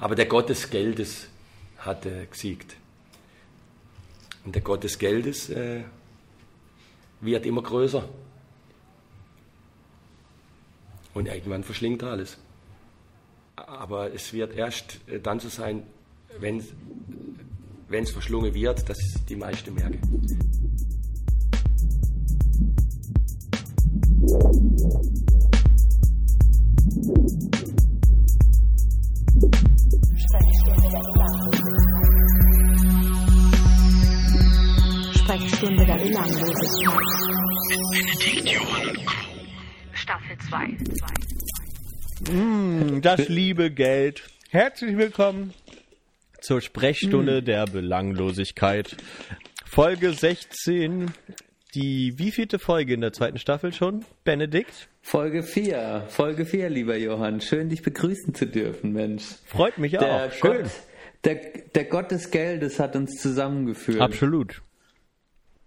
Aber der Gott des Geldes hat äh, gesiegt. Und der Gott des Geldes äh, wird immer größer. Und irgendwann verschlingt er alles. Aber es wird erst äh, dann so sein, wenn es verschlungen wird, dass die meisten merken. Sprechstunde der Belanglosigkeit. Staffel 2. Mm, das liebe Geld. Herzlich willkommen zur Sprechstunde mm. der Belanglosigkeit. Folge 16. Die wievielte Folge in der zweiten Staffel schon? Benedikt? Folge 4. Folge 4, lieber Johann. Schön, dich begrüßen zu dürfen, Mensch. Freut mich der auch. Schön. Gott, der, der Gott des Geldes hat uns zusammengeführt. Absolut.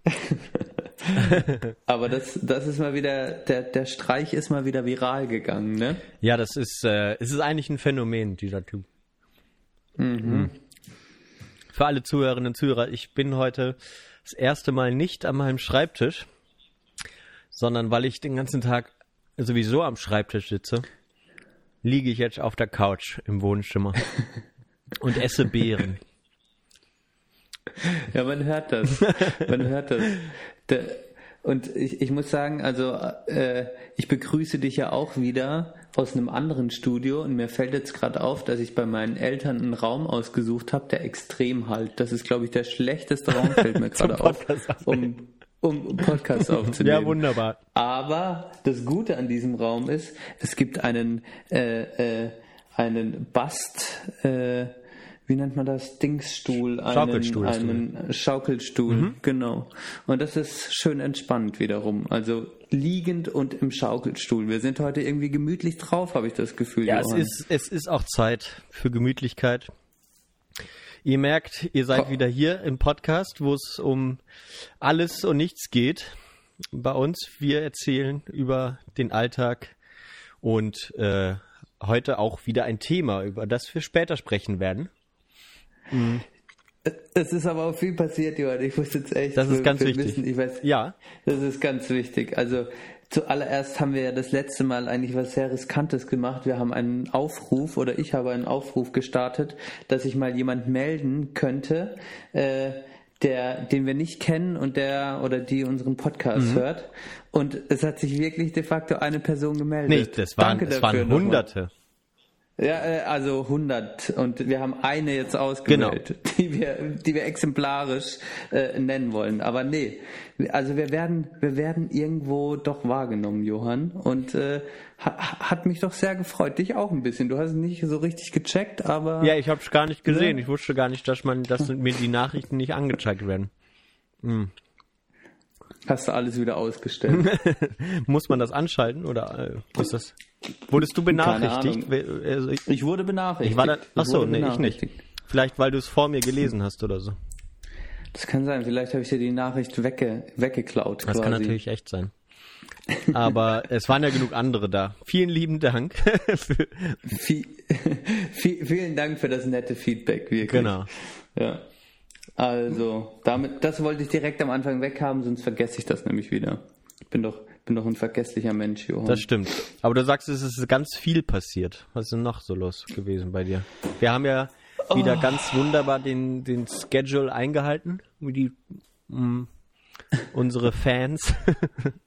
Aber das, das ist mal wieder, der, der Streich ist mal wieder viral gegangen, ne? Ja, das ist, äh, es ist eigentlich ein Phänomen, dieser Typ. Mhm. mhm. Für alle Zuhörerinnen und Zuhörer, ich bin heute das erste Mal nicht an meinem Schreibtisch, sondern weil ich den ganzen Tag sowieso am Schreibtisch sitze, liege ich jetzt auf der Couch im Wohnzimmer und esse Beeren. Ja, man hört das. Man hört das. Und ich, ich muss sagen, also äh, ich begrüße dich ja auch wieder aus einem anderen Studio und mir fällt jetzt gerade auf, dass ich bei meinen Eltern einen Raum ausgesucht habe, der extrem halt. Das ist, glaube ich, der schlechteste Raum, fällt mir gerade auf, um, um Podcast aufzunehmen. Ja, wunderbar. Aber das Gute an diesem Raum ist, es gibt einen, äh, äh, einen Bast, äh, wie nennt man das? Dingsstuhl, einen Schaukelstuhl. Einen Schaukelstuhl, mhm. genau. Und das ist schön entspannt wiederum. Also liegend und im Schaukelstuhl. Wir sind heute irgendwie gemütlich drauf, habe ich das Gefühl. Ja, es ist, es ist auch Zeit für Gemütlichkeit. Ihr merkt, ihr seid wieder hier im Podcast, wo es um alles und nichts geht. Bei uns, wir erzählen über den Alltag und äh, heute auch wieder ein Thema, über das wir später sprechen werden. Mhm. Es ist aber auch viel passiert, Johann. Ich muss jetzt echt. Das ist ganz wichtig. Weiß, ja. Das ist ganz wichtig. Also zuallererst haben wir ja das letzte Mal eigentlich was sehr Riskantes gemacht. Wir haben einen Aufruf oder ich habe einen Aufruf gestartet, dass sich mal jemand melden könnte, äh, der, den wir nicht kennen und der oder die unseren Podcast mhm. hört. Und es hat sich wirklich de facto eine Person gemeldet. Nicht, das waren, Danke es waren Hunderte. Nochmal. Ja, äh, also 100 und wir haben eine jetzt ausgewählt, genau. die wir, die wir exemplarisch äh, nennen wollen. Aber nee, also wir werden, wir werden irgendwo doch wahrgenommen, Johann, und äh, hat mich doch sehr gefreut. Dich auch ein bisschen. Du hast es nicht so richtig gecheckt, aber ja, ich habe es gar nicht gesehen. Ich wusste gar nicht, dass man, dass mir die Nachrichten nicht angezeigt werden. Hm. Hast du alles wieder ausgestellt? Muss man das anschalten oder äh, ist das? Wurdest du benachrichtigt? Also ich, ich, wurde benachrichtigt. Ich war da, achso, nee, ich nicht. Vielleicht, weil du es vor mir gelesen hast oder so. Das kann sein. Vielleicht habe ich dir die Nachricht wegge weggeklaut. Das quasi. kann natürlich echt sein. Aber es waren ja genug andere da. Vielen lieben Dank. für vielen Dank für das nette Feedback, wirklich. Genau. Ja. Also, damit, das wollte ich direkt am Anfang weghaben, sonst vergesse ich das nämlich wieder. Ich bin doch, bin doch ein vergesslicher Mensch, Johann. Das stimmt. Aber du sagst, es ist ganz viel passiert. Was ist denn noch so los gewesen bei dir? Wir haben ja wieder oh. ganz wunderbar den, den Schedule eingehalten, wie die mh, mm, unsere Fans.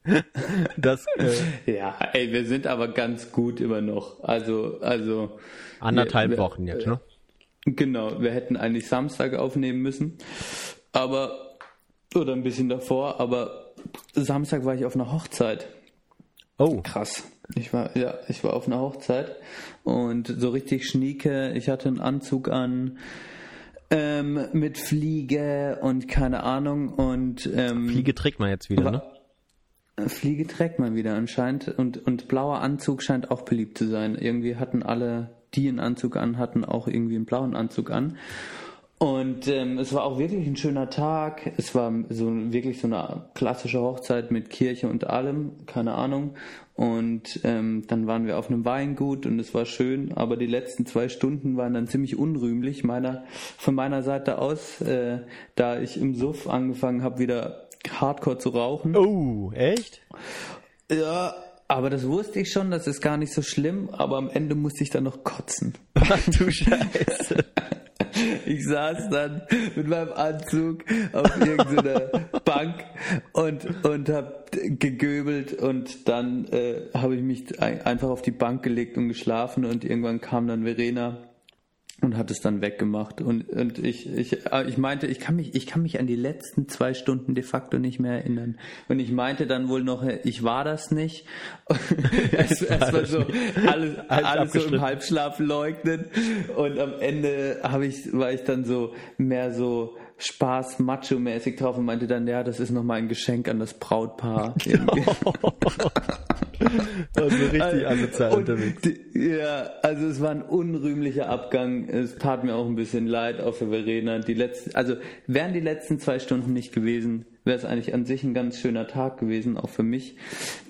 das, äh, ja, ey, wir sind aber ganz gut immer noch. Also, also anderthalb wir, Wochen jetzt, ne? Genau, wir hätten eigentlich Samstag aufnehmen müssen, aber oder ein bisschen davor, aber Samstag war ich auf einer Hochzeit. Oh, krass. Ich war ja, ich war auf einer Hochzeit und so richtig schnieke. Ich hatte einen Anzug an ähm, mit Fliege und keine Ahnung und ähm, Fliege trägt man jetzt wieder, ne? Fliege trägt man wieder anscheinend und und blauer Anzug scheint auch beliebt zu sein. Irgendwie hatten alle die einen Anzug an hatten, auch irgendwie einen blauen Anzug an. Und ähm, es war auch wirklich ein schöner Tag. Es war so wirklich so eine klassische Hochzeit mit Kirche und allem, keine Ahnung. Und ähm, dann waren wir auf einem Weingut und es war schön, aber die letzten zwei Stunden waren dann ziemlich unrühmlich meiner, von meiner Seite aus, äh, da ich im Suff angefangen habe, wieder Hardcore zu rauchen. Oh, echt? Ja, aber das wusste ich schon, das ist gar nicht so schlimm, aber am Ende musste ich dann noch kotzen. Ach du Scheiße. Ich saß dann mit meinem Anzug auf irgendeiner Bank und, und hab gegöbelt und dann äh, habe ich mich einfach auf die Bank gelegt und geschlafen und irgendwann kam dann Verena und hat es dann weggemacht. Und und ich ich äh, ich meinte ich kann mich ich kann mich an die letzten zwei Stunden de facto nicht mehr erinnern. Und ich meinte dann wohl noch ich war das nicht. Es, es war so alles alles so im Halbschlaf leugnen. Und am Ende habe ich war ich dann so mehr so Spaß macho-mäßig drauf und meinte dann, ja, das ist nochmal ein Geschenk an das Brautpaar. also richtig asozial unterwegs. Ja, also es war ein unrühmlicher Abgang. Es tat mir auch ein bisschen leid, auch für Verena. Die letzten, also wären die letzten zwei Stunden nicht gewesen, wäre es eigentlich an sich ein ganz schöner Tag gewesen, auch für mich.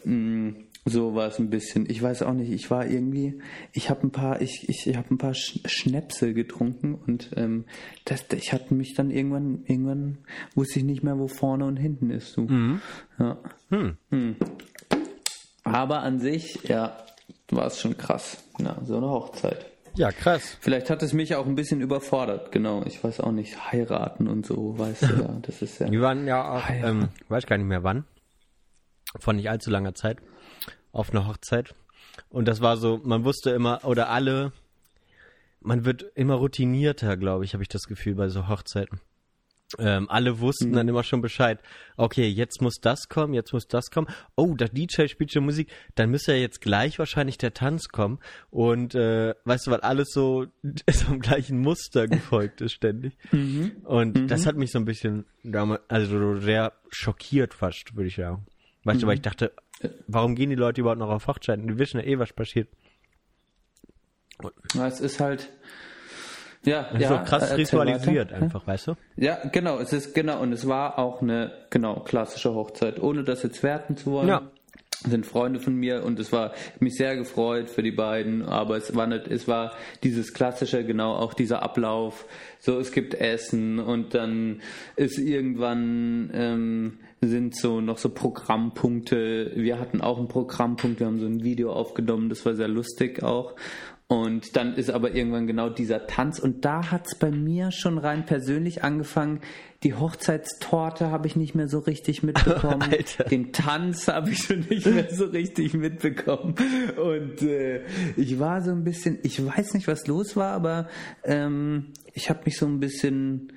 Mm, so war es ein bisschen. Ich weiß auch nicht. Ich war irgendwie. Ich habe ein paar. Ich ich, ich habe ein paar Sch Schnäpse getrunken und ähm, das. Ich hatte mich dann irgendwann. Irgendwann wusste ich nicht mehr, wo vorne und hinten ist. So. Mhm. Ja. Hm. Hm. Aber an sich, ja, war es schon krass. Ja, so eine Hochzeit. Ja, krass. Vielleicht hat es mich auch ein bisschen überfordert, genau. Ich weiß auch nicht, heiraten und so, weißt du, ja, das ist ja. Wir waren ja auch, ähm, weiß gar nicht mehr wann, vor nicht allzu langer Zeit auf einer Hochzeit. Und das war so, man wusste immer, oder alle, man wird immer routinierter, glaube ich, habe ich das Gefühl bei so Hochzeiten. Ähm, alle wussten mhm. dann immer schon Bescheid. Okay, jetzt muss das kommen, jetzt muss das kommen. Oh, der DJ spielt schon Musik. Dann müsste ja jetzt gleich wahrscheinlich der Tanz kommen. Und äh, weißt du, weil alles so, im gleichen Muster gefolgt ist ständig. Mhm. Und mhm. das hat mich so ein bisschen damals, also sehr schockiert fast, würde ich sagen. Weißt du, weil ich dachte, Warum gehen die Leute überhaupt noch auf Hochzeiten? Die wissen ja eh, was passiert. Ja, es ist halt, ja, ja, so krass ritualisiert weiter. einfach, weißt du? Ja, genau, es ist genau und es war auch eine genau klassische Hochzeit, ohne das jetzt werten zu wollen. Ja. Sind Freunde von mir und es war mich sehr gefreut für die beiden, aber es war nicht, es war dieses klassische, genau auch dieser Ablauf. So, es gibt Essen und dann ist irgendwann ähm, sind so noch so Programmpunkte. Wir hatten auch einen Programmpunkt, wir haben so ein Video aufgenommen, das war sehr lustig auch. Und dann ist aber irgendwann genau dieser Tanz. Und da hat es bei mir schon rein persönlich angefangen. Die Hochzeitstorte habe ich nicht mehr so richtig mitbekommen. Alter. Den Tanz habe ich schon nicht mehr so richtig mitbekommen. Und äh, ich war so ein bisschen, ich weiß nicht, was los war, aber ähm, ich habe mich so ein bisschen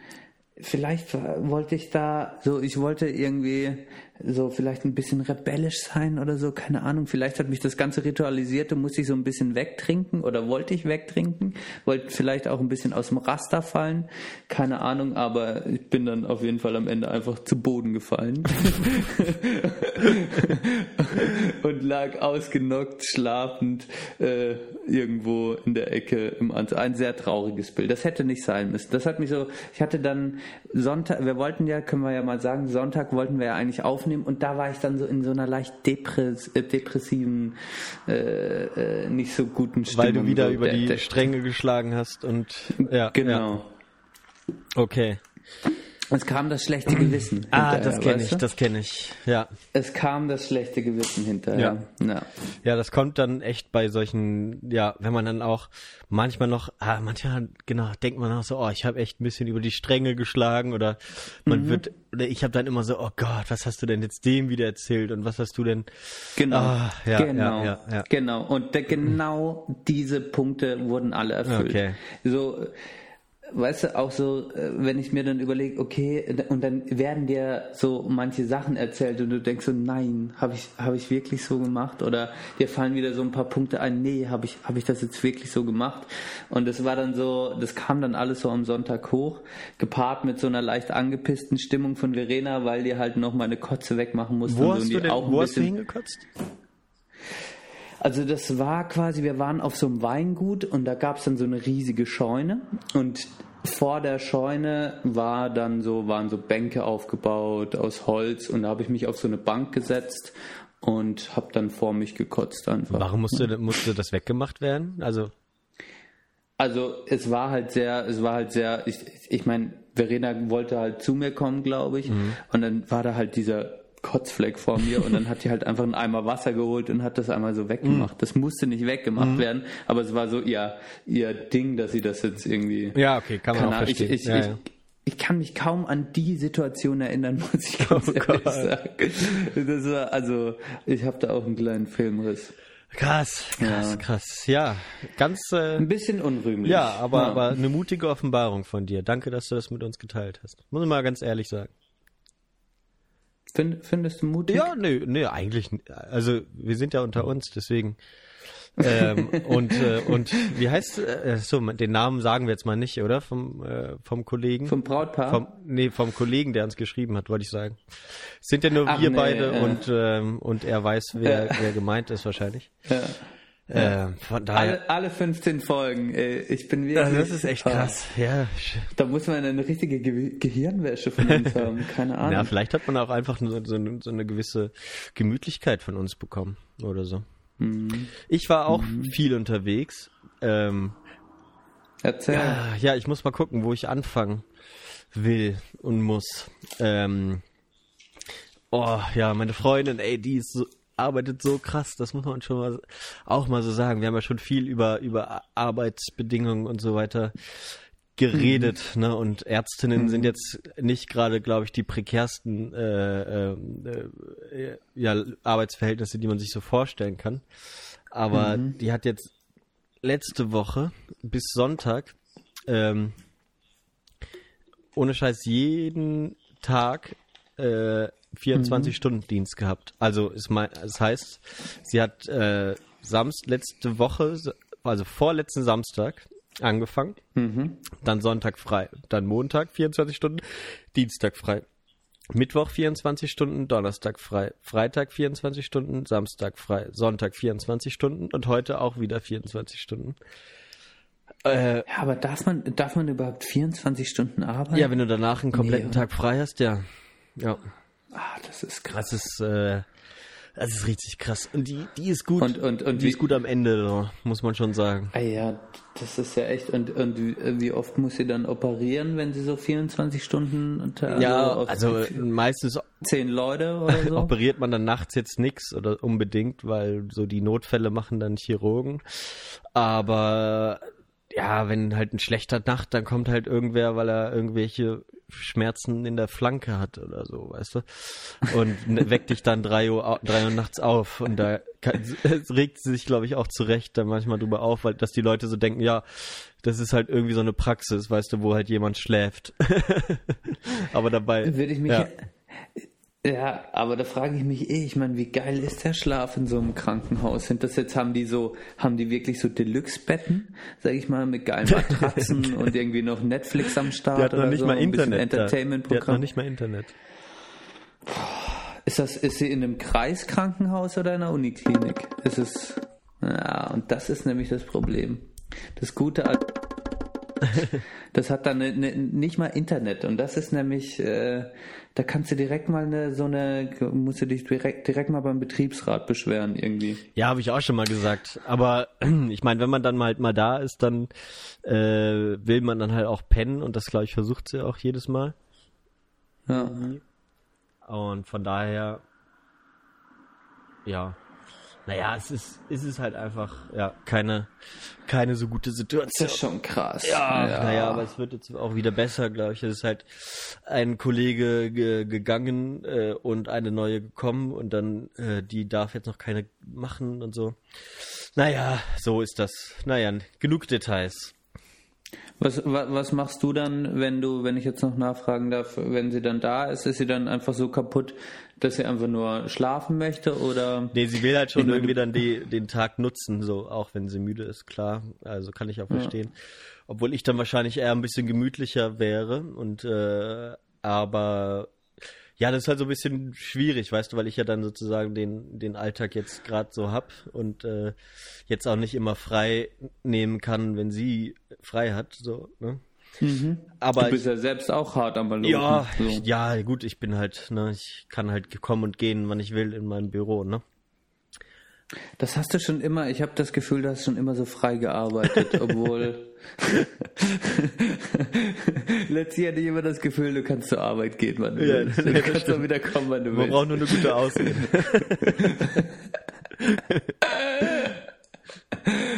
vielleicht wollte ich da so, ich wollte irgendwie so vielleicht ein bisschen rebellisch sein oder so, keine Ahnung. Vielleicht hat mich das ganze Ritualisierte, musste ich so ein bisschen wegtrinken oder wollte ich wegtrinken, wollte vielleicht auch ein bisschen aus dem Raster fallen, keine Ahnung, aber ich bin dann auf jeden Fall am Ende einfach zu Boden gefallen und lag ausgenockt, schlafend äh, irgendwo in der Ecke im Anzug. Ein sehr trauriges Bild. Das hätte nicht sein müssen. Das hat mich so, ich hatte dann Sonntag, wir wollten ja, können wir ja mal sagen, Sonntag wollten wir ja eigentlich aufnehmen aufnehmen und da war ich dann so in so einer leicht depress äh, depressiven, äh, äh, nicht so guten Stimmung. Weil du wieder so über der, die der, Stränge geschlagen hast und ja. Genau. Ja. Okay. Es kam das schlechte Gewissen. ah, das kenne ich, das kenne ich, ja. Es kam das schlechte Gewissen hinterher. Ja. ja. Ja, das kommt dann echt bei solchen, ja, wenn man dann auch manchmal noch, ah, manchmal, genau, denkt man auch so, oh, ich habe echt ein bisschen über die Stränge geschlagen oder man mhm. wird, oder ich habe dann immer so, oh Gott, was hast du denn jetzt dem wieder erzählt und was hast du denn? Genau, ah, ja, genau, ja, ja, genau. Und der, genau diese Punkte wurden alle erfüllt. Okay. So, weißt du, auch so, äh, wenn ich mir dann überlege, okay, und dann werden dir so manche Sachen erzählt und du denkst so, nein, habe ich, hab ich wirklich so gemacht? Oder dir fallen wieder so ein paar Punkte ein, nee, habe ich, hab ich das jetzt wirklich so gemacht? Und das war dann so, das kam dann alles so am Sonntag hoch, gepaart mit so einer leicht angepissten Stimmung von Verena, weil die halt noch mal eine Kotze wegmachen musste. Wo, hast, so, du denn, auch wo hast du hingekotzt? Also das war quasi, wir waren auf so einem Weingut und da gab es dann so eine riesige Scheune und vor der Scheune war dann so, waren so Bänke aufgebaut aus Holz und da habe ich mich auf so eine Bank gesetzt und habe dann vor mich gekotzt einfach. Warum musste, musste das weggemacht werden? Also also es war halt sehr, es war halt sehr, ich, ich meine, Verena wollte halt zu mir kommen, glaube ich, mhm. und dann war da halt dieser Kotzfleck vor mir und dann hat die halt einfach einen Eimer Wasser geholt und hat das einmal so weggemacht. Mm. Das musste nicht weggemacht mm. werden, aber es war so ihr, ihr Ding, dass sie das jetzt irgendwie. Ja, okay, kann man auch verstehen. Ich, ich, ja, ich, ja. ich, kann mich kaum an die Situation erinnern, muss ich ganz oh ehrlich Gott. sagen. Das war, also, ich habe da auch einen kleinen Filmriss. Krass, krass, ja. krass. Ja, ganz. Äh, Ein bisschen unrühmlich. Ja, aber, ja. aber eine mutige Offenbarung von dir. Danke, dass du das mit uns geteilt hast. Muss ich mal ganz ehrlich sagen. Find, findest du mutig? Ja, nee, nee, eigentlich. Also wir sind ja unter uns, deswegen. ähm, und äh, und wie heißt äh, so den Namen sagen wir jetzt mal nicht, oder vom äh, vom Kollegen? Vom Brautpaar? Vom, nee, vom Kollegen, der uns geschrieben hat, wollte ich sagen. Es sind ja nur Ach, wir nee, beide äh. und ähm, und er weiß, wer wer gemeint ist wahrscheinlich. Ja. Äh, von daher. Alle, alle 15 Folgen. Ey, ich bin wirklich. Das ist echt krass. Ja. Da muss man eine richtige Ge Gehirnwäsche von uns haben. Keine Ahnung. Ja, vielleicht hat man auch einfach so, so, so eine gewisse Gemütlichkeit von uns bekommen oder so. Mhm. Ich war auch mhm. viel unterwegs. Ähm, Erzähl. Ja, ja, ich muss mal gucken, wo ich anfangen will und muss. Ähm, oh, ja, meine Freundin, ey, die ist so arbeitet so krass, das muss man schon mal auch mal so sagen. Wir haben ja schon viel über, über Arbeitsbedingungen und so weiter geredet, mhm. ne? Und Ärztinnen mhm. sind jetzt nicht gerade, glaube ich, die prekärsten äh, äh, äh, ja, Arbeitsverhältnisse, die man sich so vorstellen kann. Aber mhm. die hat jetzt letzte Woche bis Sonntag ähm, ohne Scheiß jeden Tag äh, 24-Stunden-Dienst mhm. gehabt. Also es, es heißt, sie hat äh, Samst letzte Woche, also vorletzten Samstag angefangen, mhm. dann Sonntag frei, dann Montag 24 Stunden, Dienstag frei. Mittwoch 24 Stunden, Donnerstag frei, Freitag 24 Stunden, Samstag frei, Sonntag 24 Stunden und heute auch wieder 24 Stunden. Äh, ja, aber darf man, darf man überhaupt 24 Stunden arbeiten? Ja, wenn du danach einen kompletten nee, Tag frei hast, ja. Ja. Ah, das ist krass. Das ist, äh, das ist richtig krass. Und die, die ist gut. Und, und, und die wie, ist gut am Ende, muss man schon sagen. Ah ja, das ist ja echt. Und, und wie oft muss sie dann operieren, wenn sie so 24 Stunden unter Ja, also, also meistens zehn Leute oder so? operiert man dann nachts jetzt nichts oder unbedingt, weil so die Notfälle machen dann Chirurgen. Aber ja, wenn halt ein schlechter Nacht, dann kommt halt irgendwer, weil er irgendwelche Schmerzen in der Flanke hat oder so, weißt du? Und weckt dich dann drei Uhr, drei Uhr nachts auf und da kann, regt sie sich, glaube ich, auch zurecht da manchmal drüber auf, weil dass die Leute so denken, ja, das ist halt irgendwie so eine Praxis, weißt du, wo halt jemand schläft. Aber dabei. Würde ich mich ja. Ja, aber da frage ich mich eh, ich meine, wie geil ist der Schlaf in so einem Krankenhaus? Sind das jetzt, haben die so, haben die wirklich so Deluxe-Betten, sag ich mal, mit geilen Matratzen und irgendwie noch Netflix am Start? Die hat noch nicht so, mal Internet. Entertainment-Programm. Die hat noch nicht mal Internet. Ist das, ist sie in einem Kreiskrankenhaus oder in einer Uniklinik? Ist es, ja, und das ist nämlich das Problem. Das Gute das hat dann ne, ne, nicht mal Internet und das ist nämlich, äh, da kannst du direkt mal eine, so eine, musst du dich direkt, direkt mal beim Betriebsrat beschweren irgendwie. Ja, habe ich auch schon mal gesagt. Aber ich meine, wenn man dann halt mal da ist, dann äh, will man dann halt auch pennen und das glaube ich versucht sie auch jedes Mal. Ja. Und von daher, ja, naja, es ist, es ist halt einfach, ja, keine, keine so gute Situation. Das ist schon krass. Ja, ja. naja, aber es wird jetzt auch wieder besser, glaube ich. Es ist halt ein Kollege ge gegangen äh, und eine neue gekommen und dann, äh, die darf jetzt noch keine machen und so. Naja, so ist das. Naja, genug Details. Was, was, was machst du dann, wenn du, wenn ich jetzt noch nachfragen darf, wenn sie dann da ist, ist sie dann einfach so kaputt, dass sie einfach nur schlafen möchte oder? Nee, sie will halt schon irgendwie dann die, den Tag nutzen, so auch wenn sie müde ist, klar. Also kann ich auch verstehen. Ja. Obwohl ich dann wahrscheinlich eher ein bisschen gemütlicher wäre und äh, aber ja, das ist halt so ein bisschen schwierig, weißt du, weil ich ja dann sozusagen den, den Alltag jetzt gerade so hab und äh, jetzt auch nicht immer frei nehmen kann, wenn sie frei hat, so, ne? Mhm. Aber du bist ja selbst auch hart am Malochen. Ja, so. ja, gut, ich bin halt, ne, ich kann halt kommen und gehen, wann ich will in meinem Büro, ne? Das hast du schon immer, ich habe das Gefühl, du hast schon immer so frei gearbeitet, obwohl letztlich hatte ich immer das Gefühl, du kannst zur Arbeit gehen, wann du ja, willst. Du ja, kannst auch wieder kommen, wann du Man willst. Man braucht nur eine gute Ausrede.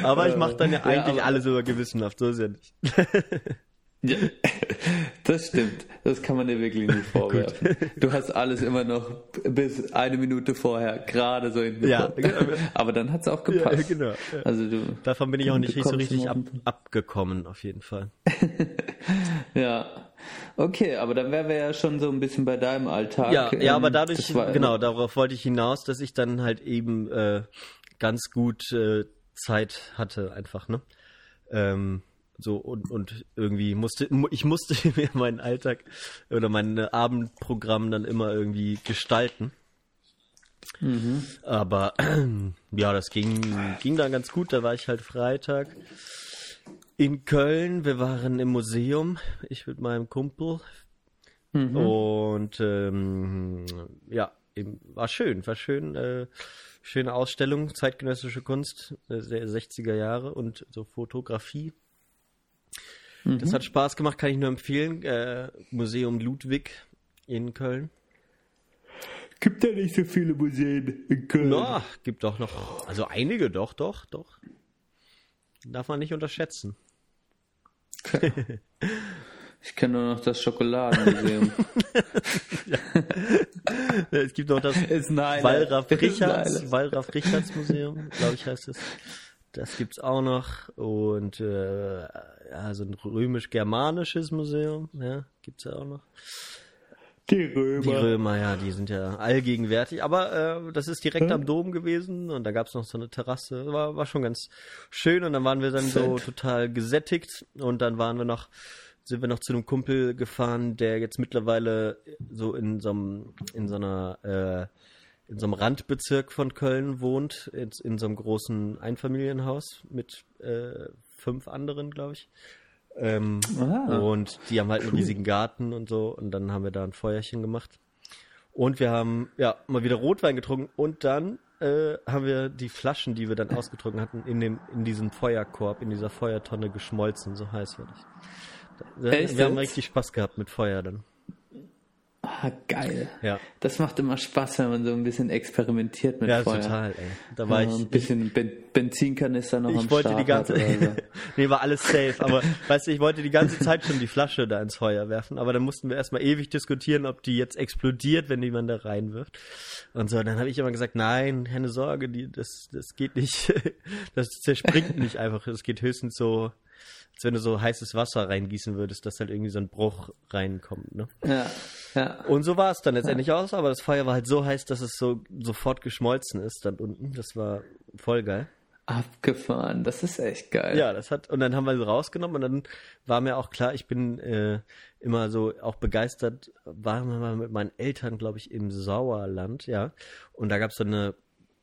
Aber ich mache dann ja eigentlich ja, alles über gewissenhaft, so ist ja nicht. Ja, das stimmt. Das kann man dir wirklich nicht vorwerfen. Du hast alles immer noch bis eine Minute vorher gerade so hinbekommen. Ja, genau. Aber dann hat es auch gepasst. Ja, genau. Also du, Davon bin ich auch nicht so richtig ab, abgekommen, auf jeden Fall. ja. Okay, aber dann wären wir ja schon so ein bisschen bei deinem Alltag. Ja, ja aber ähm, dadurch, genau, darauf wollte ich hinaus, dass ich dann halt eben äh, ganz gut äh, Zeit hatte, einfach, ne? Ähm, so und, und irgendwie musste ich musste mir meinen Alltag oder mein Abendprogramm dann immer irgendwie gestalten. Mhm. Aber ja, das ging, ging dann ganz gut. Da war ich halt Freitag in Köln. Wir waren im Museum, ich mit meinem Kumpel. Mhm. Und ähm, ja, war schön, war schön. Äh, schöne Ausstellung, zeitgenössische Kunst äh, der 60er Jahre und so Fotografie. Mhm. Das hat Spaß gemacht, kann ich nur empfehlen. Äh, Museum Ludwig in Köln. Gibt ja nicht so viele Museen in Köln. No, gibt doch noch, also einige doch, doch, doch. Darf man nicht unterschätzen. Ich kenne nur noch das Schokoladenmuseum. ja. Es gibt noch das Wallraf Richards, Wallraf Richards Museum, glaube ich heißt es. Das gibt's auch noch und äh, ja, so ein römisch-germanisches Museum, ja, gibt's ja auch noch. Die Römer. Die Römer, ja, die sind ja allgegenwärtig. Aber äh, das ist direkt hm? am Dom gewesen und da gab's noch so eine Terrasse. War, war schon ganz schön und dann waren wir dann so total gesättigt und dann waren wir noch sind wir noch zu einem Kumpel gefahren, der jetzt mittlerweile so in so, einem, in so einer äh, in so einem Randbezirk von Köln wohnt, in, in so einem großen Einfamilienhaus mit äh, fünf anderen, glaube ich. Ähm, ah, und die haben halt cool. einen riesigen Garten und so. Und dann haben wir da ein Feuerchen gemacht. Und wir haben ja mal wieder Rotwein getrunken und dann äh, haben wir die Flaschen, die wir dann ausgetrunken hatten, in dem in diesem Feuerkorb, in dieser Feuertonne geschmolzen, so heiß war das. Echt? Wir haben richtig Spaß gehabt mit Feuer dann. Ah, geil. Ja. Das macht immer Spaß, wenn man so ein bisschen experimentiert mit ja, Feuer. Ja, total, ey. Da war ja, ich. Ein bisschen ben Benzinkanister noch ich am wollte Start die ganze, so. nee, war alles safe, aber weißt du, ich wollte die ganze Zeit schon die Flasche da ins Feuer werfen, aber dann mussten wir erstmal ewig diskutieren, ob die jetzt explodiert, wenn jemand da reinwirft. Und so, dann habe ich immer gesagt, nein, keine Sorge, die, das, das geht nicht, das zerspringt nicht einfach, das geht höchstens so als wenn du so heißes Wasser reingießen würdest, dass halt irgendwie so ein Bruch reinkommt, ne? Ja, ja. Und so war es dann letztendlich ja. aus, aber das Feuer war halt so heiß, dass es so sofort geschmolzen ist dann unten. Das war voll geil. Abgefahren, das ist echt geil. Ja, das hat, und dann haben wir sie rausgenommen und dann war mir auch klar, ich bin äh, immer so auch begeistert, waren wir mal mit meinen Eltern, glaube ich, im Sauerland, ja. Und da gab es so eine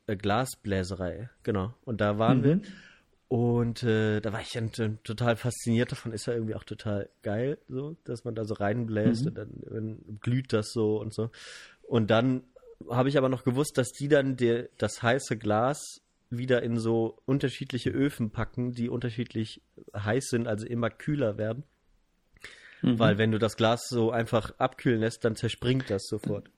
äh, Glasbläserei, genau. Und da waren mhm. wir. Und äh, da war ich dann total fasziniert davon, ist ja irgendwie auch total geil, so, dass man da so reinbläst mhm. und dann, dann glüht das so und so. Und dann habe ich aber noch gewusst, dass die dann der, das heiße Glas wieder in so unterschiedliche Öfen packen, die unterschiedlich heiß sind, also immer kühler werden. Mhm. Weil wenn du das Glas so einfach abkühlen lässt, dann zerspringt das sofort.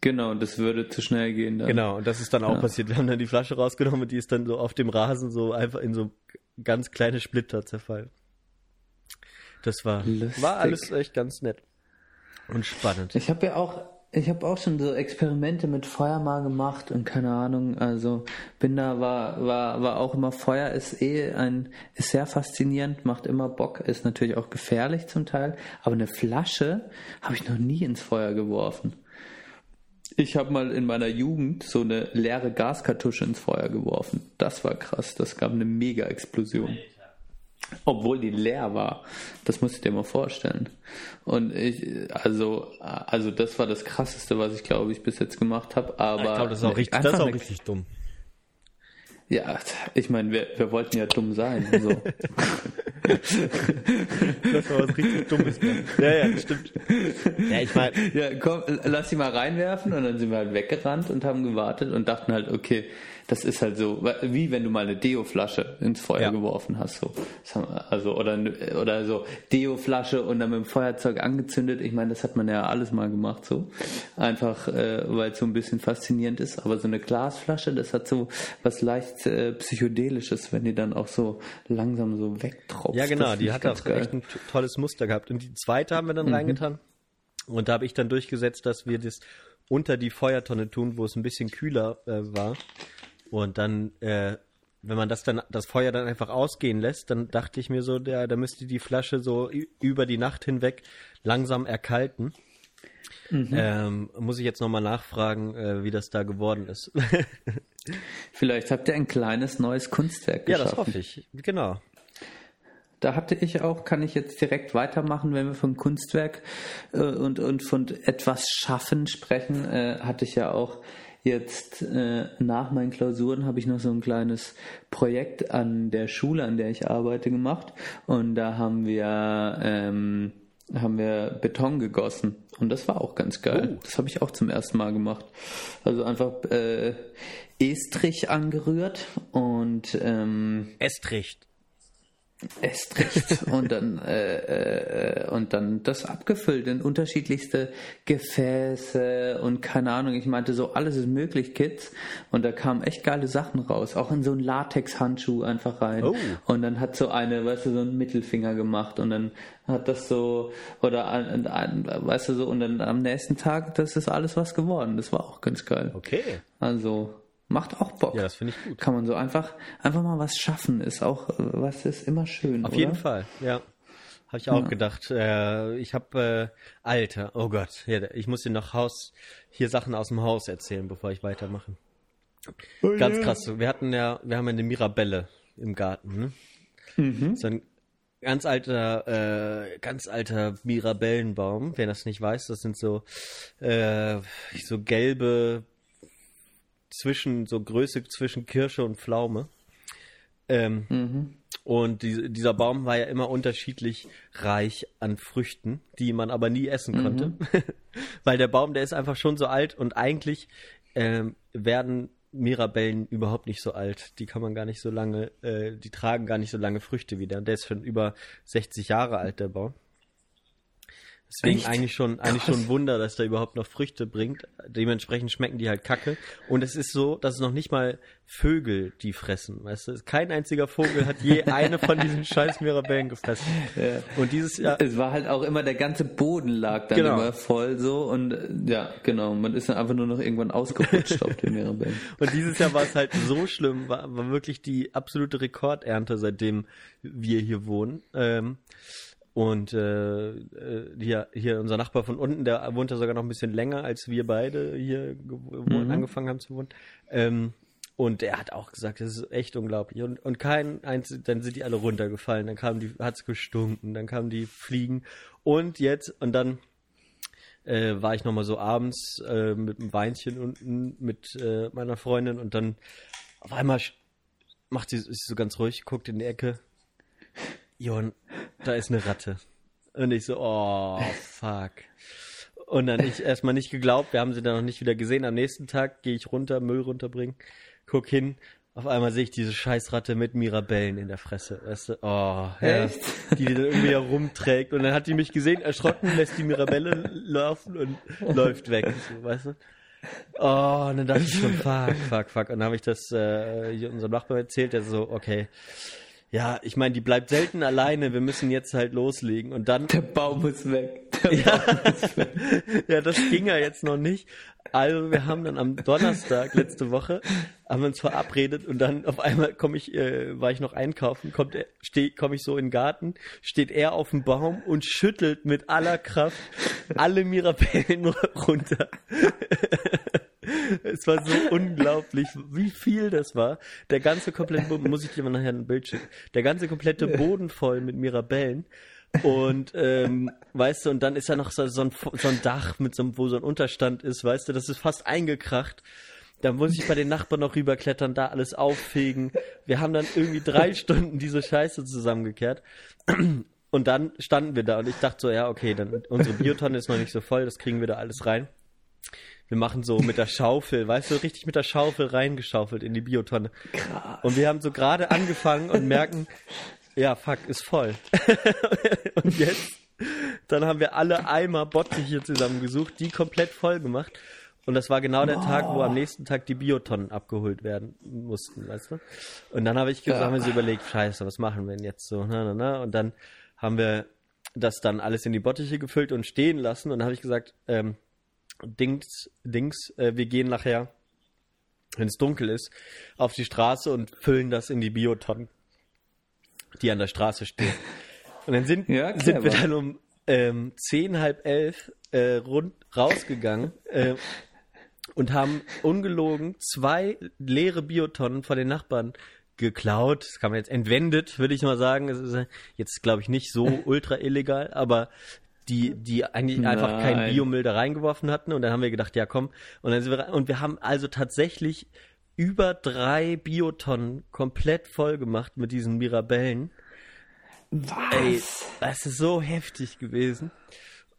Genau, das würde zu schnell gehen. Dann. Genau, und das ist dann auch ja. passiert. Wir haben dann die Flasche rausgenommen und die ist dann so auf dem Rasen so einfach in so ganz kleine Splitter zerfallen. Das war, war alles echt ganz nett und spannend. Ich habe ja auch, ich habe auch schon so Experimente mit Feuer mal gemacht und keine Ahnung, also bin da, war, war, war auch immer Feuer ist eh ein, ist sehr faszinierend, macht immer Bock, ist natürlich auch gefährlich zum Teil, aber eine Flasche habe ich noch nie ins Feuer geworfen. Ich habe mal in meiner Jugend so eine leere Gaskartusche ins Feuer geworfen. Das war krass. Das gab eine Mega-Explosion. Obwohl die leer war. Das musst du dir mal vorstellen. Und ich, also, also das war das krasseste, was ich glaube ich bis jetzt gemacht habe. Aber ich glaube, das ist auch richtig, das ist auch richtig dumm. Ja, ich meine, wir, wir wollten ja dumm sein. So. das war was richtig Dummes. Ja, ja, stimmt. Ja, ich meine. Ja, komm, lass sie mal reinwerfen und dann sind wir halt weggerannt und haben gewartet und dachten halt, okay, das ist halt so, wie wenn du mal eine Deo-Flasche ins Feuer ja. geworfen hast, so. Also, oder, oder so Deo-Flasche und dann mit dem Feuerzeug angezündet. Ich meine, das hat man ja alles mal gemacht, so. Einfach, äh, weil es so ein bisschen faszinierend ist. Aber so eine Glasflasche, das hat so was leicht äh, psychedelisches, wenn die dann auch so langsam so wegtropft. Ja, genau, die hat auch geil. echt ein tolles Muster gehabt. Und die zweite haben wir dann mhm. reingetan. Und da habe ich dann durchgesetzt, dass wir das unter die Feuertonne tun, wo es ein bisschen kühler äh, war. Und dann, äh, wenn man das dann, das Feuer dann einfach ausgehen lässt, dann dachte ich mir so, der, da müsste die Flasche so über die Nacht hinweg langsam erkalten. Mhm. Ähm, muss ich jetzt nochmal nachfragen, äh, wie das da geworden ist. Vielleicht habt ihr ein kleines neues Kunstwerk geschaffen. Ja, das hoffe ich. Genau. Da hatte ich auch, kann ich jetzt direkt weitermachen, wenn wir von Kunstwerk äh, und, und von etwas Schaffen sprechen, äh, hatte ich ja auch Jetzt äh, nach meinen Klausuren habe ich noch so ein kleines Projekt an der Schule, an der ich arbeite, gemacht. Und da haben wir ähm, haben wir Beton gegossen und das war auch ganz geil. Oh. Das habe ich auch zum ersten Mal gemacht. Also einfach äh, Estrich angerührt und ähm, Estrich. Estrich und dann äh, äh, und dann das abgefüllt in unterschiedlichste Gefäße und keine Ahnung. Ich meinte so alles ist möglich Kids. Und da kamen echt geile Sachen raus. Auch in so einen Latex Handschuh einfach rein. Oh. und dann hat so eine weißt du so einen Mittelfinger gemacht. Und dann hat das so oder weißt du so und dann am nächsten Tag das ist alles was geworden. Das war auch ganz geil. Okay. Also Macht auch Bock. Ja, das finde ich gut. Kann man so einfach, einfach mal was schaffen, ist auch, was ist immer schön. Auf oder? jeden Fall, ja. Habe ich auch ja. gedacht. Äh, ich habe, äh, Alter, oh Gott, ja, ich muss dir noch Haus, hier Sachen aus dem Haus erzählen, bevor ich weitermache. Oh, Ganz yeah. krass. Wir hatten ja, wir haben eine Mirabelle im Garten, ne? Mhm. So ein ganz alter, äh, ganz alter Mirabellenbaum. Wer das nicht weiß, das sind so, äh, so gelbe zwischen, so Größe zwischen Kirsche und Pflaume. Ähm, mhm. Und die, dieser Baum war ja immer unterschiedlich reich an Früchten, die man aber nie essen mhm. konnte. Weil der Baum, der ist einfach schon so alt und eigentlich ähm, werden Mirabellen überhaupt nicht so alt. Die kann man gar nicht so lange, äh, die tragen gar nicht so lange Früchte wieder. Der ist schon über 60 Jahre alt, der Baum. Deswegen Echt? eigentlich schon, eigentlich schon ein Wunder, dass der überhaupt noch Früchte bringt. Dementsprechend schmecken die halt kacke. Und es ist so, dass es noch nicht mal Vögel die fressen. Weißt du, kein einziger Vogel hat je eine von diesen scheiß Mirabellen gefressen. Ja. Und dieses Jahr. Es war halt auch immer, der ganze Boden lag dann genau. immer voll so. Und ja, genau. Man ist dann einfach nur noch irgendwann ausgerutscht auf den Mirabellen. Und dieses Jahr war es halt so schlimm, war, war wirklich die absolute Rekordernte, seitdem wir hier wohnen. Ähm, und äh, äh, hier, hier unser Nachbar von unten, der wohnt da sogar noch ein bisschen länger, als wir beide hier mhm. angefangen haben zu wohnen. Ähm, und er hat auch gesagt, das ist echt unglaublich. Und, und kein eins, dann sind die alle runtergefallen, dann kamen die, hat's gestunken, dann kamen die Fliegen. Und jetzt, und dann äh, war ich nochmal so abends äh, mit einem Weinchen unten mit äh, meiner Freundin und dann auf einmal macht sie, ist sie so ganz ruhig, guckt in die Ecke. Jon, da ist eine Ratte. Und ich so, oh, fuck. Und dann ich erstmal nicht geglaubt, wir haben sie dann noch nicht wieder gesehen. Am nächsten Tag gehe ich runter, Müll runterbringen, guck hin, auf einmal sehe ich diese Scheißratte mit Mirabellen in der Fresse. Weißt du? Oh, ja, die dann irgendwie herumträgt. Und dann hat die mich gesehen, erschrocken, lässt die Mirabelle laufen und läuft weg. So, weißt du? Oh, und dann dachte ich schon, fuck, fuck, fuck. Und dann habe ich das äh, unserem Nachbarn erzählt, der so, okay, ja, ich meine, die bleibt selten alleine, wir müssen jetzt halt loslegen und dann. Der Baum ist weg. Ja, ist weg. ja, das ging ja jetzt noch nicht. Also wir haben dann am Donnerstag letzte Woche haben wir uns verabredet und dann auf einmal komme ich, äh, war ich noch einkaufen, kommt er, steh, komme ich so in den Garten, steht er auf dem Baum und schüttelt mit aller Kraft alle Mirabellen runter. Es war so unglaublich, wie viel das war. Der ganze komplette Boden, muss ich dir mal nachher ein Bild schicken, der ganze komplette Boden voll mit Mirabellen. Und ähm, weißt du, und dann ist ja noch so, so, ein, so ein Dach mit so einem, wo so ein Unterstand ist, weißt du, das ist fast eingekracht. Dann muss ich bei den Nachbarn noch rüberklettern, da alles auffegen. Wir haben dann irgendwie drei Stunden diese Scheiße zusammengekehrt. Und dann standen wir da und ich dachte so, ja, okay, dann unsere Biotonne ist noch nicht so voll, das kriegen wir da alles rein. Wir machen so mit der Schaufel, weißt du, richtig mit der Schaufel reingeschaufelt in die Biotonne. Krass. Und wir haben so gerade angefangen und merken, ja, fuck, ist voll. und jetzt, dann haben wir alle Eimer Bottiche zusammengesucht, die komplett voll gemacht. Und das war genau der oh. Tag, wo am nächsten Tag die Biotonnen abgeholt werden mussten, weißt du? Und dann habe ich gesagt, ja. haben wir so überlegt, scheiße, was machen wir denn jetzt so? Na, na, na. Und dann haben wir das dann alles in die Bottiche gefüllt und stehen lassen. Und dann habe ich gesagt, ähm, Dings, Dings, äh, wir gehen nachher, wenn es dunkel ist, auf die Straße und füllen das in die Biotonnen, die an der Straße stehen. Und dann sind, ja, sind wir dann um ähm, zehn, halb elf äh, rund rausgegangen äh, und haben ungelogen zwei leere Biotonnen von den Nachbarn geklaut. Das kann man jetzt entwendet, würde ich mal sagen. Es ist jetzt, glaube ich, nicht so ultra illegal, aber die, die eigentlich Nein. einfach keinen Biomüll da reingeworfen hatten. Und dann haben wir gedacht, ja komm. Und dann sind wir, und wir haben also tatsächlich über drei Biotonnen komplett voll gemacht mit diesen Mirabellen. Was? Ey, das ist so heftig gewesen.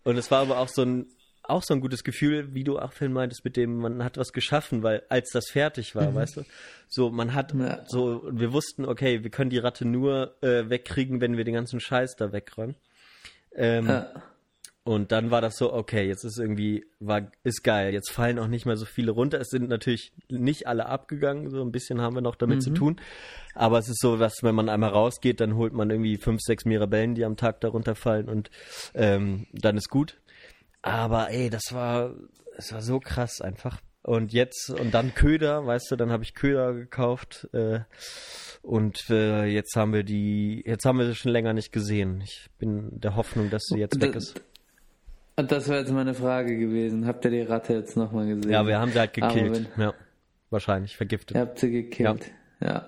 Und es war aber auch so ein auch so ein gutes Gefühl, wie du auch Phil meintest, mit dem man hat was geschaffen, weil als das fertig war, mhm. weißt du, so man hat ja. so, wir wussten, okay, wir können die Ratte nur äh, wegkriegen, wenn wir den ganzen Scheiß da wegräumen. Ähm, ja. Und dann war das so, okay, jetzt ist irgendwie, war, ist geil. Jetzt fallen auch nicht mehr so viele runter. Es sind natürlich nicht alle abgegangen, so ein bisschen haben wir noch damit mhm. zu tun. Aber es ist so, dass wenn man einmal rausgeht, dann holt man irgendwie fünf, sechs Mirabellen, die am Tag darunter fallen und ähm, dann ist gut. Aber ey, das war, das war so krass einfach. Und jetzt, und dann Köder, weißt du, dann habe ich Köder gekauft. Äh, und äh, jetzt haben wir die, jetzt haben wir sie schon länger nicht gesehen. Ich bin der Hoffnung, dass sie jetzt weg ist. Und das wäre jetzt meine Frage gewesen. Habt ihr die Ratte jetzt nochmal gesehen? Ja, wir haben sie halt gekillt. Wenn, ja, wahrscheinlich vergiftet. Ihr habt sie gekillt. Ja. ja.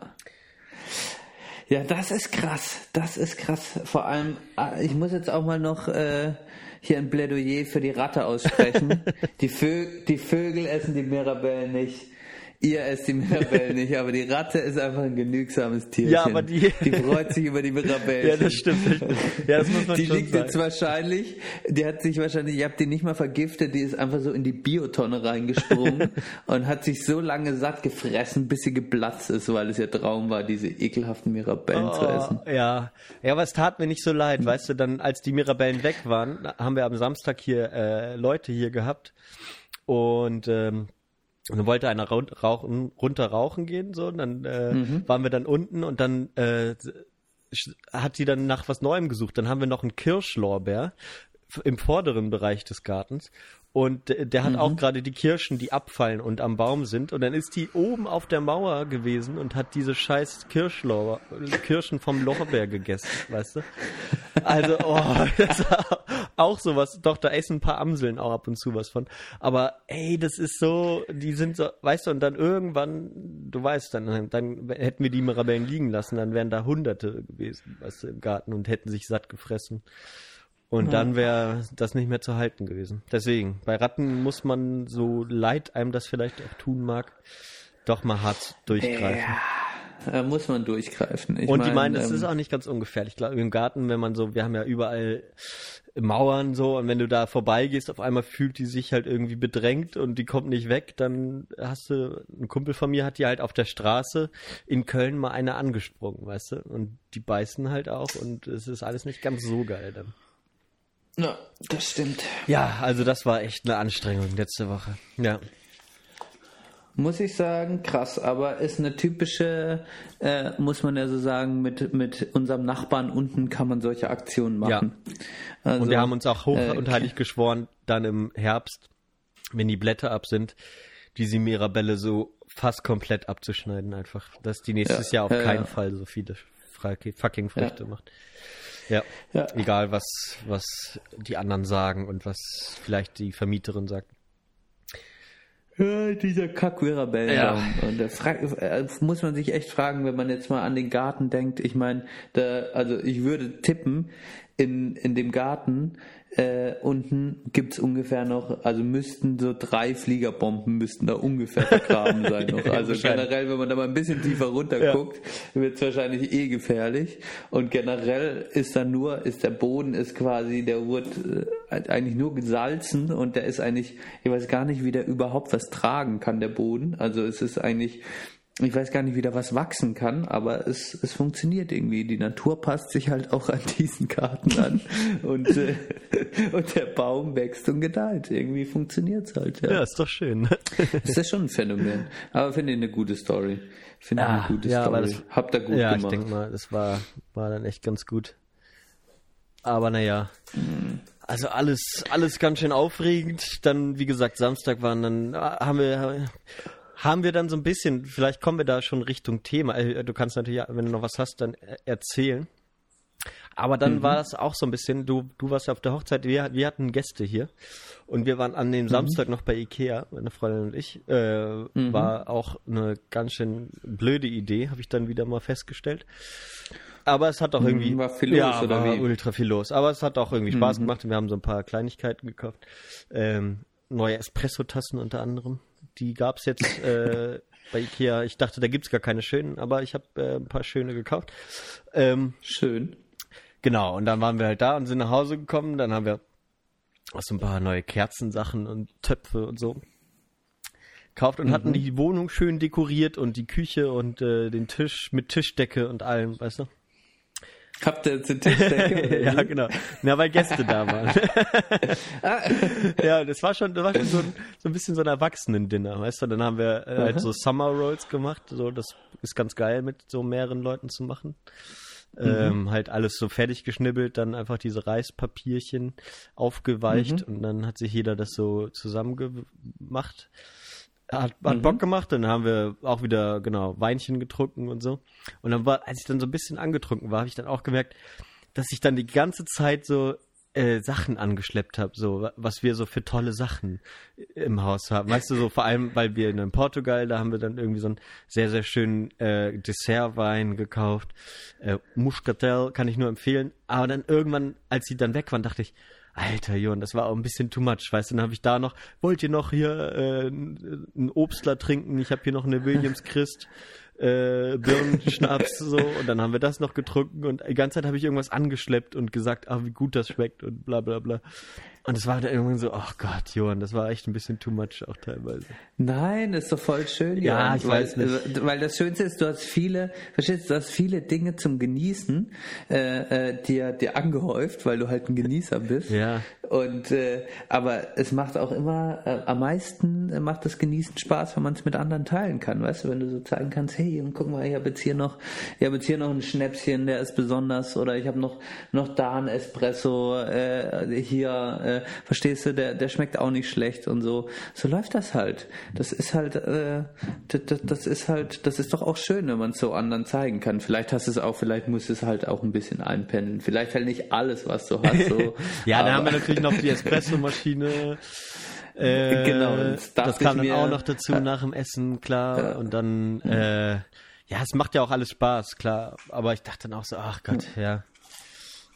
Ja, das ist krass. Das ist krass. Vor allem, ah, ich muss jetzt auch mal noch äh, hier ein Plädoyer für die Ratte aussprechen. die, Vö die Vögel essen die Mirabellen nicht. Ihr esst die Mirabellen nicht, aber die Ratte ist einfach ein genügsames Tierchen. Ja, aber die... Die freut sich über die Mirabellen. Ja, das stimmt. Ja, das muss man die schon liegt sagen. jetzt wahrscheinlich, die hat sich wahrscheinlich, ihr habt die nicht mal vergiftet, die ist einfach so in die Biotonne reingesprungen und hat sich so lange satt gefressen, bis sie geplatzt ist, weil es ihr Traum war, diese ekelhaften Mirabellen oh, zu essen. Ja, ja, aber es tat mir nicht so leid, weißt du, dann als die Mirabellen weg waren, haben wir am Samstag hier äh, Leute hier gehabt und ähm, und dann wollte einer rauchen, runter rauchen gehen, so, und dann äh, mhm. waren wir dann unten und dann äh, hat sie dann nach was Neuem gesucht. Dann haben wir noch einen Kirschlorbeer im vorderen Bereich des Gartens und der hat mhm. auch gerade die Kirschen, die abfallen und am Baum sind. Und dann ist die oben auf der Mauer gewesen und hat diese scheiß Kirschlauer, Kirschen vom Lorbeer gegessen, weißt du? Also, oh, das war auch sowas. Doch, da essen ein paar Amseln auch ab und zu was von. Aber ey, das ist so, die sind so, weißt du, und dann irgendwann, du weißt, dann, dann hätten wir die Mirabellen liegen lassen, dann wären da Hunderte gewesen, weißt du, im Garten und hätten sich satt gefressen. Und ja. dann wäre das nicht mehr zu halten gewesen. Deswegen, bei Ratten muss man, so leid einem das vielleicht auch tun mag, doch mal hart durchgreifen. Ja, da muss man durchgreifen. Ich und mein, die meinen, das ähm, ist auch nicht ganz ungefährlich. Ich glaube, im Garten, wenn man so, wir haben ja überall Mauern so und wenn du da vorbeigehst, auf einmal fühlt die sich halt irgendwie bedrängt und die kommt nicht weg, dann hast du, ein Kumpel von mir hat die halt auf der Straße in Köln mal eine angesprungen, weißt du, und die beißen halt auch und es ist alles nicht ganz so geil dann. Ja, das stimmt. Ja, also das war echt eine Anstrengung letzte Woche. Ja. Muss ich sagen, krass, aber ist eine typische, äh, muss man ja so sagen, mit, mit unserem Nachbarn unten kann man solche Aktionen machen. Ja. Also, und wir haben uns auch hoch äh, und heilig geschworen, dann im Herbst, wenn die Blätter ab sind, diese Mirabelle so fast komplett abzuschneiden einfach. Dass die nächstes ja, Jahr auf ja, keinen ja. Fall so viele fucking Früchte macht. Ja. ja. Egal, was, was die anderen sagen und was vielleicht die Vermieterin sagt. Ja, dieser Kack Mirabellenbaum. Ja. Und da äh, muss man sich echt fragen, wenn man jetzt mal an den Garten denkt. Ich meine, da, also ich würde tippen, in, in dem Garten äh, unten gibt's ungefähr noch, also müssten so drei Fliegerbomben müssten da ungefähr vergraben sein noch. Also generell, wenn man da mal ein bisschen tiefer runter ja. guckt, wird's wahrscheinlich eh gefährlich. Und generell ist da nur, ist der Boden ist quasi, der wurde äh, eigentlich nur gesalzen und der ist eigentlich, ich weiß gar nicht, wie der überhaupt was tragen kann, der Boden. Also es ist eigentlich ich weiß gar nicht, wie da was wachsen kann, aber es, es funktioniert irgendwie. Die Natur passt sich halt auch an diesen Garten an und, äh, und der Baum wächst und gedeiht. Irgendwie funktioniert es halt. Ja. ja, ist doch schön. ist das schon ein Phänomen. Aber finde ich eine gute Story. Finde ja, eine gute ja, Story. Das, Habt ihr gut ja, gemacht. Ja, ich denke mal, das war, war dann echt ganz gut. Aber naja. Mhm. Also alles, alles ganz schön aufregend. Dann, wie gesagt, Samstag waren dann, haben wir, haben wir dann so ein bisschen, vielleicht kommen wir da schon Richtung Thema. Äh, du kannst natürlich, wenn du noch was hast, dann erzählen. Aber dann mhm. war das auch so ein bisschen, du, du warst ja auf der Hochzeit, wir, wir hatten Gäste hier und wir waren an dem mhm. Samstag noch bei Ikea, meine Freundin und ich. Äh, mhm. War auch eine ganz schön blöde Idee, habe ich dann wieder mal festgestellt. Aber es hat auch mhm, irgendwie. War viel los, ja, oder war wie? ultra viel los. Aber es hat auch irgendwie Spaß mhm. gemacht und wir haben so ein paar Kleinigkeiten gekauft. Ähm, neue Espresso-Tassen unter anderem. Die gab es jetzt äh, bei Ikea. Ich dachte, da gibt es gar keine schönen, aber ich habe äh, ein paar schöne gekauft. Ähm, Schön. Genau, und dann waren wir halt da und sind nach Hause gekommen. Dann haben wir auch so ein paar neue Kerzensachen und Töpfe und so gekauft und mhm. hatten die Wohnung schön dekoriert und die Küche und äh, den Tisch mit Tischdecke und allem, weißt du? Habt ihr eine Tischdecke? ja, genau. Na, weil Gäste da waren. ja, das war schon, das war schon so, ein, so ein bisschen so ein Erwachsenen-Dinner, weißt du? Dann haben wir äh, halt so Summer Rolls gemacht. So, das ist ganz geil, mit so mehreren Leuten zu machen. Mhm. Ähm, halt alles so fertig geschnibbelt, dann einfach diese Reispapierchen aufgeweicht mhm. und dann hat sich jeder das so zusammengemacht. Hat, hat mhm. Bock gemacht, dann haben wir auch wieder, genau, Weinchen getrunken und so. Und dann war, als ich dann so ein bisschen angetrunken war, habe ich dann auch gemerkt, dass ich dann die ganze Zeit so äh, Sachen angeschleppt habe, so was wir so für tolle Sachen im Haus haben. Weißt du, so vor allem, weil wir in Portugal, da haben wir dann irgendwie so einen sehr, sehr schönen äh, Dessertwein gekauft. Äh, Muscatel kann ich nur empfehlen. Aber dann irgendwann, als sie dann weg waren, dachte ich, Alter, Jon, das war auch ein bisschen too much, weißt du, dann habe ich da noch, wollt ihr noch hier äh, einen Obstler trinken? Ich habe hier noch eine Williams Christ äh, Birnenschnaps so und dann haben wir das noch getrunken und die ganze Zeit habe ich irgendwas angeschleppt und gesagt, ah, wie gut das schmeckt und bla bla bla. Und es war dann irgendwann so, ach oh Gott, Johann, das war echt ein bisschen too much auch teilweise. Nein, ist doch voll schön. Ja, Johann, ich weil, weiß nicht. Weil das Schönste ist, du hast viele, verstehst du, du hast viele Dinge zum Genießen äh, äh, dir, dir angehäuft, weil du halt ein Genießer bist. Ja. Und äh, aber es macht auch immer äh, am meisten äh, macht das Genießen Spaß, wenn man es mit anderen teilen kann, weißt du, wenn du so zeigen kannst, hey, und guck mal, ich habe jetzt hier noch, ich habe jetzt hier noch ein Schnäpschen, der ist besonders, oder ich habe noch noch da ein Espresso, äh, hier äh, verstehst du, der, der schmeckt auch nicht schlecht und so. So läuft das halt. Das ist halt, äh, das, das ist halt, das ist doch auch schön, wenn man es so anderen zeigen kann. Vielleicht hast du es auch, vielleicht musst du es halt auch ein bisschen einpendeln. Vielleicht halt nicht alles, was du hast. So. ja, dann haben wir natürlich noch die Espresso-Maschine. Äh, genau, das, das kam dann auch noch dazu nach dem Essen, klar. Und dann, äh, ja, es macht ja auch alles Spaß, klar. Aber ich dachte dann auch so, ach Gott, ja.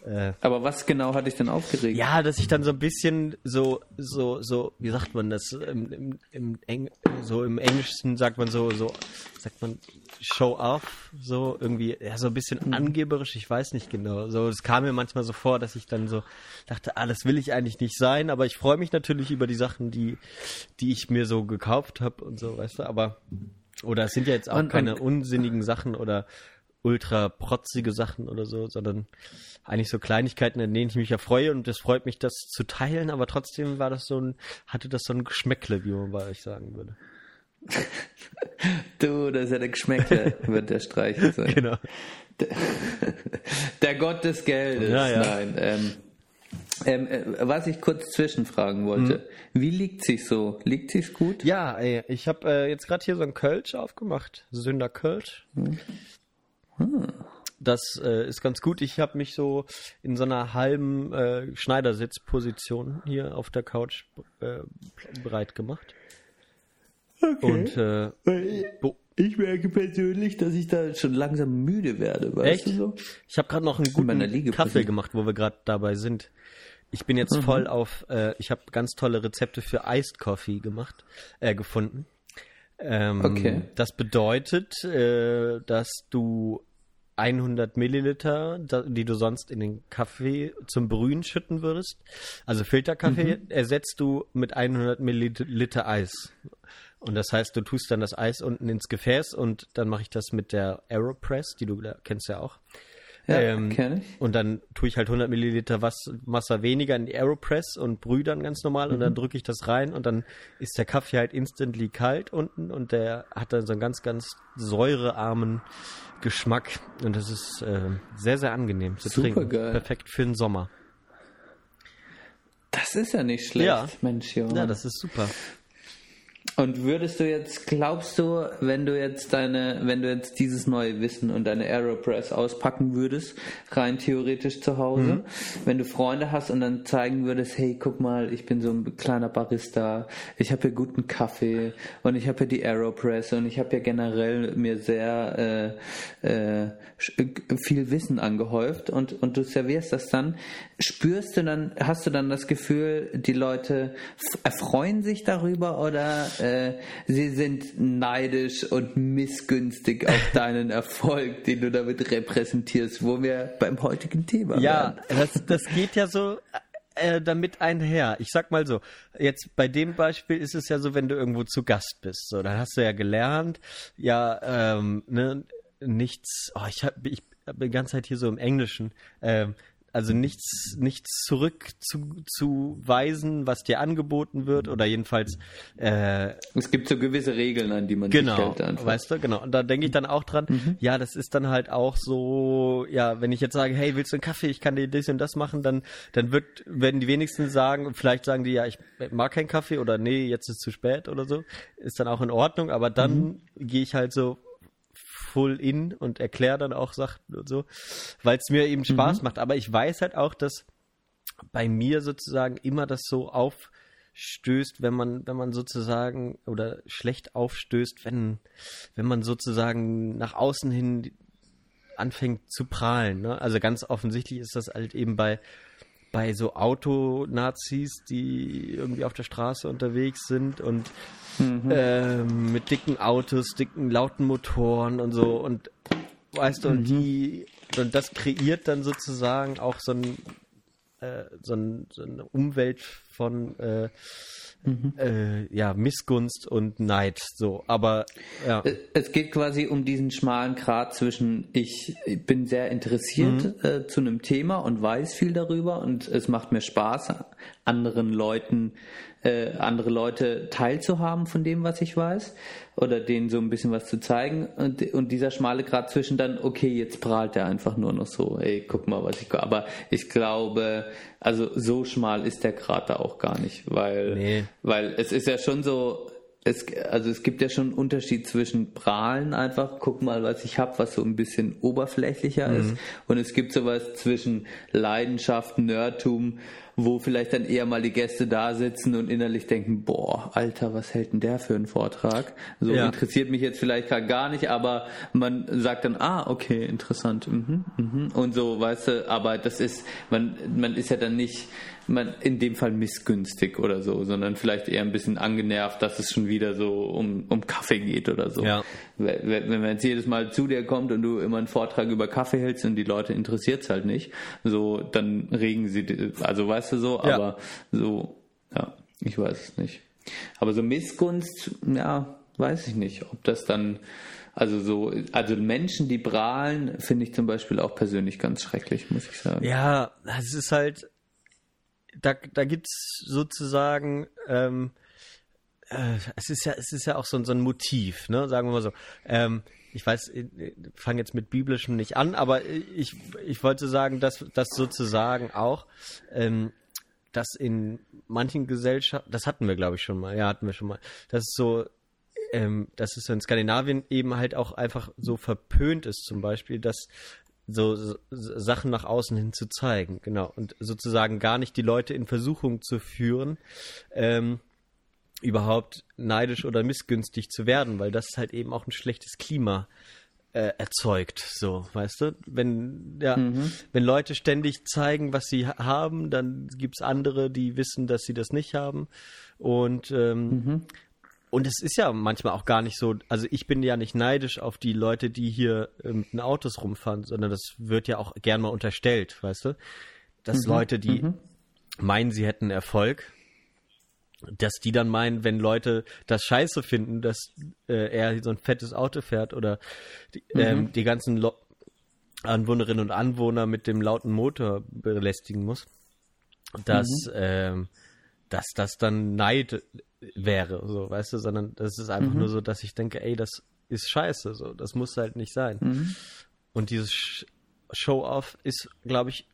Äh, Aber was genau hat dich denn aufgeregt? Ja, dass ich dann so ein bisschen so, so, so, wie sagt man das? Im, im, im Eng, so im Englischen sagt man so, so, sagt man Show off, so irgendwie, ja, so ein bisschen mhm. angeberisch, ich weiß nicht genau. So, es kam mir manchmal so vor, dass ich dann so dachte, ah, das will ich eigentlich nicht sein, aber ich freue mich natürlich über die Sachen, die, die ich mir so gekauft habe und so, weißt du, aber, oder es sind ja jetzt auch und, keine und, unsinnigen Sachen oder ultra protzige Sachen oder so, sondern eigentlich so Kleinigkeiten, an denen ich mich ja freue und es freut mich, das zu teilen, aber trotzdem war das so ein, hatte das so ein Geschmäckle, wie man bei euch sagen würde. Du, das ist ja der Geschmäckle, wird der Streich sein. Genau. Der, der, Gott des Geldes. Ja, ja. Nein. Ähm, ähm, äh, was ich kurz zwischenfragen wollte, hm. wie liegt sich so? Liegt sich's gut? Ja, ey, ich habe äh, jetzt gerade hier so ein Kölsch aufgemacht, Sünder Kölsch. Hm. Hm. Das äh, ist ganz gut. Ich habe mich so in so einer halben äh, Schneidersitzposition hier auf der Couch äh, bereit gemacht. Okay. Und äh, ich merke persönlich, dass ich da schon langsam müde werde. Weißt Echt? So? Ich habe gerade noch einen guten Kaffee gemacht, wo wir gerade dabei sind. Ich bin jetzt mhm. voll auf, äh, ich habe ganz tolle Rezepte für Iced Coffee gemacht, äh, gefunden. Ähm, okay. Das bedeutet, äh, dass du 100 Milliliter, die du sonst in den Kaffee zum Brühen schütten würdest, also Filterkaffee, mhm. ersetzt du mit 100 Milliliter Eis. Und das heißt, du tust dann das Eis unten ins Gefäß und dann mache ich das mit der Aeropress, die du da kennst ja auch. Ja, ähm, kenne ich. Und dann tue ich halt 100 Milliliter Wasser weniger in die Aeropress und brühe dann ganz normal mhm. und dann mhm. drücke ich das rein und dann ist der Kaffee halt instantly kalt unten und der hat dann so einen ganz, ganz säurearmen Geschmack und das ist äh, sehr, sehr angenehm zu Super trinken. Geil. Perfekt für den Sommer. Das ist ja nicht schlecht, ja. Mensch. Junge. Ja, das ist super. Und würdest du jetzt, glaubst du, wenn du jetzt deine, wenn du jetzt dieses neue Wissen und deine Aeropress auspacken würdest, rein theoretisch zu Hause, mhm. wenn du Freunde hast und dann zeigen würdest, hey, guck mal, ich bin so ein kleiner Barista, ich habe hier guten Kaffee und ich habe hier die Aeropress und ich habe ja generell mir sehr äh, äh, viel Wissen angehäuft und, und du servierst das dann, spürst du dann, hast du dann das Gefühl, die Leute erfreuen sich darüber oder äh, sie sind neidisch und missgünstig auf deinen Erfolg, den du damit repräsentierst, wo wir beim heutigen Thema Ja, das, das geht ja so äh, damit einher. Ich sag mal so, jetzt bei dem Beispiel ist es ja so, wenn du irgendwo zu Gast bist, so, dann hast du ja gelernt, ja, ähm, ne, nichts, oh, ich habe ich hab die ganze Zeit hier so im Englischen, ähm, also nichts, nichts zurückzuweisen, was dir angeboten wird oder jedenfalls. Äh, es gibt so gewisse Regeln, an die man genau, sich hält. Einfach. Weißt du, genau. Und da denke ich dann auch dran. Mhm. Ja, das ist dann halt auch so. Ja, wenn ich jetzt sage, hey, willst du einen Kaffee? Ich kann dir das und das machen, dann dann wird werden die wenigsten sagen. Vielleicht sagen die ja, ich mag keinen Kaffee oder nee, jetzt ist zu spät oder so. Ist dann auch in Ordnung. Aber dann mhm. gehe ich halt so full in und erkläre dann auch Sachen und so, weil es mir eben Spaß mhm. macht. Aber ich weiß halt auch, dass bei mir sozusagen immer das so aufstößt, wenn man, wenn man sozusagen oder schlecht aufstößt, wenn, wenn man sozusagen nach außen hin anfängt zu prahlen. Ne? Also ganz offensichtlich ist das halt eben bei bei so Autonazis, die irgendwie auf der Straße unterwegs sind und mhm. äh, mit dicken Autos, dicken, lauten Motoren und so und weißt du, mhm. und die und das kreiert dann sozusagen auch so, ein, äh, so, ein, so eine Umwelt von äh, mhm. äh, ja, Missgunst und Neid. So, aber ja. Es geht quasi um diesen schmalen Grat zwischen ich bin sehr interessiert mhm. äh, zu einem Thema und weiß viel darüber und es macht mir Spaß, anderen Leuten äh, andere Leute teilzuhaben von dem, was ich weiß, oder denen so ein bisschen was zu zeigen. Und, und dieser schmale Grad zwischen dann, okay, jetzt prahlt er einfach nur noch so, ey, guck mal, was ich. Aber ich glaube, also so schmal ist der Grad da auch gar nicht, weil, nee. weil es ist ja schon so, es, also es gibt ja schon einen Unterschied zwischen Prahlen einfach, guck mal, was ich habe, was so ein bisschen oberflächlicher mhm. ist, und es gibt sowas zwischen Leidenschaft, Nerdtum, wo vielleicht dann eher mal die Gäste da sitzen und innerlich denken, boah, Alter, was hält denn der für einen Vortrag? So ja. interessiert mich jetzt vielleicht gerade gar nicht, aber man sagt dann, ah, okay, interessant, mhm, mhm. und so, weißt du, aber das ist, man, man ist ja dann nicht, man in dem Fall missgünstig oder so, sondern vielleicht eher ein bisschen angenervt, dass es schon wieder so um, um Kaffee geht oder so. Ja. Wenn, wenn man jetzt jedes Mal zu dir kommt und du immer einen Vortrag über Kaffee hältst und die Leute interessiert es halt nicht, so dann regen sie, also weißt du so, ja. aber so, ja, ich weiß es nicht. Aber so Missgunst, ja, weiß ich nicht, ob das dann also so, also Menschen, die prahlen, finde ich zum Beispiel auch persönlich ganz schrecklich, muss ich sagen. Ja, es ist halt, da, da gibt's sozusagen, ähm, äh, es ist ja, es ist ja auch so, so ein Motiv, ne? Sagen wir mal so. Ähm, ich weiß, ich fange jetzt mit biblischem nicht an, aber ich, ich wollte sagen, dass das sozusagen auch, ähm, dass in manchen Gesellschaften, das hatten wir glaube ich schon mal, ja, hatten wir schon mal, dass es so, ähm, dass es in Skandinavien eben halt auch einfach so verpönt ist, zum Beispiel, dass so, so, Sachen nach außen hin zu zeigen, genau. Und sozusagen gar nicht die Leute in Versuchung zu führen, ähm, überhaupt neidisch oder missgünstig zu werden, weil das halt eben auch ein schlechtes Klima äh, erzeugt, so, weißt du? Wenn, ja, mhm. wenn Leute ständig zeigen, was sie haben, dann gibt's andere, die wissen, dass sie das nicht haben. Und ähm, mhm. Und es ist ja manchmal auch gar nicht so, also ich bin ja nicht neidisch auf die Leute, die hier ähm, mit den Autos rumfahren, sondern das wird ja auch gern mal unterstellt, weißt du? Dass mhm. Leute, die mhm. meinen, sie hätten Erfolg, dass die dann meinen, wenn Leute das scheiße finden, dass äh, er so ein fettes Auto fährt oder die, mhm. ähm, die ganzen Lo Anwohnerinnen und Anwohner mit dem lauten Motor belästigen muss, dass, mhm. ähm, dass das dann Neid wäre, so, weißt du, sondern das ist einfach mhm. nur so, dass ich denke, ey, das ist scheiße, so, das muss halt nicht sein. Mhm. Und dieses Show-off ist, glaube ich,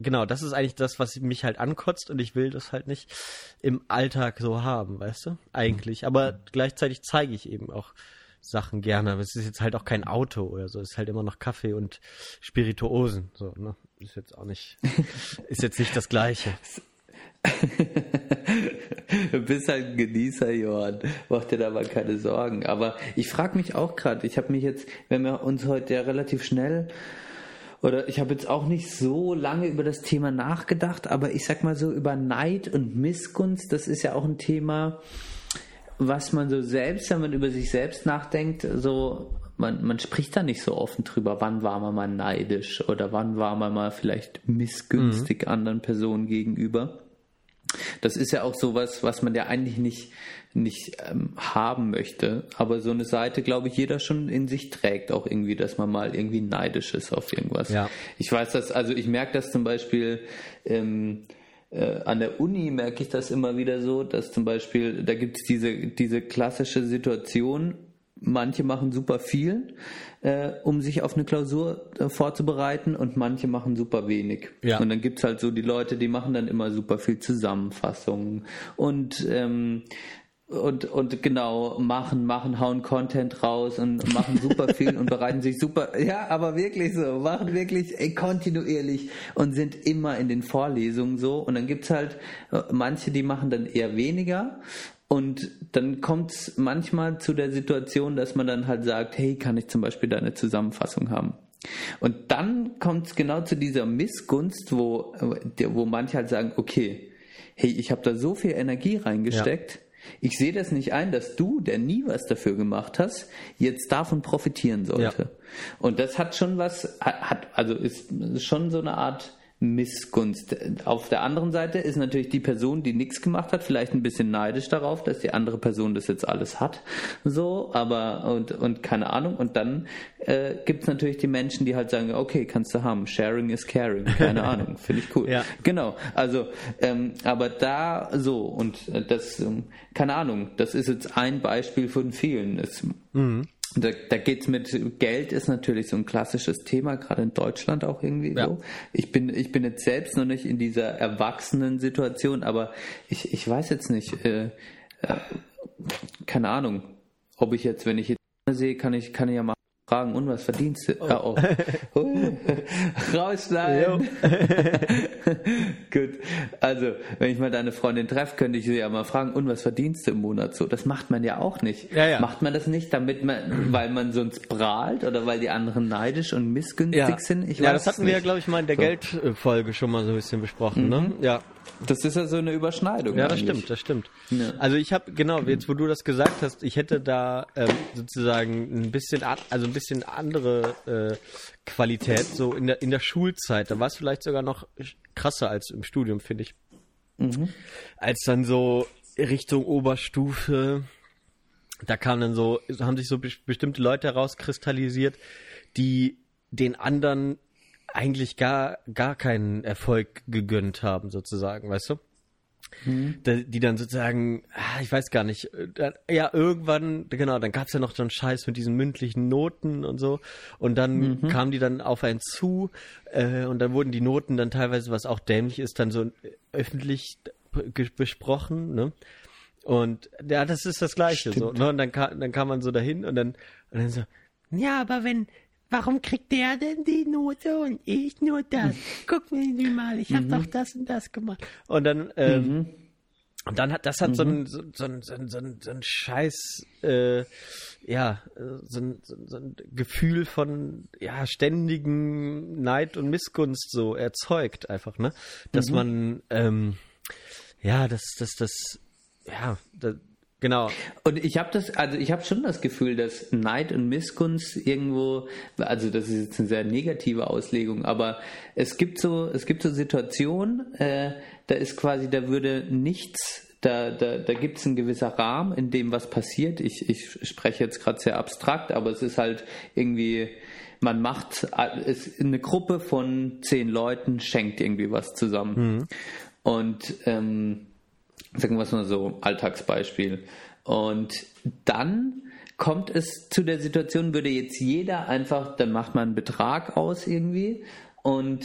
genau, das ist eigentlich das, was mich halt ankotzt und ich will das halt nicht im Alltag so haben, weißt du, eigentlich. Aber gleichzeitig zeige ich eben auch Sachen gerne. Aber es ist jetzt halt auch kein Auto oder so. Es ist halt immer noch Kaffee und Spirituosen. So, ne? Ist jetzt auch nicht, ist jetzt nicht das Gleiche. du bist halt ein Genießer, Johann. Mach dir da mal keine Sorgen. Aber ich frage mich auch gerade, ich habe mich jetzt, wenn wir uns heute ja relativ schnell oder ich habe jetzt auch nicht so lange über das Thema nachgedacht, aber ich sag mal so über Neid und Missgunst, das ist ja auch ein Thema, was man so selbst, wenn man über sich selbst nachdenkt, so man, man spricht da nicht so offen drüber, wann war man mal neidisch oder wann war man mal vielleicht missgünstig mhm. anderen Personen gegenüber. Das ist ja auch sowas, was man ja eigentlich nicht, nicht ähm, haben möchte. Aber so eine Seite, glaube ich, jeder schon in sich trägt, auch irgendwie, dass man mal irgendwie neidisch ist auf irgendwas. Ja. Ich weiß das, also ich merke das zum Beispiel, ähm, äh, an der Uni merke ich das immer wieder so, dass zum Beispiel, da gibt es diese, diese klassische Situation, manche machen super viel, äh, um sich auf eine Klausur äh, vorzubereiten und manche machen super wenig. Ja. Und dann gibt's halt so die Leute, die machen dann immer super viel Zusammenfassungen und ähm, und, und genau, machen, machen, hauen Content raus und machen super viel und bereiten sich super, ja, aber wirklich so, machen wirklich ey, kontinuierlich und sind immer in den Vorlesungen so. Und dann gibt's halt äh, manche, die machen dann eher weniger und dann kommt es manchmal zu der Situation, dass man dann halt sagt, hey, kann ich zum Beispiel deine Zusammenfassung haben? Und dann kommt es genau zu dieser Missgunst, wo, wo manche halt sagen, okay, hey, ich habe da so viel Energie reingesteckt, ja. ich sehe das nicht ein, dass du, der nie was dafür gemacht hast, jetzt davon profitieren sollte. Ja. Und das hat schon was, hat, also ist schon so eine Art Missgunst. Auf der anderen Seite ist natürlich die Person, die nichts gemacht hat, vielleicht ein bisschen neidisch darauf, dass die andere Person das jetzt alles hat. So, aber und, und keine Ahnung. Und dann äh, gibt es natürlich die Menschen, die halt sagen, okay, kannst du haben. Sharing is caring. Keine Ahnung. Finde ich cool. Ja. Genau. Also, ähm, aber da so und das, ähm, keine Ahnung, das ist jetzt ein Beispiel von vielen. Es, mhm da, da geht's mit Geld ist natürlich so ein klassisches Thema, gerade in Deutschland auch irgendwie ja. so. Ich bin, ich bin jetzt selbst noch nicht in dieser erwachsenen Situation, aber ich, ich weiß jetzt nicht, äh, äh, keine Ahnung, ob ich jetzt, wenn ich jetzt sehe, kann ich, kann ich ja mal fragen, und was verdienst du? Oh. oh. Rausschneiden. Gut. Also, wenn ich mal deine Freundin treffe, könnte ich sie ja mal fragen, und was verdienst du im Monat so? Das macht man ja auch nicht. Ja, ja. Macht man das nicht, damit man, weil man sonst prahlt oder weil die anderen neidisch und missgünstig ja. sind? Ich ja, das hatten wir ja, glaube ich, mal in der so. Geldfolge schon mal so ein bisschen besprochen, ne? mhm. ne? Ja. Das ist ja so eine Überschneidung. Ja, das eigentlich. stimmt, das stimmt. Ja. Also ich habe genau jetzt, wo du das gesagt hast, ich hätte da ähm, sozusagen ein bisschen, also ein bisschen andere äh, Qualität so in der in der Schulzeit. Da war es vielleicht sogar noch krasser als im Studium, finde ich. Mhm. Als dann so Richtung Oberstufe, da kamen dann so, haben sich so bestimmte Leute herauskristallisiert, die den anderen eigentlich gar, gar keinen Erfolg gegönnt haben, sozusagen, weißt du? Mhm. Die dann sozusagen, ah, ich weiß gar nicht, äh, ja, irgendwann, genau, dann gab's ja noch so einen Scheiß mit diesen mündlichen Noten und so. Und dann mhm. kamen die dann auf einen zu äh, und dann wurden die Noten dann teilweise, was auch dämlich ist, dann so öffentlich besprochen, ne? Und ja, das ist das Gleiche. Stimmt. So, ne? Und dann kam, dann kam man so dahin und dann, und dann so, ja, aber wenn, Warum kriegt der denn die Note und ich nur das? Guck mir mal, ich habe mhm. doch das und das gemacht. Und dann, ähm, mhm. Und dann hat das hat mhm. so, ein, so, so, ein, so, ein, so ein Scheiß, äh, ja, so ein, so ein Gefühl von ja ständigen Neid und Missgunst so erzeugt einfach, ne? Dass mhm. man ähm, ja, das, das, das, ja, das, Genau. Und ich habe das, also ich habe schon das Gefühl, dass Neid und Missgunst irgendwo, also das ist jetzt eine sehr negative Auslegung, aber es gibt so, es gibt so Situationen, äh, da ist quasi, da würde nichts da, da, da gibt es einen gewisser Rahmen, in dem was passiert. Ich, ich spreche jetzt gerade sehr abstrakt, aber es ist halt irgendwie, man macht, es, eine Gruppe von zehn Leuten schenkt irgendwie was zusammen. Mhm. Und ähm, sagen wir es mal so, Alltagsbeispiel. Und dann kommt es zu der Situation, würde jetzt jeder einfach, dann macht man einen Betrag aus irgendwie und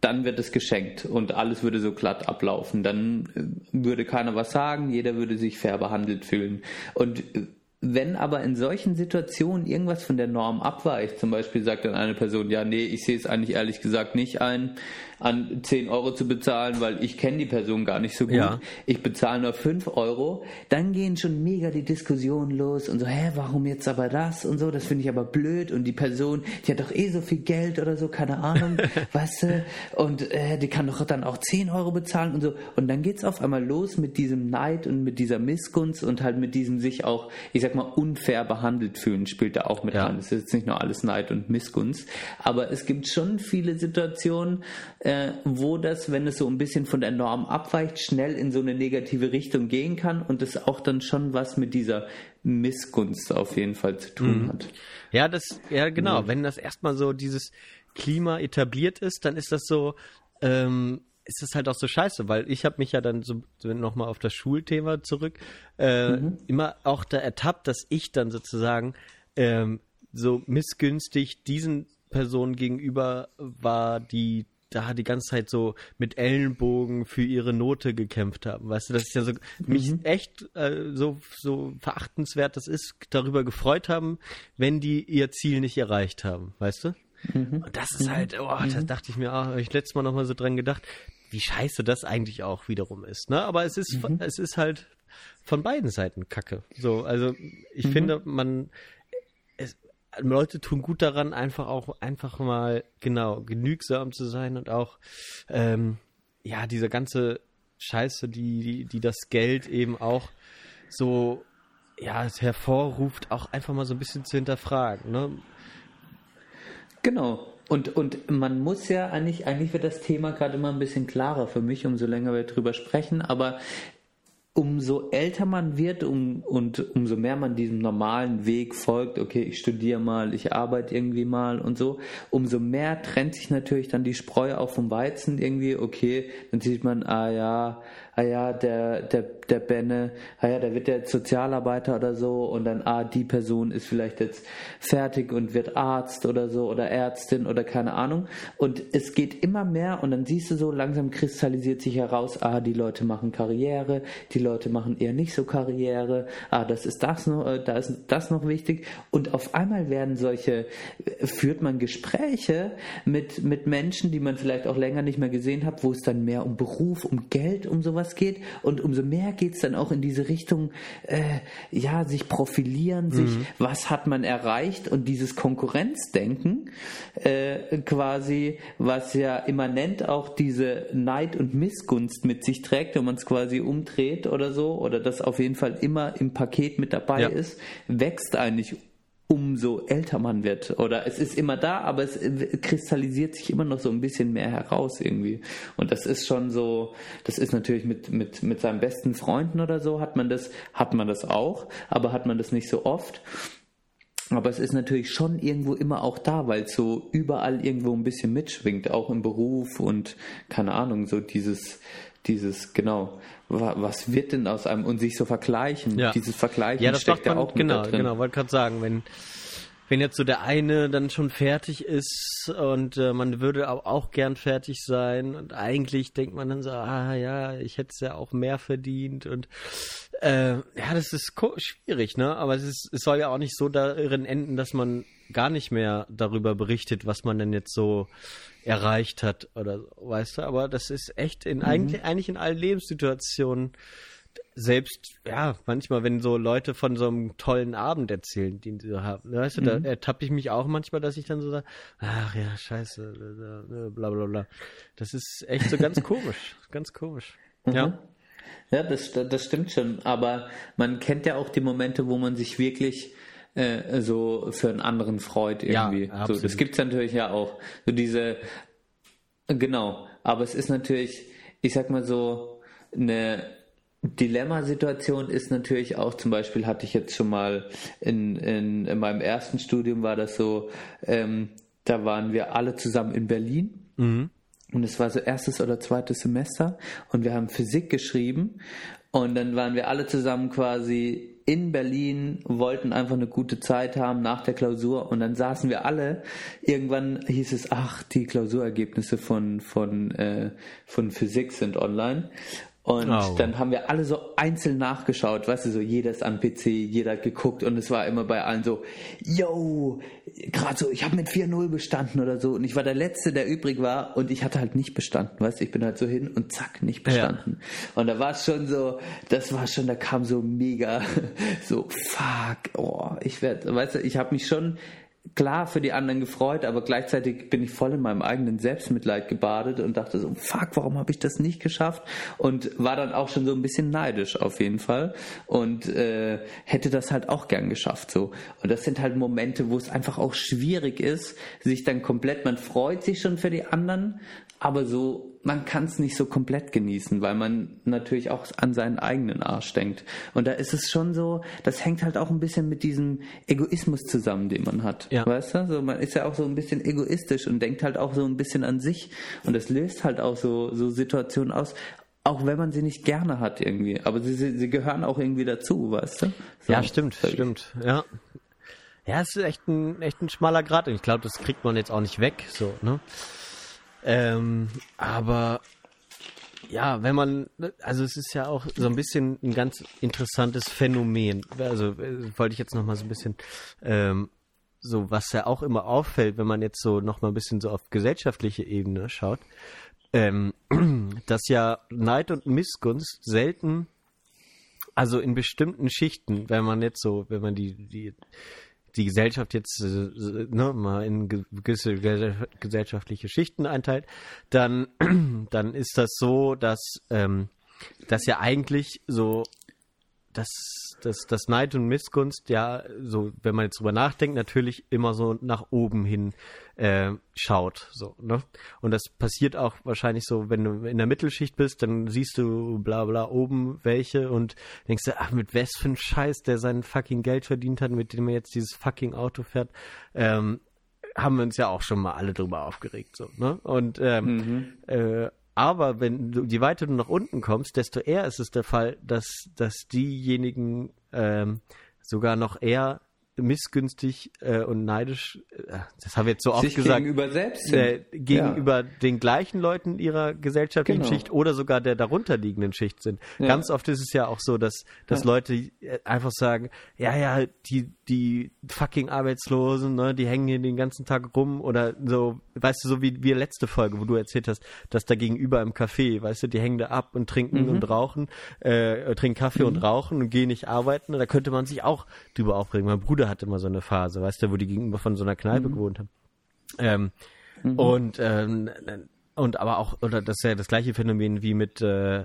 dann wird es geschenkt und alles würde so glatt ablaufen. Dann äh, würde keiner was sagen, jeder würde sich fair behandelt fühlen. Und äh, wenn aber in solchen Situationen irgendwas von der Norm abweicht, zum Beispiel sagt dann eine Person, ja, nee, ich sehe es eigentlich ehrlich gesagt nicht ein, an 10 Euro zu bezahlen, weil ich kenne die Person gar nicht so gut. Ja. Ich bezahle nur 5 Euro. Dann gehen schon mega die Diskussionen los und so, hä, warum jetzt aber das und so, das finde ich aber blöd und die Person, die hat doch eh so viel Geld oder so, keine Ahnung, weißt du, und äh, die kann doch dann auch 10 Euro bezahlen und so. Und dann geht es auf einmal los mit diesem Neid und mit dieser Missgunst und halt mit diesem sich auch, ich sag mal, unfair behandelt fühlen, spielt da auch mit ja. rein. Es ist jetzt nicht nur alles Neid und Missgunst, aber es gibt schon viele Situationen, äh, wo das, wenn es so ein bisschen von der Norm abweicht, schnell in so eine negative Richtung gehen kann und es auch dann schon was mit dieser Missgunst auf jeden Fall zu tun mhm. hat. Ja, das, ja genau. Mhm. Wenn das erstmal so dieses Klima etabliert ist, dann ist das so, ähm, ist es halt auch so scheiße, weil ich habe mich ja dann so, so nochmal auf das Schulthema zurück, äh, mhm. immer auch da ertappt, dass ich dann sozusagen ähm, so missgünstig diesen Personen gegenüber war, die da die ganze Zeit so mit Ellenbogen für ihre Note gekämpft haben. Weißt du, dass ich ja so mhm. mich echt äh, so, so verachtenswert das ist, darüber gefreut haben, wenn die ihr Ziel nicht erreicht haben, weißt du? Mhm. Und das ist halt, oh, da mhm. dachte ich mir, oh, hab ich letztes Mal nochmal so dran gedacht, wie scheiße das eigentlich auch wiederum ist, ne? Aber es ist, mhm. es ist halt von beiden Seiten Kacke. So, also ich mhm. finde, man, Leute tun gut daran, einfach auch einfach mal genau genügsam zu sein und auch ähm, ja diese ganze Scheiße, die, die die das Geld eben auch so ja hervorruft, auch einfach mal so ein bisschen zu hinterfragen. Ne? Genau. Und, und man muss ja eigentlich, eigentlich wird das Thema gerade immer ein bisschen klarer für mich, umso länger wir drüber sprechen, aber umso älter man wird um, und umso mehr man diesem normalen Weg folgt, okay, ich studiere mal, ich arbeite irgendwie mal und so, umso mehr trennt sich natürlich dann die Spreu auch vom Weizen irgendwie, okay, dann sieht man, ah ja, ah ja, der, der, der Benne, ah ja, der wird jetzt Sozialarbeiter oder so und dann, ah, die Person ist vielleicht jetzt fertig und wird Arzt oder so oder Ärztin oder keine Ahnung. Und es geht immer mehr und dann siehst du so, langsam kristallisiert sich heraus, ah, die Leute machen Karriere, die Leute machen eher nicht so Karriere, ah, das ist das noch, äh, da ist das noch wichtig. Und auf einmal werden solche, führt man Gespräche mit, mit Menschen, die man vielleicht auch länger nicht mehr gesehen hat, wo es dann mehr um Beruf, um Geld, um sowas geht und umso mehr geht es dann auch in diese Richtung, äh, ja, sich profilieren, sich, mhm. was hat man erreicht und dieses Konkurrenzdenken äh, quasi, was ja immanent auch diese Neid und Missgunst mit sich trägt, wenn man es quasi umdreht oder so, oder das auf jeden Fall immer im Paket mit dabei ja. ist, wächst eigentlich umso älter man wird. Oder es ist immer da, aber es kristallisiert sich immer noch so ein bisschen mehr heraus irgendwie. Und das ist schon so, das ist natürlich mit, mit, mit seinen besten Freunden oder so hat man das, hat man das auch, aber hat man das nicht so oft. Aber es ist natürlich schon irgendwo immer auch da, weil es so überall irgendwo ein bisschen mitschwingt, auch im Beruf und keine Ahnung, so dieses, dieses, genau, was wird denn aus einem und sich so vergleichen, ja. dieses Vergleichen ja, das steckt ja auch genau, mit da drin. Genau, wollte gerade sagen, wenn wenn jetzt so der eine dann schon fertig ist und äh, man würde auch, auch gern fertig sein und eigentlich denkt man dann so, ah ja, ich hätte es ja auch mehr verdient und äh, ja, das ist schwierig, ne? Aber es, ist, es soll ja auch nicht so darin enden, dass man gar nicht mehr darüber berichtet, was man denn jetzt so erreicht hat oder so, weißt du, aber das ist echt in mhm. eigentlich, eigentlich in allen Lebenssituationen selbst, ja, manchmal, wenn so Leute von so einem tollen Abend erzählen, den sie so haben, weißt du, mhm. da ertappe ich mich auch manchmal, dass ich dann so sage, ach ja, scheiße, bla bla bla. Das ist echt so ganz komisch, ganz komisch. Mhm. Ja. Ja, das, das stimmt schon. Aber man kennt ja auch die Momente, wo man sich wirklich äh, so für einen anderen freut irgendwie. Ja, so, das gibt's natürlich ja auch. So diese, genau. Aber es ist natürlich, ich sag mal so, eine Dilemmasituation ist natürlich auch, zum Beispiel hatte ich jetzt schon mal in, in, in meinem ersten Studium war das so, ähm, da waren wir alle zusammen in Berlin. Mhm. Und es war so erstes oder zweites Semester und wir haben Physik geschrieben und dann waren wir alle zusammen quasi in Berlin, wollten einfach eine gute Zeit haben nach der Klausur und dann saßen wir alle. Irgendwann hieß es, ach, die Klausurergebnisse von, von, äh, von Physik sind online. Und oh. dann haben wir alle so einzeln nachgeschaut, weißt du, so jeder ist am PC, jeder hat geguckt und es war immer bei allen so, yo, gerade so, ich habe mit 4-0 bestanden oder so und ich war der Letzte, der übrig war und ich hatte halt nicht bestanden, weißt du, ich bin halt so hin und zack, nicht bestanden. Ja. Und da war es schon so, das war schon, da kam so mega, so, fuck, oh, ich werde, weißt du, ich habe mich schon klar für die anderen gefreut, aber gleichzeitig bin ich voll in meinem eigenen Selbstmitleid gebadet und dachte so, fuck, warum habe ich das nicht geschafft? Und war dann auch schon so ein bisschen neidisch auf jeden Fall und äh, hätte das halt auch gern geschafft so. Und das sind halt Momente, wo es einfach auch schwierig ist, sich dann komplett, man freut sich schon für die anderen, aber so man kann es nicht so komplett genießen, weil man natürlich auch an seinen eigenen Arsch denkt. Und da ist es schon so, das hängt halt auch ein bisschen mit diesem Egoismus zusammen, den man hat. Ja. Weißt du? So, man ist ja auch so ein bisschen egoistisch und denkt halt auch so ein bisschen an sich. Und das löst halt auch so, so Situationen aus, auch wenn man sie nicht gerne hat irgendwie. Aber sie, sie, sie gehören auch irgendwie dazu, weißt du? So, ja, stimmt, stimmt. Ja. Ja, es ist echt ein, echt ein schmaler Grad und ich glaube, das kriegt man jetzt auch nicht weg, so, ne? Ähm, aber ja, wenn man, also es ist ja auch so ein bisschen ein ganz interessantes Phänomen. Also äh, wollte ich jetzt noch mal so ein bisschen ähm, so, was ja auch immer auffällt, wenn man jetzt so noch mal ein bisschen so auf gesellschaftliche Ebene schaut, ähm, dass ja Neid und Missgunst selten, also in bestimmten Schichten, wenn man jetzt so, wenn man die die die Gesellschaft jetzt äh, ne, mal in gewisse gesellschaftliche Schichten einteilt, dann, dann ist das so, dass, ähm, dass ja eigentlich so dass das, das Neid und Missgunst ja so, wenn man jetzt drüber nachdenkt, natürlich immer so nach oben hin äh, schaut. So, ne? Und das passiert auch wahrscheinlich so, wenn du in der Mittelschicht bist, dann siehst du bla bla oben welche und denkst du, ach, mit was für ein Scheiß, der sein fucking Geld verdient hat, mit dem er jetzt dieses fucking Auto fährt. Ähm, haben wir uns ja auch schon mal alle drüber aufgeregt. So, ne? Und ähm, mhm. äh, aber wenn du, je weiter du nach unten kommst, desto eher ist es der Fall, dass, dass diejenigen ähm, sogar noch eher missgünstig äh, und neidisch, äh, das haben wir jetzt so oft gesagt, gegenüber selbst äh, gegenüber ja. den gleichen Leuten ihrer gesellschaftlichen genau. Schicht oder sogar der darunterliegenden Schicht sind. Ja. Ganz oft ist es ja auch so, dass, dass ja. Leute äh, einfach sagen, ja, ja, die, die fucking Arbeitslosen, ne, die hängen hier den ganzen Tag rum oder so, weißt du, so wie wir letzte Folge, wo du erzählt hast, dass da gegenüber im Café, weißt du, die hängen da ab und trinken mhm. und rauchen, äh, trinken Kaffee mhm. und rauchen und gehen nicht arbeiten. Da könnte man sich auch drüber aufregen. Mein Bruder hatte immer so eine Phase, weißt du, wo die gegenüber von so einer Kneipe mhm. gewohnt haben. Ähm, mhm. Und ähm, und aber auch, oder das ist ja das gleiche Phänomen wie mit äh,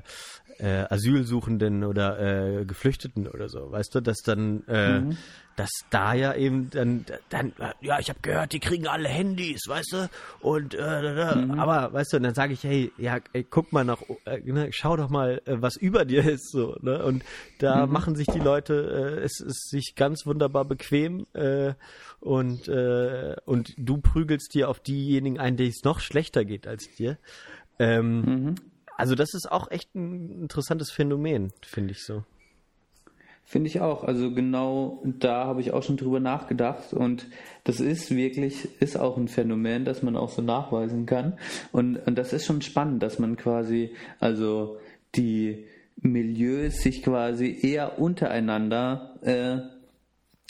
äh, Asylsuchenden oder äh, Geflüchteten oder so, weißt du, dass dann äh, mhm dass da ja eben dann, dann ja, ich habe gehört, die kriegen alle Handys, weißt du, und äh, mhm. aber weißt du, und dann sage ich, hey, ja, ey, guck mal nach, äh, ne, schau doch mal, äh, was über dir ist, so, ne, und da mhm. machen sich die Leute, äh, es ist sich ganz wunderbar bequem äh, und äh, und du prügelst dir auf diejenigen ein, denen es noch schlechter geht als dir. Ähm, mhm. Also das ist auch echt ein interessantes Phänomen, finde ich so. Finde ich auch. Also genau da habe ich auch schon drüber nachgedacht und das ist wirklich, ist auch ein Phänomen, das man auch so nachweisen kann. Und, und das ist schon spannend, dass man quasi, also die Milieus sich quasi eher untereinander äh,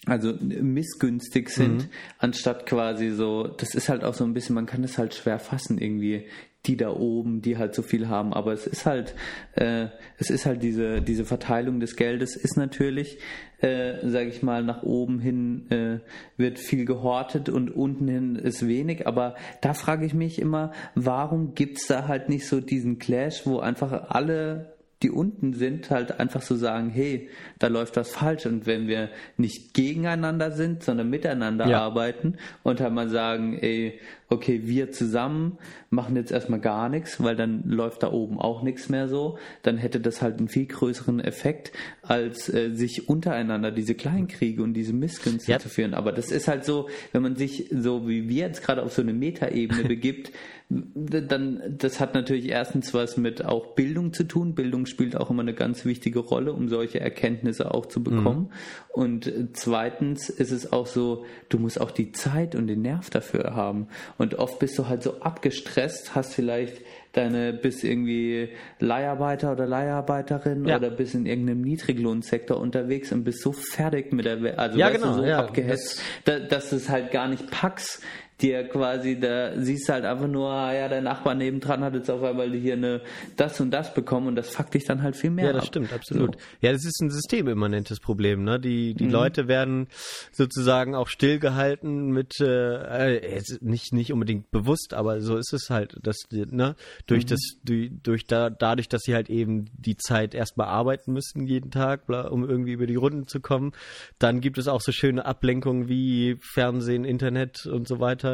also missgünstig sind, mhm. anstatt quasi so, das ist halt auch so ein bisschen, man kann das halt schwer fassen irgendwie, die da oben, die halt so viel haben. Aber es ist halt, äh, es ist halt diese, diese Verteilung des Geldes ist natürlich, äh, sage ich mal, nach oben hin äh, wird viel gehortet und unten hin ist wenig. Aber da frage ich mich immer, warum gibt's da halt nicht so diesen Clash, wo einfach alle die unten sind, halt einfach so sagen, hey, da läuft was falsch. Und wenn wir nicht gegeneinander sind, sondern miteinander ja. arbeiten und halt mal sagen, ey, okay, wir zusammen machen jetzt erstmal gar nichts, weil dann läuft da oben auch nichts mehr so, dann hätte das halt einen viel größeren Effekt, als äh, sich untereinander diese Kleinkriege und diese Missgünste ja. zu führen. Aber das ist halt so, wenn man sich so wie wir jetzt gerade auf so eine Metaebene begibt, dann, das hat natürlich erstens was mit auch Bildung zu tun. Bildung spielt auch immer eine ganz wichtige Rolle, um solche Erkenntnisse auch zu bekommen. Mhm. Und zweitens ist es auch so, du musst auch die Zeit und den Nerv dafür haben. Und oft bist du halt so abgestresst, hast vielleicht deine, bist irgendwie Leiharbeiter oder Leiharbeiterin ja. oder bist in irgendeinem Niedriglohnsektor unterwegs und bist so fertig mit der, also ja, genau, du, so ja, abgehetzt, das, dass du es halt gar nicht packst, dir quasi, da siehst du halt einfach nur, ah ja, der Nachbar nebendran hat jetzt auf einmal hier eine das und das bekommen und das fuckt dich dann halt viel mehr. Ja, das ab. stimmt, absolut. So. Ja, das ist ein systemimmanentes Problem, ne? Die, die mhm. Leute werden sozusagen auch stillgehalten mit äh, äh nicht, nicht unbedingt bewusst, aber so ist es halt, dass ne, durch mhm. das, durch, durch da, dadurch, dass sie halt eben die Zeit erstmal arbeiten müssen jeden Tag, um irgendwie über die Runden zu kommen, dann gibt es auch so schöne Ablenkungen wie Fernsehen, Internet und so weiter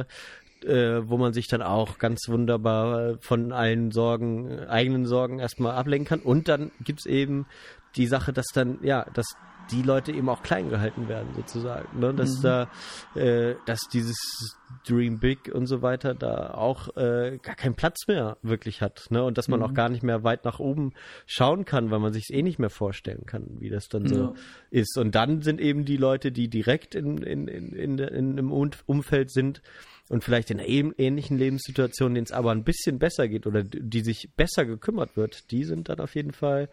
äh, wo man sich dann auch ganz wunderbar von allen Sorgen, eigenen Sorgen erstmal ablenken kann. Und dann gibt es eben die Sache, dass dann, ja, dass die Leute eben auch klein gehalten werden, sozusagen. Ne? Dass mhm. da, äh, dass dieses Dream Big und so weiter da auch äh, gar keinen Platz mehr wirklich hat. Ne? Und dass man mhm. auch gar nicht mehr weit nach oben schauen kann, weil man sich es eh nicht mehr vorstellen kann, wie das dann so ja. ist. Und dann sind eben die Leute, die direkt in, in, in, in, in im Umfeld sind, und vielleicht in einer ähnlichen Lebenssituation, denen es aber ein bisschen besser geht oder die sich besser gekümmert wird, die sind dann auf jeden Fall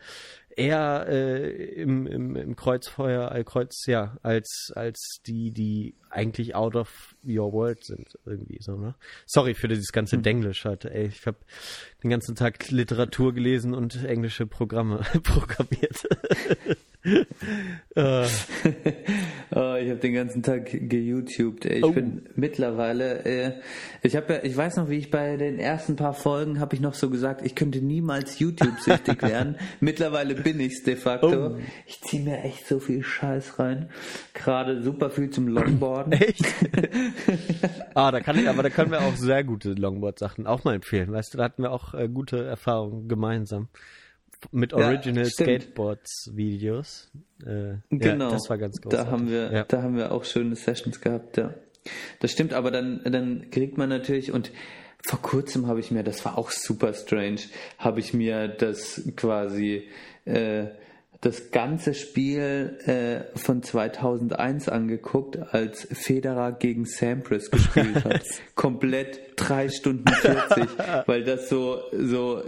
eher äh, im, im, im Kreuzfeuer, äh, Kreuz, ja, als, als die, die eigentlich out of your world sind, irgendwie so, ne? Sorry für dieses ganze mhm. Denglisch heute, ey. Ich habe den ganzen Tag Literatur gelesen und englische Programme programmiert. uh. oh, ich habe den ganzen Tag geYouTubed. Ich oh. bin mittlerweile, äh, ich habe ja, ich weiß noch, wie ich bei den ersten paar Folgen habe ich noch so gesagt, ich könnte niemals YouTube-süchtig werden. mittlerweile bin ich's de facto. Oh. Ich ziehe mir echt so viel Scheiß rein. Gerade super viel zum Longboarden. Echt? ah, da kann ich, aber da können wir auch sehr gute Longboard-Sachen auch mal empfehlen. Weißt du, da hatten wir auch äh, gute Erfahrungen gemeinsam mit Original ja, Skateboards Videos. Äh, genau. Ja, das war ganz großartig. Da haben wir, ja. da haben wir auch schöne Sessions gehabt, ja. Das stimmt, aber dann, dann kriegt man natürlich und vor kurzem habe ich mir, das war auch super strange, habe ich mir das quasi äh, das ganze Spiel äh, von 2001 angeguckt, als Federer gegen Sampras gespielt hat. Komplett drei Stunden 40, weil das so, so,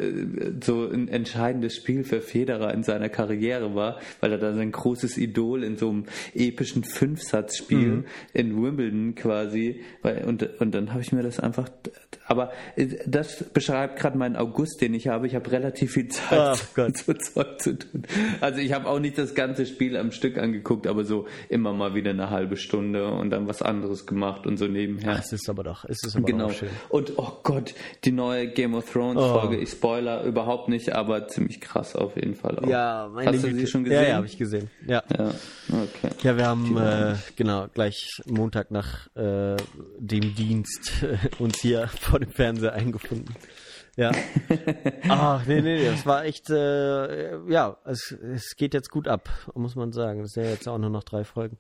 so ein entscheidendes Spiel für Federer in seiner Karriere war, weil er da sein großes Idol in so einem epischen Fünfsatzspiel mhm. in Wimbledon quasi, weil, und, und dann habe ich mir das einfach, aber das beschreibt gerade meinen August, den ich habe. Ich habe relativ viel Zeit, oh so Zeug zu tun. Also ich habe auch nicht das ganze Spiel am Stück angeguckt, aber so immer mal wieder eine halbe Stunde und dann was anderes gemacht und so nebenher. Ach, es ist aber doch, es ist aber genau. auch schön. Und oh Gott, die neue Game of Thrones oh. Folge. Ich spoiler überhaupt nicht, aber ziemlich krass auf jeden Fall auch. Ja, meine Hast du Güte. sie schon gesehen? Ja, ja habe ich gesehen. Ja. Ja, okay. ja wir haben äh, genau gleich Montag nach äh, dem Dienst äh, uns hier vor dem Fernseher eingefunden. Ja. Ach, nee, nee, das war echt, äh, ja, es, es geht jetzt gut ab, muss man sagen. Das sind ja jetzt auch nur noch drei Folgen.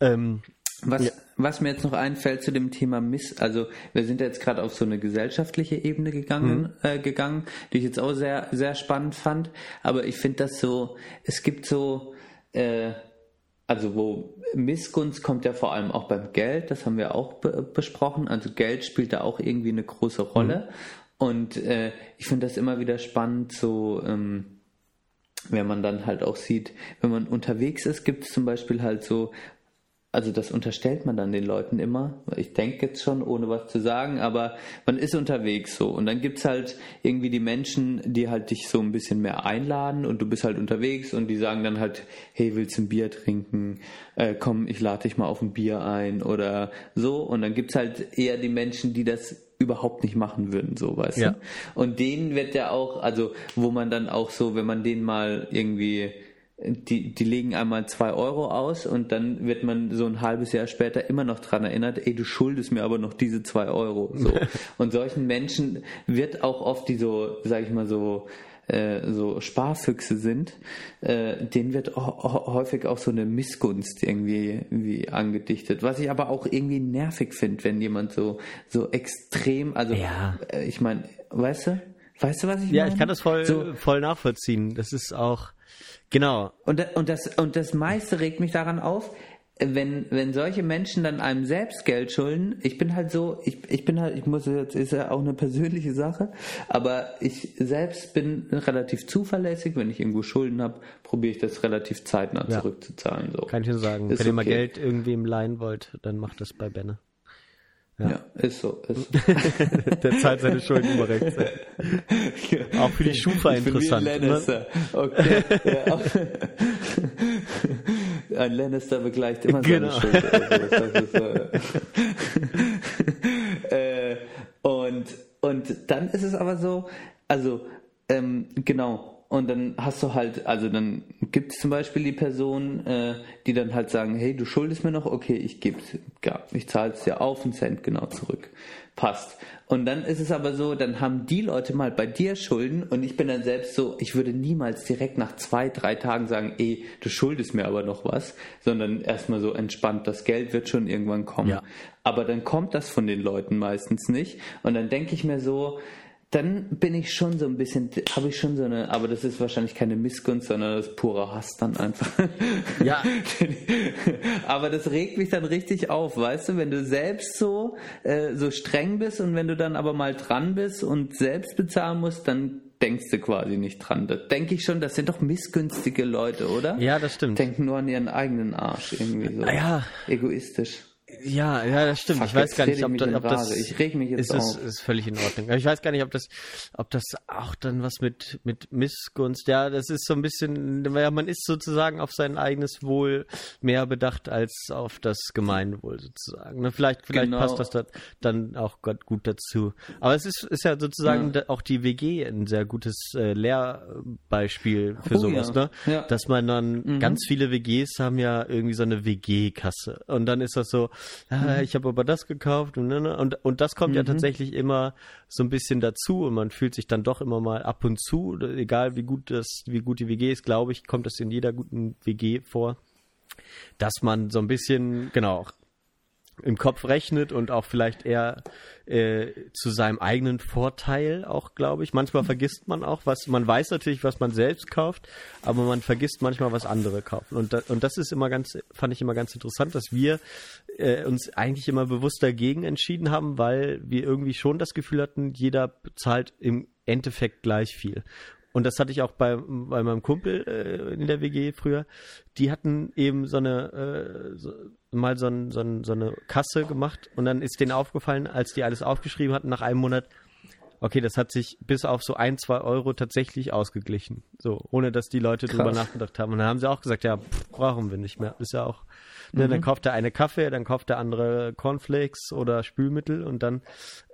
Ähm, was, ja. was mir jetzt noch einfällt zu dem Thema Miss, also wir sind jetzt gerade auf so eine gesellschaftliche Ebene gegangen, mhm. äh, gegangen, die ich jetzt auch sehr, sehr spannend fand. Aber ich finde das so, es gibt so, äh, also wo Missgunst kommt ja vor allem auch beim Geld, das haben wir auch be besprochen. Also Geld spielt da auch irgendwie eine große Rolle. Mhm. Und äh, ich finde das immer wieder spannend, so ähm, wenn man dann halt auch sieht, wenn man unterwegs ist, gibt es zum Beispiel halt so also das unterstellt man dann den Leuten immer. Ich denke jetzt schon, ohne was zu sagen, aber man ist unterwegs so. Und dann gibt es halt irgendwie die Menschen, die halt dich so ein bisschen mehr einladen und du bist halt unterwegs und die sagen dann halt, hey, willst du ein Bier trinken? Äh, komm, ich lade dich mal auf ein Bier ein oder so. Und dann gibt es halt eher die Menschen, die das überhaupt nicht machen würden, so weißt ja. du. Und denen wird ja auch, also wo man dann auch so, wenn man den mal irgendwie die, die legen einmal zwei Euro aus und dann wird man so ein halbes Jahr später immer noch dran erinnert, ey, du schuldest mir aber noch diese zwei Euro. So. und solchen Menschen wird auch oft, die so, sag ich mal so, äh, so Sparfüchse sind, äh, denen wird häufig auch so eine Missgunst irgendwie, irgendwie angedichtet. Was ich aber auch irgendwie nervig finde, wenn jemand so, so extrem, also ja. äh, ich meine, weißt du? Weißt du, was ich ja, meine? Ja, ich kann das voll, so, voll nachvollziehen. Das ist auch, Genau. Und, und, das, und das meiste regt mich daran auf, wenn, wenn solche Menschen dann einem selbst Geld schulden, ich bin halt so, ich, ich bin halt, ich muss jetzt, ist ja auch eine persönliche Sache, aber ich selbst bin relativ zuverlässig, wenn ich irgendwo Schulden habe, probiere ich das relativ zeitnah ja. zurückzuzahlen. So. Kann ich nur sagen. Ist wenn okay. ihr mal Geld irgendwem leihen wollt, dann macht das bei Benne. Ja. ja, ist so. Ist Der zahlt seine Schulden immer rechts. Auch für die Schufa ich interessant. Bin wie ein Lannister. Okay. ja. Ein Lannister begleicht immer seine genau. Schulden. Also, äh, und, und dann ist es aber so, also ähm, genau, und dann hast du halt, also dann gibt es zum Beispiel die Person, äh, die dann halt sagen, hey, du schuldest mir noch, okay, ich gebe ja, ich zahle es dir auf einen Cent genau zurück. Passt. Und dann ist es aber so, dann haben die Leute mal bei dir Schulden und ich bin dann selbst so, ich würde niemals direkt nach zwei, drei Tagen sagen, ey, du schuldest mir aber noch was, sondern erstmal so entspannt, das Geld wird schon irgendwann kommen. Ja. Aber dann kommt das von den Leuten meistens nicht und dann denke ich mir so, dann bin ich schon so ein bisschen, habe ich schon so eine, aber das ist wahrscheinlich keine Missgunst, sondern das ist purer Hass dann einfach. Ja. aber das regt mich dann richtig auf, weißt du, wenn du selbst so, äh, so streng bist und wenn du dann aber mal dran bist und selbst bezahlen musst, dann denkst du quasi nicht dran. Da denke ich schon, das sind doch missgünstige Leute, oder? Ja, das stimmt. Denken nur an ihren eigenen Arsch irgendwie so. Ja. Egoistisch. Ja, ja, das stimmt. Fuck, ich weiß gar nicht, ob, da, ob das. Ich reg mich jetzt ist, auf. Ist, ist völlig in Ordnung. Ich weiß gar nicht, ob das, ob das auch dann was mit mit Missgunst. Ja, das ist so ein bisschen. Ja, man ist sozusagen auf sein eigenes Wohl mehr bedacht als auf das Gemeinwohl sozusagen. Ne, vielleicht, vielleicht genau. passt das da, dann auch gut dazu. Aber es ist, ist ja sozusagen ja. auch die WG ein sehr gutes äh, Lehrbeispiel für oh, sowas, ja. ne? Ja. Dass man dann mhm. ganz viele WGs haben ja irgendwie so eine WG-Kasse und dann ist das so ah, ich habe aber das gekauft und, und, und das kommt mhm. ja tatsächlich immer so ein bisschen dazu und man fühlt sich dann doch immer mal ab und zu, egal wie gut das, wie gut die WG ist, glaube ich, kommt das in jeder guten WG vor, dass man so ein bisschen, genau, im Kopf rechnet und auch vielleicht eher äh, zu seinem eigenen Vorteil auch, glaube ich. Manchmal vergisst man auch, was man weiß natürlich, was man selbst kauft, aber man vergisst manchmal, was andere kaufen. Und, da, und das ist immer ganz, fand ich immer ganz interessant, dass wir äh, uns eigentlich immer bewusst dagegen entschieden haben, weil wir irgendwie schon das Gefühl hatten, jeder zahlt im Endeffekt gleich viel. Und das hatte ich auch bei, bei meinem Kumpel äh, in der WG früher. Die hatten eben so eine, äh, so, mal so, ein, so, ein, so eine Kasse gemacht und dann ist denen aufgefallen, als die alles aufgeschrieben hatten, nach einem Monat, okay, das hat sich bis auf so ein, zwei Euro tatsächlich ausgeglichen. So, ohne dass die Leute Krass. drüber nachgedacht haben. Und dann haben sie auch gesagt, ja, pff, brauchen wir nicht mehr. Ist ja auch Ne, mhm. Dann kauft der eine Kaffee, dann kauft der andere Cornflakes oder Spülmittel und dann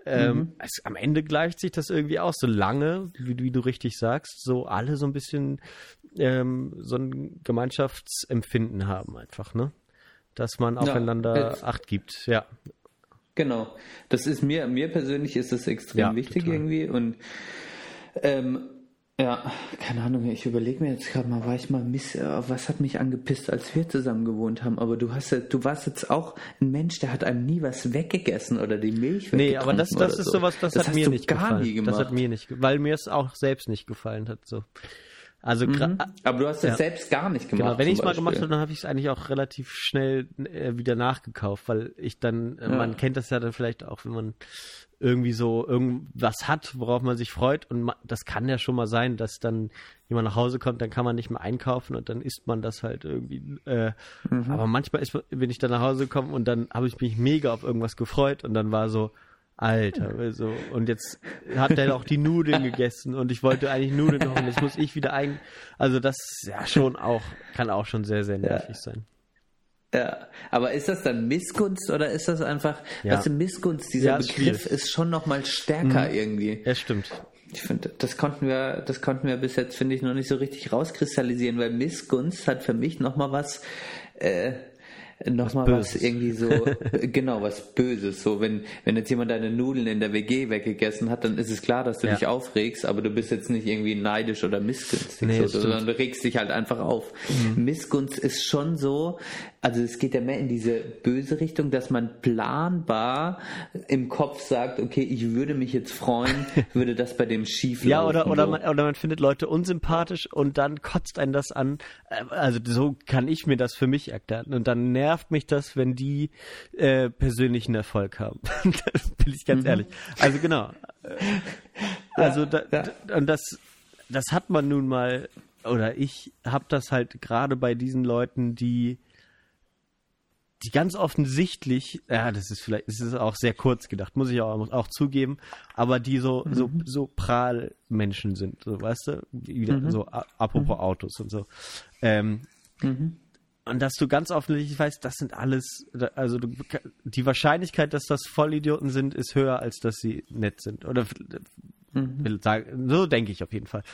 ähm, mhm. es, am Ende gleicht sich das irgendwie aus, so lange, wie, wie du richtig sagst, so alle so ein bisschen ähm, so ein Gemeinschaftsempfinden haben einfach, ne? Dass man aufeinander ja, Acht gibt, ja. Genau. Das ist mir, mir persönlich ist das extrem ja, wichtig total. irgendwie und ähm, ja, keine Ahnung, ich überlege mir jetzt gerade mal, war ich mal miss, äh, was hat mich angepisst, als wir zusammen gewohnt haben, aber du hast du warst jetzt auch ein Mensch, der hat einem nie was weggegessen oder die Milch Nee, aber das, das ist so. sowas, das, das hat mir nicht gar gefallen. Nie gemacht. Das hat mir nicht, weil mir es auch selbst nicht gefallen hat, so. Also mhm. Aber du hast das ja. selbst gar nicht gemacht. Genau, wenn ich es mal gemacht habe, dann habe ich es eigentlich auch relativ schnell äh, wieder nachgekauft, weil ich dann, äh, ja. man kennt das ja dann vielleicht auch, wenn man irgendwie so irgendwas hat, worauf man sich freut. Und man, das kann ja schon mal sein, dass dann jemand nach Hause kommt, dann kann man nicht mehr einkaufen und dann isst man das halt irgendwie. Äh, mhm. Aber manchmal ist, bin ich dann nach Hause gekommen und dann habe ich mich mega auf irgendwas gefreut und dann war so, Alter, also, und jetzt hat er auch die Nudeln gegessen und ich wollte eigentlich Nudeln noch und jetzt muss ich wieder ein. Also das ja schon auch, kann auch schon sehr, sehr nervig ja. sein. Ja, aber ist das dann Missgunst oder ist das einfach, ja. was Missgunst, dieser ja, Begriff schwierig. ist schon nochmal stärker mhm. irgendwie. Ja, stimmt. Ich finde, das konnten wir, das konnten wir bis jetzt, finde ich, noch nicht so richtig rauskristallisieren, weil Missgunst hat für mich nochmal was, äh, nochmal was, was irgendwie so, genau, was Böses. So, wenn, wenn jetzt jemand deine Nudeln in der WG weggegessen hat, dann ist es klar, dass du ja. dich aufregst, aber du bist jetzt nicht irgendwie neidisch oder missgünstig, nee, so, sondern du regst dich halt einfach auf. Mhm. Missgunst ist schon so, also es geht ja mehr in diese böse Richtung, dass man planbar im Kopf sagt, okay, ich würde mich jetzt freuen, würde das bei dem schief Ja, oder, oder, so. man, oder man findet Leute unsympathisch und dann kotzt einen das an. Äh, also so kann ich mir das für mich erklären. Und dann nervt mich das, wenn die äh, persönlichen Erfolg haben. das bin ich ganz mhm. ehrlich. Also genau. Also da, ja. und das, das hat man nun mal, oder ich habe das halt gerade bei diesen Leuten, die die ganz offensichtlich, ja, das ist vielleicht, das ist auch sehr kurz gedacht, muss ich auch, auch zugeben, aber die so, mhm. so, so Prahlmenschen sind, so, weißt du, wieder, mhm. so, apropos mhm. Autos und so. Ähm, mhm. Und dass du ganz offensichtlich weißt, das sind alles, also du, die Wahrscheinlichkeit, dass das Vollidioten sind, ist höher, als dass sie nett sind. Oder mhm. will sagen, so denke ich auf jeden Fall.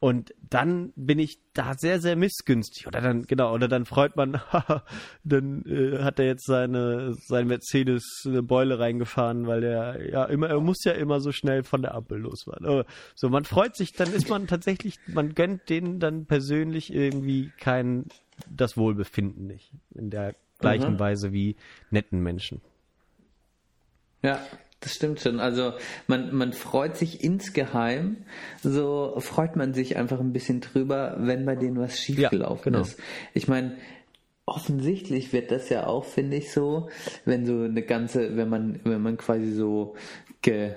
Und dann bin ich da sehr, sehr missgünstig. Oder dann, genau, oder dann freut man, dann äh, hat er jetzt seine, sein Mercedes eine Beule reingefahren, weil er ja immer, er muss ja immer so schnell von der Ampel losfahren. So, man freut sich, dann ist man tatsächlich, man gönnt denen dann persönlich irgendwie kein, das Wohlbefinden nicht. In der gleichen mhm. Weise wie netten Menschen. Ja, das stimmt schon. Also man, man freut sich insgeheim, so freut man sich einfach ein bisschen drüber, wenn bei denen was schiefgelaufen ja, genau. ist. Ich meine, offensichtlich wird das ja auch, finde ich, so, wenn so eine ganze, wenn man, wenn man quasi so ge,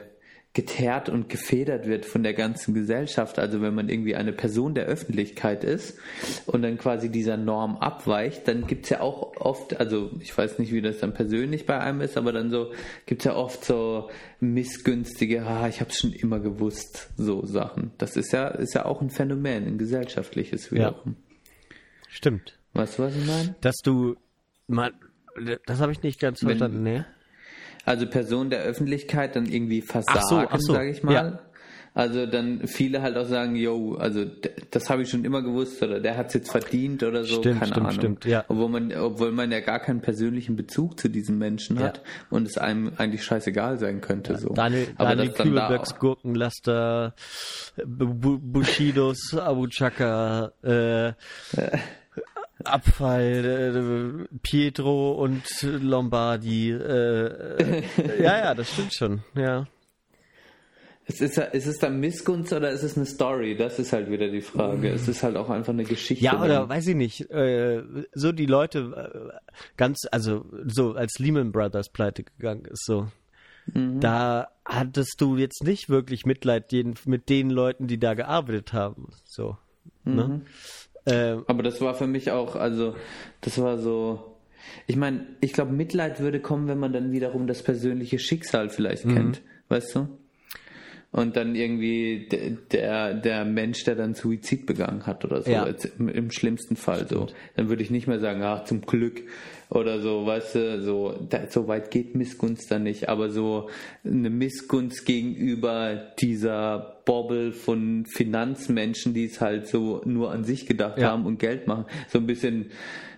geteert und gefedert wird von der ganzen Gesellschaft. Also wenn man irgendwie eine Person der Öffentlichkeit ist und dann quasi dieser Norm abweicht, dann gibt's ja auch oft, also ich weiß nicht, wie das dann persönlich bei einem ist, aber dann so gibt's ja oft so missgünstige, ah, ich habe es schon immer gewusst, so Sachen. Das ist ja, ist ja auch ein Phänomen, ein gesellschaftliches wiederum. Ja. Stimmt. Weißt du, was ich meine? Dass du mal, das habe ich nicht ganz verstanden, ne? Also Personen der Öffentlichkeit dann irgendwie versagen, so, so. sage ich mal. Ja. Also dann viele halt auch sagen, yo, also das habe ich schon immer gewusst oder der hat es jetzt verdient oder so, stimmt, keine stimmt, Ahnung. Stimmt, ja. Obwohl man, obwohl man ja gar keinen persönlichen Bezug zu diesem Menschen ja. hat und es einem eigentlich scheißegal sein könnte. Ja, so. Daniel, Aber Daniel Kübelbergs Gurkenlaster, Bushidos, Abu Chaka, äh, Abfall, äh, Pietro und Lombardi. Äh, äh, ja, ja, das stimmt schon, ja. Es ist, ist es dann Missgunst oder ist es eine Story? Das ist halt wieder die Frage. Es ist halt auch einfach eine Geschichte. Ja, oder weiß ich nicht. Äh, so die Leute äh, ganz, also so als Lehman Brothers pleite gegangen ist, so. Mhm. Da hattest du jetzt nicht wirklich Mitleid mit den Leuten, die da gearbeitet haben. So. Ne? Mhm. Ne? Ähm, Aber das war für mich auch, also das war so. Ich meine, ich glaube, Mitleid würde kommen, wenn man dann wiederum das persönliche Schicksal vielleicht mhm. kennt, weißt du? Und dann irgendwie der, der Mensch, der dann Suizid begangen hat oder so, ja. im, im, schlimmsten Fall so. Dann würde ich nicht mehr sagen, ach, zum Glück oder so, weißt du, so, da, so weit geht Missgunst dann nicht, aber so eine Missgunst gegenüber dieser Bobble von Finanzmenschen, die es halt so nur an sich gedacht ja. haben und Geld machen, so ein bisschen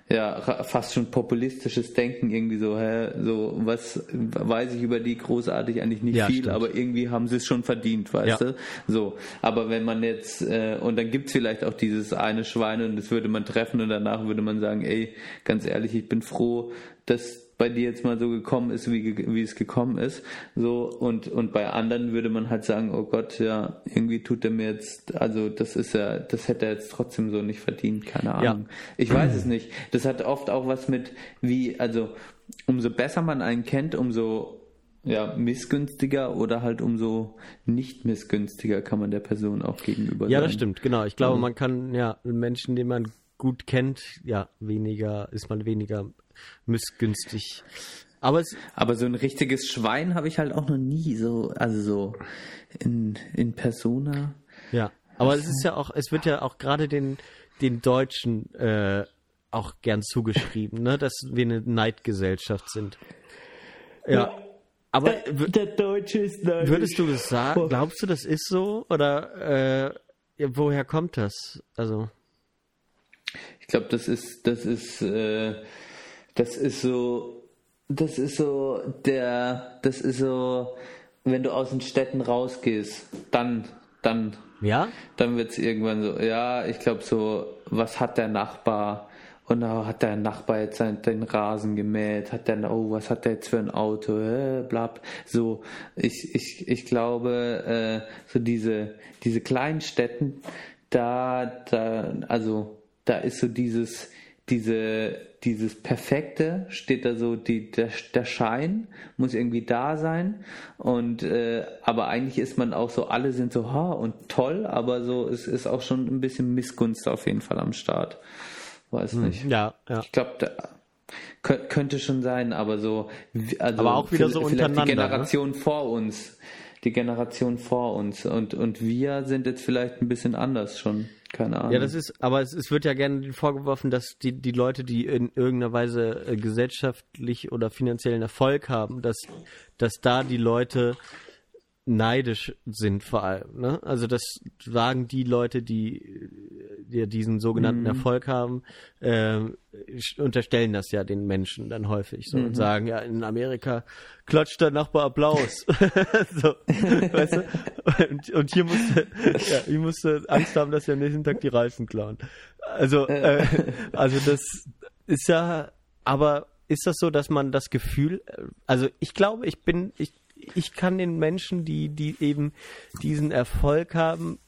ja, fast schon populistisches Denken irgendwie so, hä, so, was weiß ich über die großartig eigentlich nicht ja, viel, stimmt. aber irgendwie haben sie es schon verdient, weißt ja. du? So. Aber wenn man jetzt, äh, und dann gibt's vielleicht auch dieses eine Schwein und das würde man treffen und danach würde man sagen, ey, ganz ehrlich, ich bin froh, dass bei dir jetzt mal so gekommen ist, wie, wie es gekommen ist. So, und, und bei anderen würde man halt sagen, oh Gott, ja, irgendwie tut er mir jetzt, also das ist ja, das hätte er jetzt trotzdem so nicht verdient, keine Ahnung. Ja. Ich weiß es nicht. Das hat oft auch was mit, wie, also umso besser man einen kennt, umso ja, missgünstiger oder halt umso nicht missgünstiger kann man der Person auch gegenüber Ja, sein. das stimmt, genau. Ich glaube, mhm. man kann ja Menschen, den man gut kennt, ja, weniger, ist man weniger missgünstig. Aber, es, aber so ein richtiges Schwein habe ich halt auch noch nie so, also so in, in Persona. Ja, aber es ist ja auch, es wird ja auch gerade den, den Deutschen äh, auch gern zugeschrieben, ne, dass wir eine Neidgesellschaft sind. Ja. ja. Aber der, der, Deutsche ist neidisch. Würdest du das sagen? Glaubst du, das ist so? Oder äh, woher kommt das? Also. Ich glaube, das ist, das ist, äh, das ist so, das ist so der, das ist so, wenn du aus den Städten rausgehst, dann, dann, ja, dann wird es irgendwann so, ja, ich glaube so, was hat der Nachbar? Und da hat der Nachbar jetzt seinen, den Rasen gemäht, hat der, oh, was hat der jetzt für ein Auto, äh, blab. So, ich, ich, ich glaube, äh, so diese, diese kleinen Städten, da, da, also, da ist so dieses, diese, dieses Perfekte, steht da so, die, der, der Schein muss irgendwie da sein. Und äh, aber eigentlich ist man auch so, alle sind so ha und toll, aber so es ist auch schon ein bisschen Missgunst auf jeden Fall am Start. Weiß hm, nicht. Ja, ja. Ich glaube, könnte schon sein, aber so, also aber auch wieder so untereinander. Die ne? Generation ne? vor uns, die Generation vor uns und und wir sind jetzt vielleicht ein bisschen anders schon. Keine Ahnung. Ja, das ist, aber es, es wird ja gerne vorgeworfen, dass die, die Leute, die in irgendeiner Weise äh, gesellschaftlich oder finanziellen Erfolg haben, dass, dass da die Leute neidisch sind vor allem. Ne? Also das sagen die Leute, die, die diesen sogenannten mhm. Erfolg haben, äh, unterstellen das ja den Menschen dann häufig so mhm. und sagen, ja, in Amerika klatscht der Nachbar Applaus. so, weißt du? und, und, hier musste, ja, ich musste Angst haben, dass wir am nächsten Tag die Reifen klauen. Also, äh, also das ist ja, aber ist das so, dass man das Gefühl, also ich glaube, ich bin, ich ich kann den Menschen, die, die eben diesen Erfolg haben,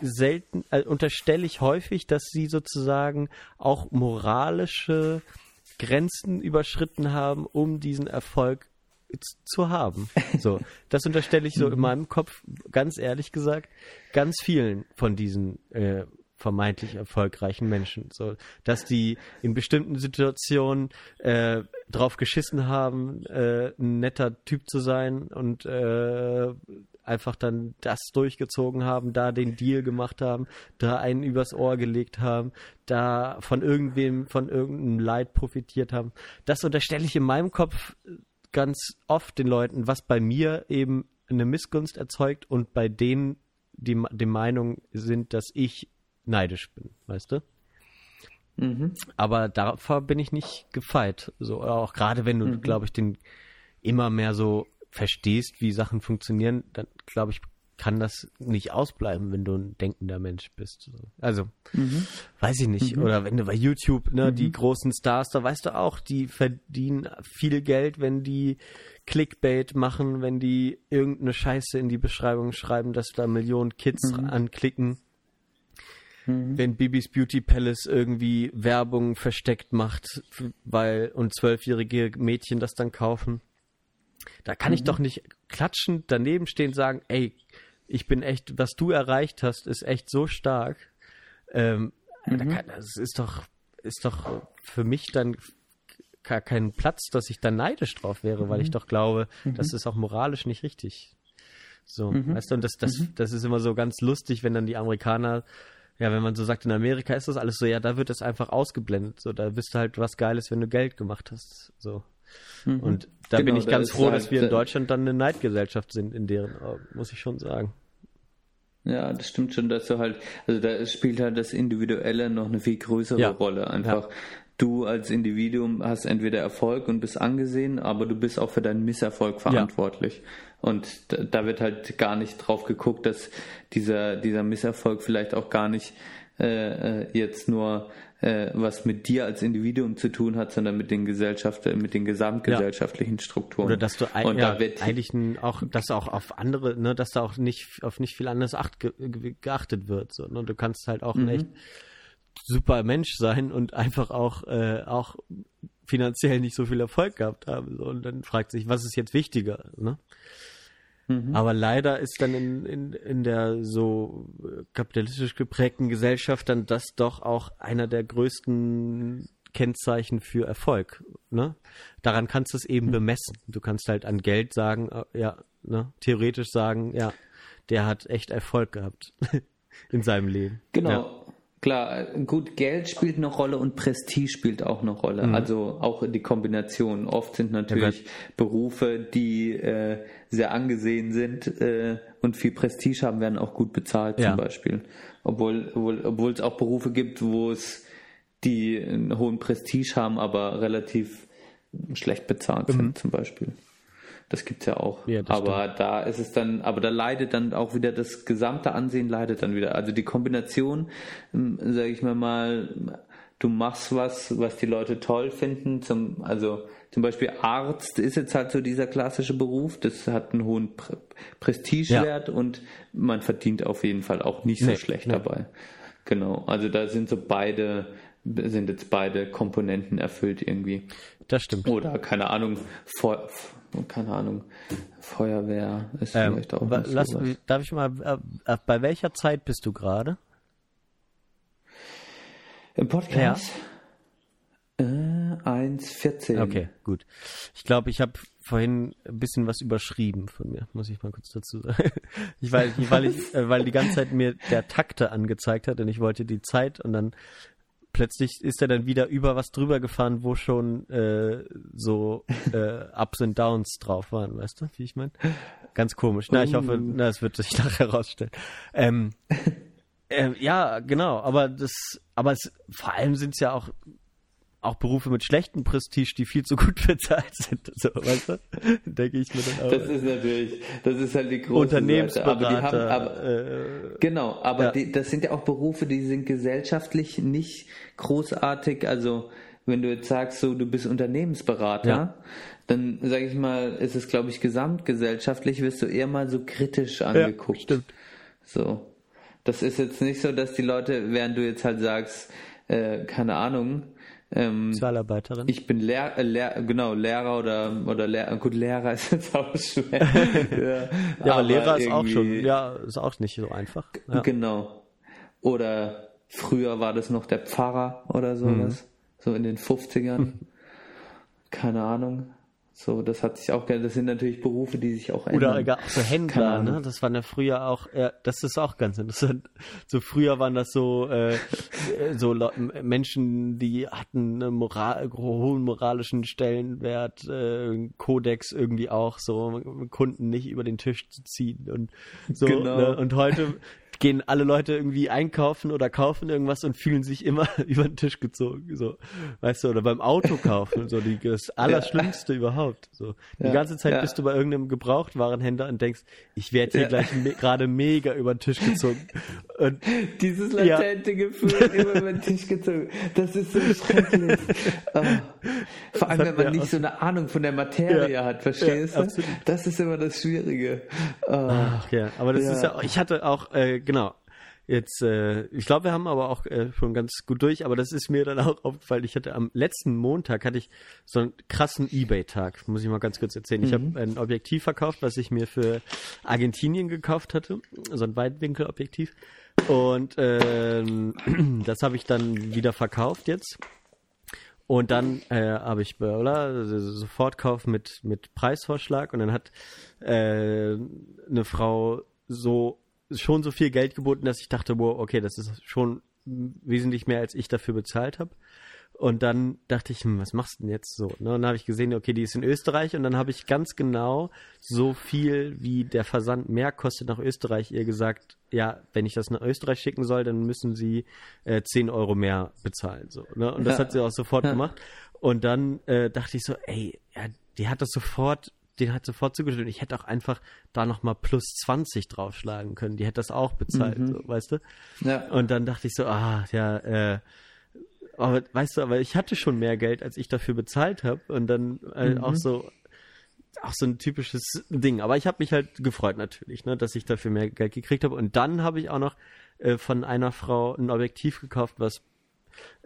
selten, äh, unterstelle ich häufig, dass sie sozusagen auch moralische Grenzen überschritten haben, um diesen Erfolg zu haben. So, das unterstelle ich so in mhm. meinem Kopf, ganz ehrlich gesagt, ganz vielen von diesen äh, vermeintlich erfolgreichen Menschen. So, dass die in bestimmten Situationen äh, drauf geschissen haben, äh, ein netter Typ zu sein und äh, einfach dann das durchgezogen haben, da den Deal gemacht haben, da einen übers Ohr gelegt haben, da von irgendwem, von irgendeinem Leid profitiert haben. Das unterstelle ich in meinem Kopf ganz oft den Leuten, was bei mir eben eine Missgunst erzeugt und bei denen die die Meinung sind, dass ich neidisch bin, weißt du? Mhm. Aber davor bin ich nicht gefeit. So, auch gerade wenn du, mhm. glaube ich, den immer mehr so verstehst, wie Sachen funktionieren, dann glaube ich, kann das nicht ausbleiben, wenn du ein denkender Mensch bist. Also, mhm. weiß ich nicht. Mhm. Oder wenn du bei YouTube, ne, die mhm. großen Stars, da weißt du auch, die verdienen viel Geld, wenn die Clickbait machen, wenn die irgendeine Scheiße in die Beschreibung schreiben, dass da Millionen Kids mhm. anklicken mhm. wenn Bibis Beauty Palace irgendwie Werbung versteckt macht, weil und zwölfjährige Mädchen das dann kaufen. Da kann mhm. ich doch nicht klatschend daneben stehen und sagen, ey, ich bin echt, was du erreicht hast, ist echt so stark. Ähm, mhm. da kann, das ist doch, ist doch für mich dann gar kein Platz, dass ich da neidisch drauf wäre, weil ich mhm. doch glaube, das mhm. ist auch moralisch nicht richtig. So, mhm. weißt du, und das, das, mhm. das ist immer so ganz lustig, wenn dann die Amerikaner ja, wenn man so sagt, in Amerika ist das alles so, ja, da wird das einfach ausgeblendet. So, da bist du halt was Geiles, wenn du Geld gemacht hast. So. Mhm. Und da genau, bin ich ganz froh, halt, dass wir in Deutschland dann eine Neidgesellschaft sind, in deren Augen, muss ich schon sagen. Ja, das stimmt schon, dass du halt, also da spielt halt das Individuelle noch eine viel größere ja. Rolle. Einfach, ja. Du als Individuum hast entweder Erfolg und bist angesehen, aber du bist auch für deinen Misserfolg verantwortlich. Ja. Und da, wird halt gar nicht drauf geguckt, dass dieser, dieser Misserfolg vielleicht auch gar nicht äh, äh, jetzt nur äh, was mit dir als Individuum zu tun hat, sondern mit den Gesellschaft, mit den gesamtgesellschaftlichen ja. Strukturen. Oder dass du ein, ja, da eigentlich auch, dass auch auf andere, ne, dass da auch nicht auf nicht viel anderes acht, ge, geachtet wird. So, ne? Du kannst halt auch mhm. echt super Mensch sein und einfach auch, äh, auch finanziell nicht so viel Erfolg gehabt haben. So. Und dann fragt sich, was ist jetzt wichtiger? Ne? Mhm. Aber leider ist dann in, in, in der so kapitalistisch geprägten Gesellschaft dann das doch auch einer der größten Kennzeichen für Erfolg. Ne? Daran kannst du es eben mhm. bemessen. Du kannst halt an Geld sagen, äh, ja, ne? theoretisch sagen, ja, der hat echt Erfolg gehabt in seinem Leben. Genau. Ja. Klar, gut, Geld spielt eine Rolle und Prestige spielt auch eine Rolle. Mhm. Also auch die Kombination. Oft sind natürlich ja, Berufe, die äh, sehr angesehen sind äh, und viel Prestige haben, werden auch gut bezahlt ja. zum Beispiel. Obwohl, obwohl, obwohl es auch Berufe gibt, wo es die einen hohen Prestige haben, aber relativ schlecht bezahlt mhm. sind zum Beispiel. Das gibt's ja auch. Ja, aber stimmt. da ist es dann, aber da leidet dann auch wieder das gesamte Ansehen leidet dann wieder. Also die Kombination, ähm, sage ich mal mal, du machst was, was die Leute toll finden, zum, also zum Beispiel Arzt ist jetzt halt so dieser klassische Beruf, das hat einen hohen Pre Prestigewert ja. und man verdient auf jeden Fall auch nicht so nee, schlecht nee. dabei. Genau, also da sind so beide, sind jetzt beide Komponenten erfüllt irgendwie. Das stimmt. Oder keine Ahnung, vor, keine Ahnung, Feuerwehr ist ähm, vielleicht auch lass, Darf ich mal, äh, äh, bei welcher Zeit bist du gerade? Im Podcast? Ja. Äh, 1,14. Okay, gut. Ich glaube, ich habe vorhin ein bisschen was überschrieben von mir, muss ich mal kurz dazu sagen. ich, weil, weil, ich, äh, weil die ganze Zeit mir der Takte angezeigt hat und ich wollte die Zeit und dann plötzlich ist er dann wieder über was drüber gefahren, wo schon äh, so äh, Ups und Downs drauf waren, weißt du, wie ich meine? Ganz komisch. Na, ich hoffe, uh. na, es wird sich nachher herausstellen. Ähm, äh, ja, genau, aber das, aber es, vor allem sind es ja auch auch Berufe mit schlechtem Prestige, die viel zu gut bezahlt sind. So, weißt du? Denke ich mir dann auch. Das ist natürlich, das ist halt die große Unternehmensberater. Seite. Aber aber, äh, genau, aber ja. die, das sind ja auch Berufe, die sind gesellschaftlich nicht großartig. Also wenn du jetzt sagst, so du bist Unternehmensberater, ja. dann sage ich mal, ist es glaube ich gesamtgesellschaftlich wirst du eher mal so kritisch angeguckt. Ja, stimmt. So, das ist jetzt nicht so, dass die Leute, während du jetzt halt sagst, äh, keine Ahnung, ähm, Sozialarbeiterin. Ich bin Lehr, äh, Lehr genau, Lehrer oder, oder Lehrer. Gut, Lehrer ist jetzt auch schwer. ja, ja aber, Lehrer ist auch schon, ja, ist auch nicht so einfach. Ja. Genau. Oder früher war das noch der Pfarrer oder sowas. Mhm. So in den 50ern. Keine Ahnung. So, das hat sich auch, das sind natürlich Berufe, die sich auch ändern. Oder auch so Händler, ne? Das waren ja früher auch, ja, das ist auch ganz interessant. So früher waren das so, äh, so Menschen, die hatten einen Moral, hohen moralischen Stellenwert, äh, Kodex irgendwie auch, so Kunden nicht über den Tisch zu ziehen und so. Genau. Ne? Und heute gehen alle Leute irgendwie einkaufen oder kaufen irgendwas und fühlen sich immer über den Tisch gezogen, so, weißt du, oder beim Auto kaufen, so, die, das Allerschlimmste ja. überhaupt, so. Die ja. ganze Zeit ja. bist du bei irgendeinem Gebrauchtwarenhändler und denkst, ich werde hier gleich me gerade mega über den Tisch gezogen. Und, Dieses latente Gefühl, immer über den Tisch gezogen, das ist so schrecklich. Oh. Vor allem, wenn man nicht so eine Ahnung von der Materie hat, verstehst du? Das ist immer das Schwierige. Oh. Ach ja, aber das ist ja, ich hatte auch, äh, genau. Jetzt, äh, ich glaube, wir haben aber auch äh, schon ganz gut durch, aber das ist mir dann auch aufgefallen. Ich hatte am letzten Montag hatte ich so einen krassen Ebay-Tag, muss ich mal ganz kurz erzählen. Mhm. Ich habe ein Objektiv verkauft, was ich mir für Argentinien gekauft hatte, so ein Weitwinkelobjektiv. Und äh, das habe ich dann wieder verkauft jetzt. Und dann äh, habe ich oder, Sofortkauf mit, mit Preisvorschlag und dann hat äh, eine Frau so schon so viel Geld geboten, dass ich dachte, wow, okay, das ist schon wesentlich mehr, als ich dafür bezahlt habe. Und dann dachte ich, hm, was machst du denn jetzt so? Ne? Und dann habe ich gesehen, okay, die ist in Österreich und dann habe ich ganz genau so viel, wie der Versand mehr kostet nach Österreich, ihr gesagt, ja, wenn ich das nach Österreich schicken soll, dann müssen sie äh, 10 Euro mehr bezahlen. So, ne? Und das ja. hat sie auch sofort ja. gemacht. Und dann äh, dachte ich so, ey, ja, die hat das sofort den halt sofort zugestimmt. Ich hätte auch einfach da nochmal plus 20 draufschlagen können. Die hätte das auch bezahlt, mhm. so, weißt du? Ja. Und dann dachte ich so, ah, ja, äh, aber weißt du, aber ich hatte schon mehr Geld, als ich dafür bezahlt habe. Und dann äh, mhm. auch so, auch so ein typisches Ding. Aber ich habe mich halt gefreut natürlich, ne, dass ich dafür mehr Geld gekriegt habe. Und dann habe ich auch noch äh, von einer Frau ein Objektiv gekauft, was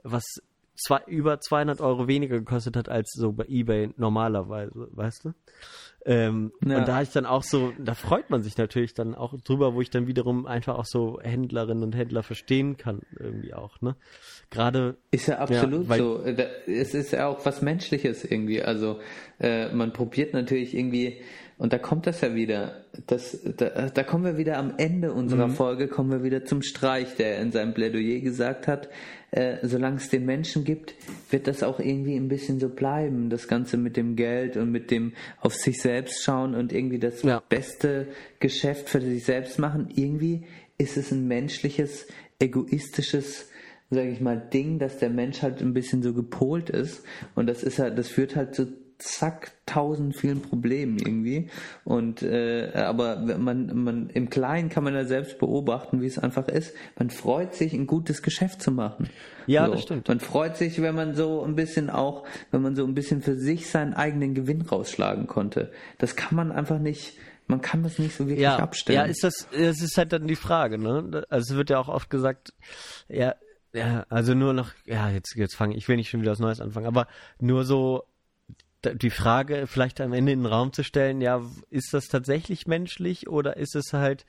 was zwei, über 200 Euro weniger gekostet hat als so bei eBay normalerweise, weißt du? Ähm, ja. Und da ich dann auch so, da freut man sich natürlich dann auch drüber, wo ich dann wiederum einfach auch so Händlerinnen und Händler verstehen kann, irgendwie auch, ne? Gerade. Ist ja absolut ja, so. Es ist ja auch was Menschliches irgendwie. Also, äh, man probiert natürlich irgendwie, und da kommt das ja wieder. Das, da, da kommen wir wieder am Ende unserer mhm. Folge, kommen wir wieder zum Streich, der in seinem Plädoyer gesagt hat, äh, solange es den Menschen gibt, wird das auch irgendwie ein bisschen so bleiben. Das Ganze mit dem Geld und mit dem auf sich selbst schauen und irgendwie das ja. beste Geschäft für sich selbst machen. Irgendwie ist es ein menschliches, egoistisches sage ich mal, Ding, dass der Mensch halt ein bisschen so gepolt ist. Und das ist halt, das führt halt zu zack tausend vielen Problemen irgendwie. Und äh, aber man, man im Kleinen kann man ja selbst beobachten, wie es einfach ist. Man freut sich, ein gutes Geschäft zu machen. Ja, so. das stimmt. Man freut sich, wenn man so ein bisschen auch, wenn man so ein bisschen für sich seinen eigenen Gewinn rausschlagen konnte. Das kann man einfach nicht. Man kann das nicht so wirklich ja, abstellen. Ja, ist das, das ist halt dann die Frage, ne? Also es wird ja auch oft gesagt, ja, ja, also nur noch, ja, jetzt, jetzt fange ich will nicht schon wieder was Neues anfangen, aber nur so die Frage vielleicht am Ende in den Raum zu stellen, ja, ist das tatsächlich menschlich oder ist es halt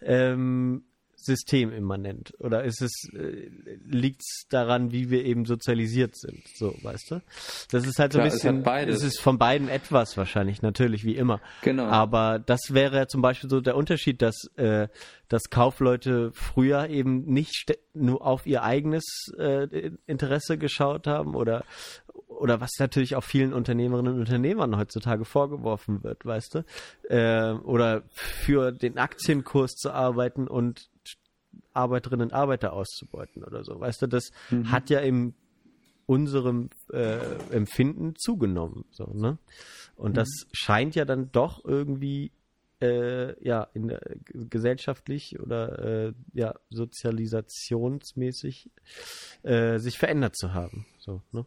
ähm, systemimmanent? Oder ist es, äh, liegt es daran, wie wir eben sozialisiert sind? So, weißt du? Das ist halt so ein bisschen, es, es ist von beiden etwas wahrscheinlich, natürlich, wie immer. Genau. Aber das wäre zum Beispiel so der Unterschied, dass, äh, dass Kaufleute früher eben nicht nur auf ihr eigenes äh, Interesse geschaut haben oder oder was natürlich auch vielen Unternehmerinnen und Unternehmern heutzutage vorgeworfen wird, weißt du, äh, oder für den Aktienkurs zu arbeiten und Arbeiterinnen und Arbeiter auszubeuten oder so, weißt du, das mhm. hat ja im unserem äh, Empfinden zugenommen, so ne, und mhm. das scheint ja dann doch irgendwie äh, ja in, äh, gesellschaftlich oder äh, ja sozialisationsmäßig äh, sich verändert zu haben, so ne.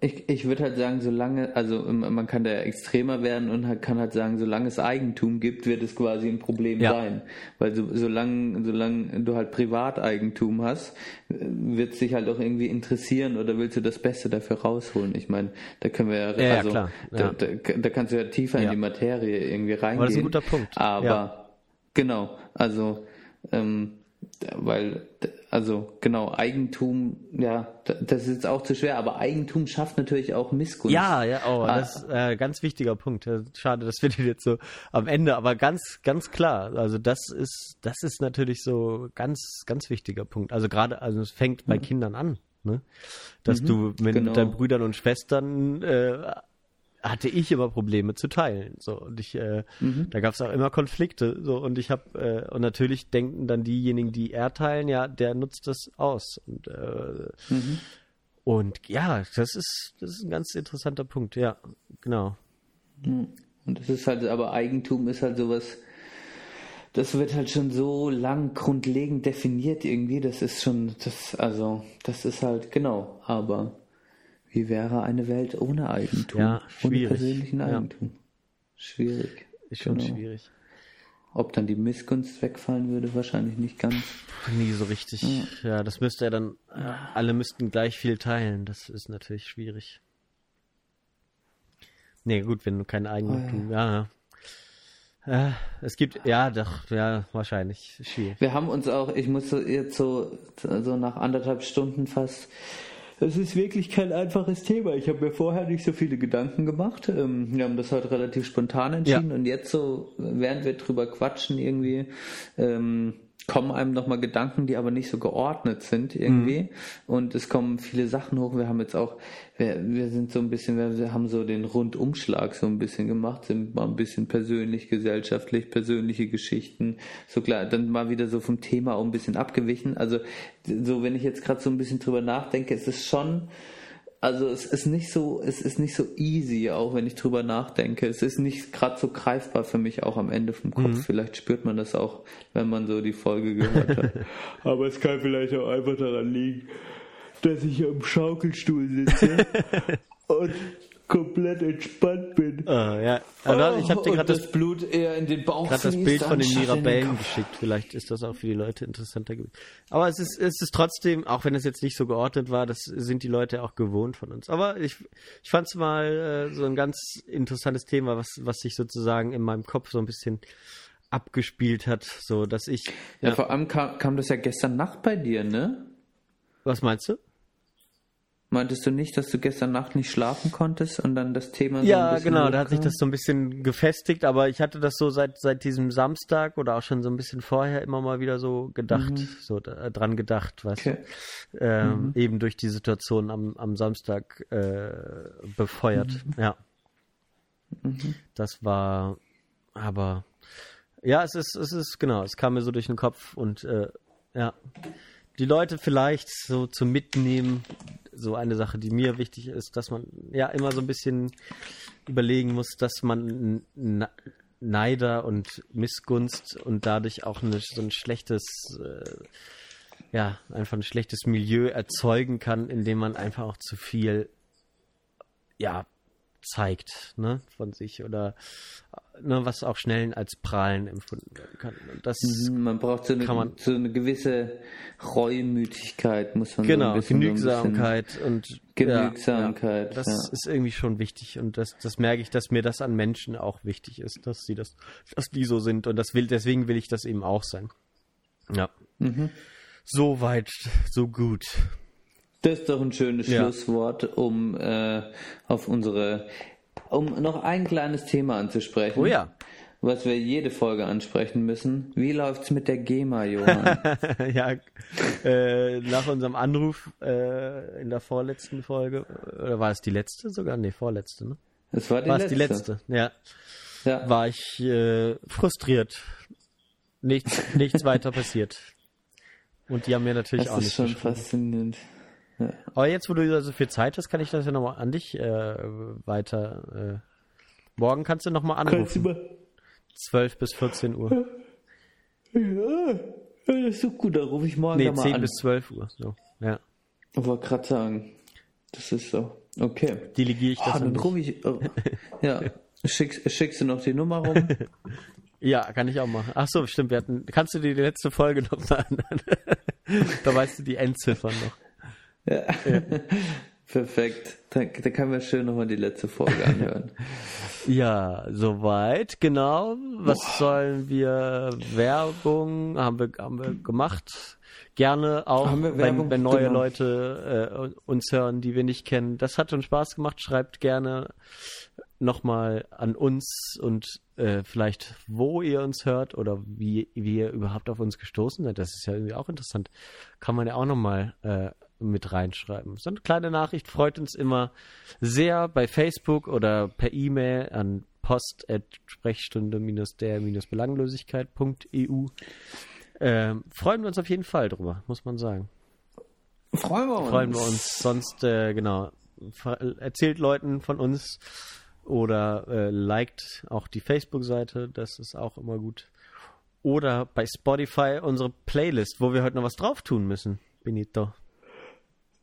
Ich, ich würde halt sagen, solange, also man kann da extremer werden und kann halt sagen, solange es Eigentum gibt, wird es quasi ein Problem ja. sein. Weil so, solange, solange du halt Privateigentum hast, wird es dich halt auch irgendwie interessieren oder willst du das Beste dafür rausholen? Ich meine, da können wir ja, ja also, ja, da, da, da, kannst du ja tiefer in die Materie irgendwie reingehen. Aber das ist ein guter Punkt. Aber, genau, also, ähm, weil, also genau, Eigentum, ja, das ist jetzt auch zu schwer, aber Eigentum schafft natürlich auch Missgunst. Ja, ja, oh, ah. das ist äh, ganz wichtiger Punkt. Schade, das wird jetzt so am Ende, aber ganz, ganz klar. Also das ist, das ist natürlich so ganz, ganz wichtiger Punkt. Also gerade, also es fängt bei mhm. Kindern an, ne? Dass mhm, du mit genau. deinen Brüdern und Schwestern äh, hatte ich immer Probleme zu teilen. So und ich, äh, mhm. da gab es auch immer Konflikte. So und ich habe äh, und natürlich denken dann diejenigen, die er teilen, ja, der nutzt das aus. Und äh, mhm. und ja, das ist das ist ein ganz interessanter Punkt. Ja, genau. Und das ist halt, aber Eigentum ist halt sowas. Das wird halt schon so lang grundlegend definiert irgendwie. Das ist schon, das also, das ist halt genau. Aber wie wäre eine Welt ohne Eigentum? Ja, schwierig. Ohne persönlichen Eigentum. Ja. Schwierig. Ist schon genau. schwierig. Ob dann die Missgunst wegfallen würde, wahrscheinlich nicht ganz. Nie so richtig. Ja, ja das müsste ja dann, alle müssten gleich viel teilen. Das ist natürlich schwierig. Nee, gut, wenn du kein Eigentum, oh, ja. ja. Äh, es gibt, ja, doch, ja, wahrscheinlich schwierig. Wir haben uns auch, ich muss jetzt so, so nach anderthalb Stunden fast das ist wirklich kein einfaches Thema. Ich habe mir vorher nicht so viele Gedanken gemacht. Ähm, wir haben das heute relativ spontan entschieden ja. und jetzt so, während wir drüber quatschen irgendwie, ähm, kommen einem nochmal Gedanken, die aber nicht so geordnet sind irgendwie. Mhm. Und es kommen viele Sachen hoch. Wir haben jetzt auch, wir, wir sind so ein bisschen, wir haben so den Rundumschlag so ein bisschen gemacht, sind mal ein bisschen persönlich, gesellschaftlich, persönliche Geschichten. So klar, dann mal wieder so vom Thema auch ein bisschen abgewichen. Also so, wenn ich jetzt gerade so ein bisschen drüber nachdenke, ist es schon also es ist nicht so, es ist nicht so easy, auch wenn ich drüber nachdenke. Es ist nicht gerade so greifbar für mich auch am Ende vom Kopf. Mhm. Vielleicht spürt man das auch, wenn man so die Folge gehört hat. Aber es kann vielleicht auch einfach daran liegen, dass ich am Schaukelstuhl sitze und komplett entspannt bin. Ah, ja. Also, ich habe dir gerade das, das, Blut eher in den Bauch gerade das Bild von den Mirabellen geschickt. Vielleicht ist das auch für die Leute interessanter gewesen. Aber es ist, es ist trotzdem, auch wenn es jetzt nicht so geordnet war, das sind die Leute auch gewohnt von uns. Aber ich, ich fand es mal äh, so ein ganz interessantes Thema, was, was sich sozusagen in meinem Kopf so ein bisschen abgespielt hat, so dass ich. Ja, ja vor allem kam, kam das ja gestern Nacht bei dir, ne? Was meinst du? Meintest du nicht, dass du gestern Nacht nicht schlafen konntest und dann das Thema so Ja, genau, da hat sich das so ein bisschen gefestigt, aber ich hatte das so seit, seit diesem Samstag oder auch schon so ein bisschen vorher immer mal wieder so gedacht, mhm. so äh, dran gedacht, weißt okay. Ähm, mhm. Eben durch die Situation am, am Samstag äh, befeuert, mhm. ja. Mhm. Das war, aber ja, es ist, es ist, genau, es kam mir so durch den Kopf und äh, ja die Leute vielleicht so zum Mitnehmen, so eine Sache, die mir wichtig ist, dass man ja immer so ein bisschen überlegen muss, dass man Neider und Missgunst und dadurch auch eine, so ein schlechtes, äh, ja, einfach ein schlechtes Milieu erzeugen kann, indem man einfach auch zu viel, ja, zeigt, ne, von sich oder ne, was auch schnell als Prahlen empfunden werden kann. Und das mhm, man braucht so eine, man, so eine gewisse Reumütigkeit, muss man genau, so Genügsamkeit so und Genügsamkeit. Ja, das ja. ist irgendwie schon wichtig und das, das merke ich, dass mir das an Menschen auch wichtig ist, dass sie das, dass die so sind und das will, deswegen will ich das eben auch sein. Ja. Mhm. So weit, so gut. Das ist doch ein schönes ja. Schlusswort, um äh, auf unsere, um noch ein kleines Thema anzusprechen. Oh ja. Was wir jede Folge ansprechen müssen. Wie läuft's mit der GEMA, Johann? ja, äh, nach unserem Anruf äh, in der vorletzten Folge, oder war es die letzte sogar? Nee, vorletzte, ne? Es war die war letzte. die letzte, ja. ja. War ich äh, frustriert. Nichts, nichts weiter passiert. Und die haben mir natürlich das auch nicht Das ist schon faszinierend. Aber jetzt, wo du so viel Zeit hast, kann ich das ja nochmal an dich äh, weiter. Äh, morgen kannst du nochmal anrufen. Kannst du 12 bis 14 Uhr. Ja, das ist doch gut, da rufe ich morgen nee, mal 10 bis 12 Uhr. So, ja. Ich wollte gerade sagen, das ist so. Okay. Delegiere ich das ah, dann rufe ich. Oh, ja, schickst, schickst du noch die Nummer rum? ja, kann ich auch machen. Ach so, stimmt. Wir hatten, kannst du dir die letzte Folge noch mal Da weißt du die Endziffern noch. Ja. ja. Perfekt. Da, da können wir schön nochmal die letzte Folge anhören. ja, soweit. Genau. Was Boah. sollen wir? Werbung haben wir, haben wir gemacht. Gerne auch, wenn, wenn, neue genau. Leute äh, uns hören, die wir nicht kennen. Das hat uns Spaß gemacht. Schreibt gerne nochmal an uns und äh, vielleicht, wo ihr uns hört oder wie, wie ihr überhaupt auf uns gestoßen seid. Das ist ja irgendwie auch interessant. Kann man ja auch nochmal äh, mit reinschreiben. So eine kleine Nachricht freut uns immer sehr bei Facebook oder per E-Mail an post.sprechstunde-der-belanglosigkeit.eu. Ähm, freuen wir uns auf jeden Fall drüber, muss man sagen. Freuen wir uns. Freuen wir uns. Sonst, äh, genau, erzählt Leuten von uns oder äh, liked auch die Facebook-Seite, das ist auch immer gut. Oder bei Spotify unsere Playlist, wo wir heute noch was drauf tun müssen, Benito.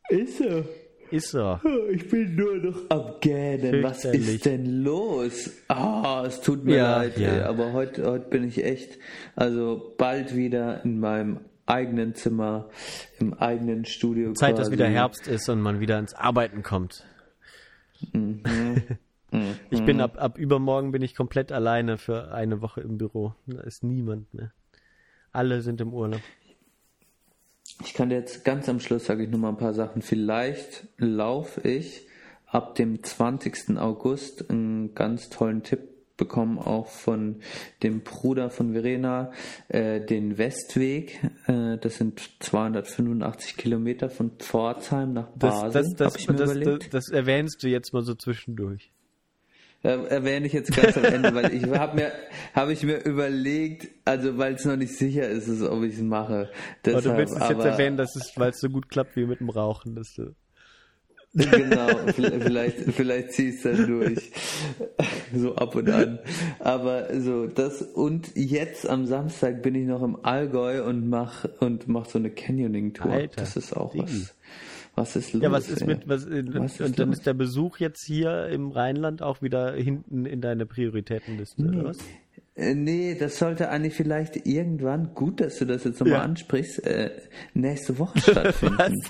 Ist er? Ist er. Ich bin nur noch am Gähnen. Was ist denn los? Ah, oh, es tut mir ja, leid, ja. aber heute, heute bin ich echt, also bald wieder in meinem eigenen Zimmer, im eigenen Studio. Zeit, quasi. dass wieder Herbst ist und man wieder ins Arbeiten kommt. Mhm. ich bin ab, ab übermorgen bin ich komplett alleine für eine Woche im Büro. Da ist niemand mehr. Alle sind im Urlaub. Ich kann dir jetzt ganz am Schluss, sage ich nur mal ein paar Sachen. Vielleicht laufe ich ab dem 20. August einen ganz tollen Tipp bekommen, auch von dem Bruder von Verena, äh, den Westweg. Äh, das sind 285 Kilometer von Pforzheim nach Basel. Das, das, das, das, das erwähnst du jetzt mal so zwischendurch erwähne ich jetzt ganz am Ende, weil ich habe mir habe ich mir überlegt, also weil es noch nicht sicher ist, ist ob ich es mache. Deshalb, aber du willst es jetzt erwähnen, dass es, weil es so gut klappt wie mit dem Rauchen, dass du genau, vielleicht, vielleicht ziehst du dann durch. So ab und an. Aber so, das, und jetzt am Samstag bin ich noch im Allgäu und mach, und mach so eine Canyoning-Tour. Das ist auch was. Was ist los? Ja, was ist ey? mit, was, was und dann los? ist der Besuch jetzt hier im Rheinland auch wieder hinten in deine Prioritätenliste, nee. oder was? Äh, nee, das sollte eigentlich vielleicht irgendwann, gut, dass du das jetzt nochmal ja. ansprichst, äh, nächste Woche stattfinden.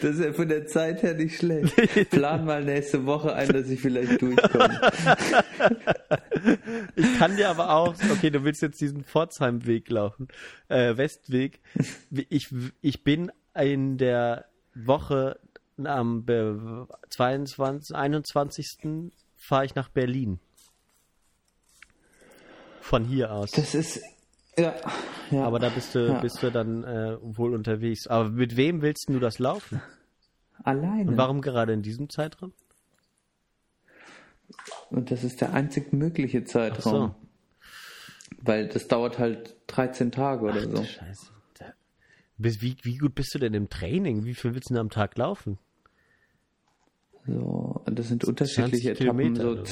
das ist ja von der Zeit her nicht schlecht. Plan mal nächste Woche ein, dass ich vielleicht durchkomme. ich kann dir aber auch, okay, du willst jetzt diesen Pforzheim-Weg laufen, äh, Westweg. Ich, ich bin in der Woche am 22, 21. fahre ich nach Berlin von hier aus. Das ist ja, ja. Aber da bist du, ja. bist du dann äh, wohl unterwegs. Aber mit wem willst du das laufen? Alleine. Und warum gerade in diesem Zeitraum? Und das ist der einzig mögliche Zeitraum. So. Weil das dauert halt 13 Tage oder Ach, so. Scheiße. Wie, wie gut bist du denn im Training? Wie viel willst du denn am Tag laufen? So, das sind unterschiedliche Etappen. So,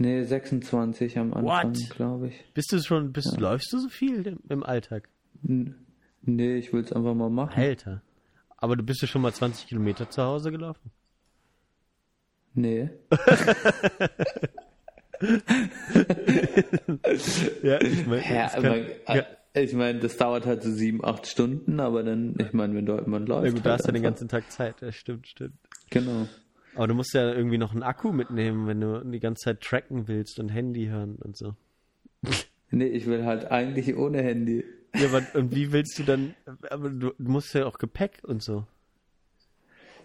nee, 26 am Anfang, glaube ich. Bist du schon, bist, ja. läufst du so viel im, im Alltag? Nee, ich will es einfach mal machen. Alter. Aber du bist du schon mal 20 Kilometer zu Hause gelaufen? Nee. ja, ich meine, ja, ja. ich meine, das dauert halt so sieben, acht Stunden, aber dann, ich meine, wenn man läuft. Ja, gut, da halt hast du den ganzen Tag Zeit, das stimmt, stimmt. Genau. Aber du musst ja irgendwie noch einen Akku mitnehmen, wenn du die ganze Zeit tracken willst und Handy hören und so. Nee, ich will halt eigentlich ohne Handy. Ja, aber und wie willst du dann, aber du musst ja auch Gepäck und so.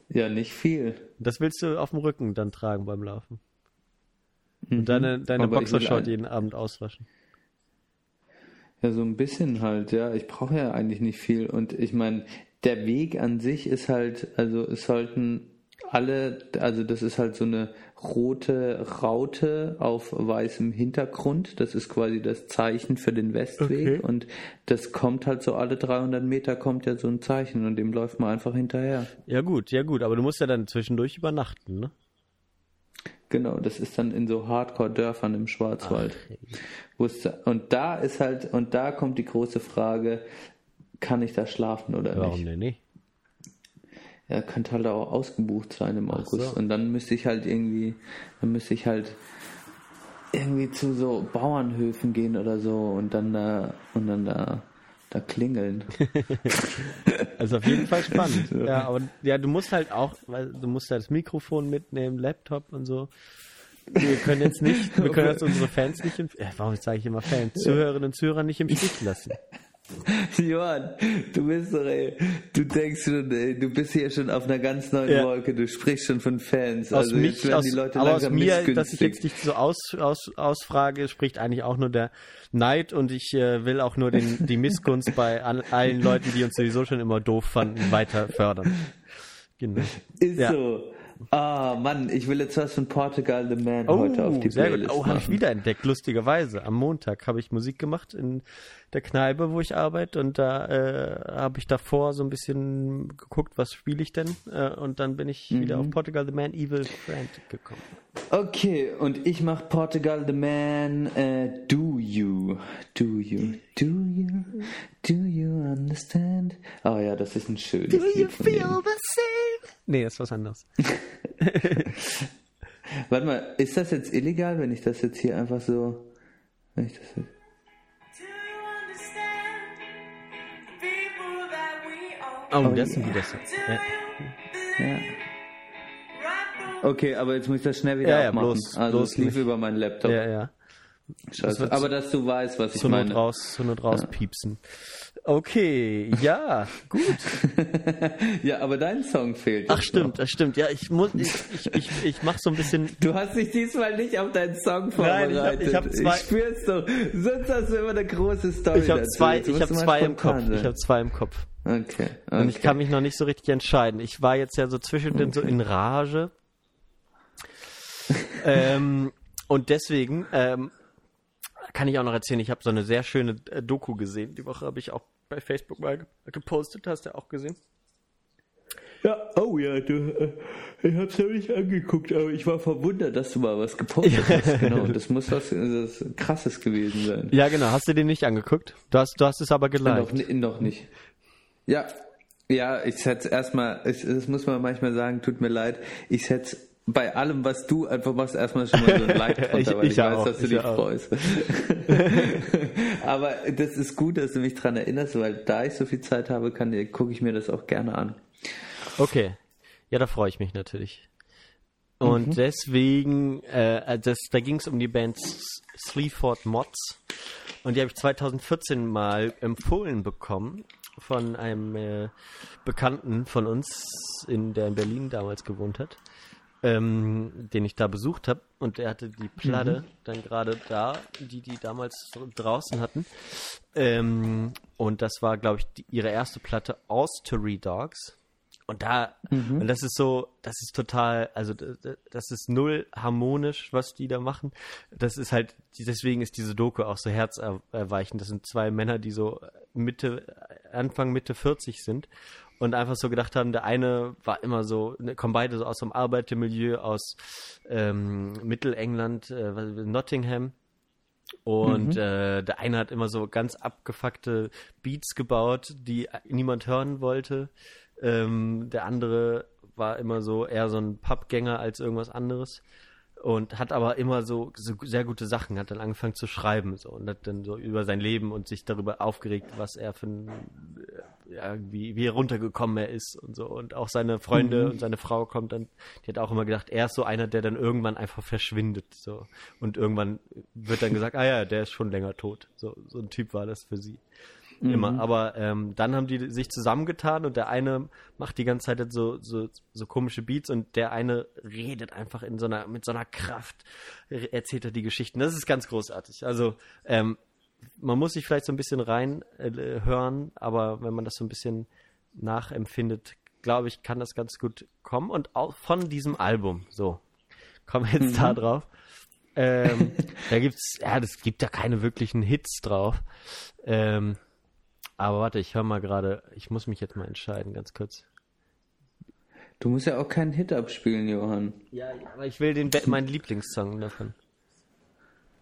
Ja, nicht viel. Das willst du auf dem Rücken dann tragen beim Laufen. Mhm. Und deine, deine Boxershort jeden Abend auswaschen. Ja, so ein bisschen halt, ja. Ich brauche ja eigentlich nicht viel. Und ich meine, der Weg an sich ist halt, also es sollten alle, also das ist halt so eine rote Raute auf weißem Hintergrund. Das ist quasi das Zeichen für den Westweg okay. und das kommt halt so alle 300 Meter kommt ja so ein Zeichen und dem läuft man einfach hinterher. Ja gut, ja gut, aber du musst ja dann zwischendurch übernachten, ne? Genau, das ist dann in so Hardcore-Dörfern im Schwarzwald. Ach, und da ist halt, und da kommt die große Frage, kann ich da schlafen oder Warum nicht? Warum denn nicht? Ja, könnte halt auch ausgebucht sein im August. So. Und dann müsste ich halt irgendwie, dann müsste ich halt irgendwie zu so Bauernhöfen gehen oder so und dann da und dann da da klingeln. also auf jeden Fall spannend. Ja, aber ja, du musst halt auch, weil du musst ja das Mikrofon mitnehmen, Laptop und so. Wir können jetzt nicht, wir können jetzt unsere Fans nicht im, ja, warum sage ich immer Fans, Zuhörerinnen und Zuhörer nicht im Stich lassen. Johann, du bist doch, ey, du denkst schon, ey, du bist hier schon auf einer ganz neuen ja. Wolke, du sprichst schon von Fans. Aus also mich, aus, die Leute aber aus mir, dass ich jetzt dich so aus, aus, ausfrage, spricht eigentlich auch nur der Neid und ich äh, will auch nur den, die Missgunst bei an, allen Leuten, die uns sowieso schon immer doof fanden, weiter fördern. Genau. Ist ja. so. Ah, Mann, ich will jetzt was von Portugal The Man oh, heute auf die sehr Playlist gut. Oh, habe ich wiederentdeckt, lustigerweise. Am Montag habe ich Musik gemacht in der Kneipe, wo ich arbeite und da äh, habe ich davor so ein bisschen geguckt, was spiele ich denn äh, und dann bin ich mhm. wieder auf Portugal The Man Evil Friend gekommen. Okay, und ich mache Portugal The Man äh, Do You. Do You. Do You. Do You Understand? Oh ja, das ist ein schönes Do Lied you feel the same? Nee, das ist was anderes. Warte mal, ist das jetzt illegal, wenn ich das jetzt hier einfach so. Wenn ich das jetzt Oh, das ist ein guter Song. Ja. ja. Okay, aber jetzt muss ich das schnell wieder ja, abmachen. Ja, bloß, also bloß es lief nicht. über meinen Laptop. Ja, ja. Scheiße. Aber dass du weißt, was ich so meine. Raus, so nur raus ja. piepsen. Okay, ja, gut. ja, aber dein Song fehlt. Ach stimmt, das stimmt. Ja, ich muss, ich, ich, ich, ich mach so ein bisschen. Du hast dich diesmal nicht auf deinen Song vorbereitet. Nein, ich, hab, ich, hab zwei. Ich spür's doch. Sonst hast du immer eine große Story. Ich habe zwei, ich habe zwei im Kopf. Sein. Ich habe zwei im Kopf. Okay, okay. Und ich kann mich noch nicht so richtig entscheiden. Ich war jetzt ja so zwischendrin okay. so in Rage. ähm, und deswegen ähm, kann ich auch noch erzählen, ich habe so eine sehr schöne äh, Doku gesehen. Die Woche habe ich auch bei Facebook mal gepostet, hast du auch gesehen. Ja, oh ja, du, äh, ich hab's ja nicht angeguckt, aber ich war verwundert, dass du mal was gepostet hast. Genau, das muss was das Krasses gewesen sein. Ja, genau. Hast du den nicht angeguckt? Du hast, du hast es aber geliked. Noch, noch nicht. Ja, ja, ich setze erstmal, das muss man manchmal sagen, tut mir leid, ich setze bei allem, was du einfach machst, erstmal schon mal so ein Like drunter, weil ich, ich weiß, auch, dass du dich auch. freust. Aber das ist gut, dass du mich dran erinnerst, weil da ich so viel Zeit habe, kann, gucke ich mir das auch gerne an. Okay. Ja, da freue ich mich natürlich. Und mhm. deswegen, äh, das, da ging es um die Band Sleaford Mods. Und die habe ich 2014 mal empfohlen bekommen von einem äh, Bekannten von uns, in, der in Berlin damals gewohnt hat, ähm, den ich da besucht habe. Und er hatte die Platte mhm. dann gerade da, die die damals draußen hatten. Ähm, und das war, glaube ich, die, ihre erste Platte, Austery Dogs. Und da, mhm. und das ist so, das ist total, also das ist null harmonisch, was die da machen. Das ist halt, deswegen ist diese Doku auch so herzerweichend. Das sind zwei Männer, die so Mitte, Anfang, Mitte 40 sind und einfach so gedacht haben, der eine war immer so, ne, kommen beide so aus dem Arbeitermilieu aus ähm, Mittelengland, äh, Nottingham. Und mhm. äh, der eine hat immer so ganz abgefuckte Beats gebaut, die niemand hören wollte. Ähm, der andere war immer so eher so ein Pappgänger als irgendwas anderes und hat aber immer so, so, sehr gute Sachen, hat dann angefangen zu schreiben so und hat dann so über sein Leben und sich darüber aufgeregt, was er für ein, ja, wie, wie runtergekommen er ist und so und auch seine Freunde mhm. und seine Frau kommt dann, die hat auch immer gedacht, er ist so einer, der dann irgendwann einfach verschwindet so und irgendwann wird dann gesagt, ah ja, der ist schon länger tot, so, so ein Typ war das für sie. Mhm. Immer. Aber ähm, dann haben die sich zusammengetan und der eine macht die ganze Zeit so, so, so komische Beats und der eine redet einfach in so einer, mit so einer Kraft, erzählt er die Geschichten. Das ist ganz großartig. Also, ähm, man muss sich vielleicht so ein bisschen reinhören, äh, aber wenn man das so ein bisschen nachempfindet, glaube ich, kann das ganz gut kommen. Und auch von diesem Album, so, kommen wir jetzt mhm. da drauf. Ähm, da gibt's, ja, das gibt ja keine wirklichen Hits drauf. Ähm, aber warte, ich höre mal gerade, ich muss mich jetzt mal entscheiden, ganz kurz. Du musst ja auch keinen Hit abspielen, Johann. Ja, aber ich will den meinen Lieblingssong davon.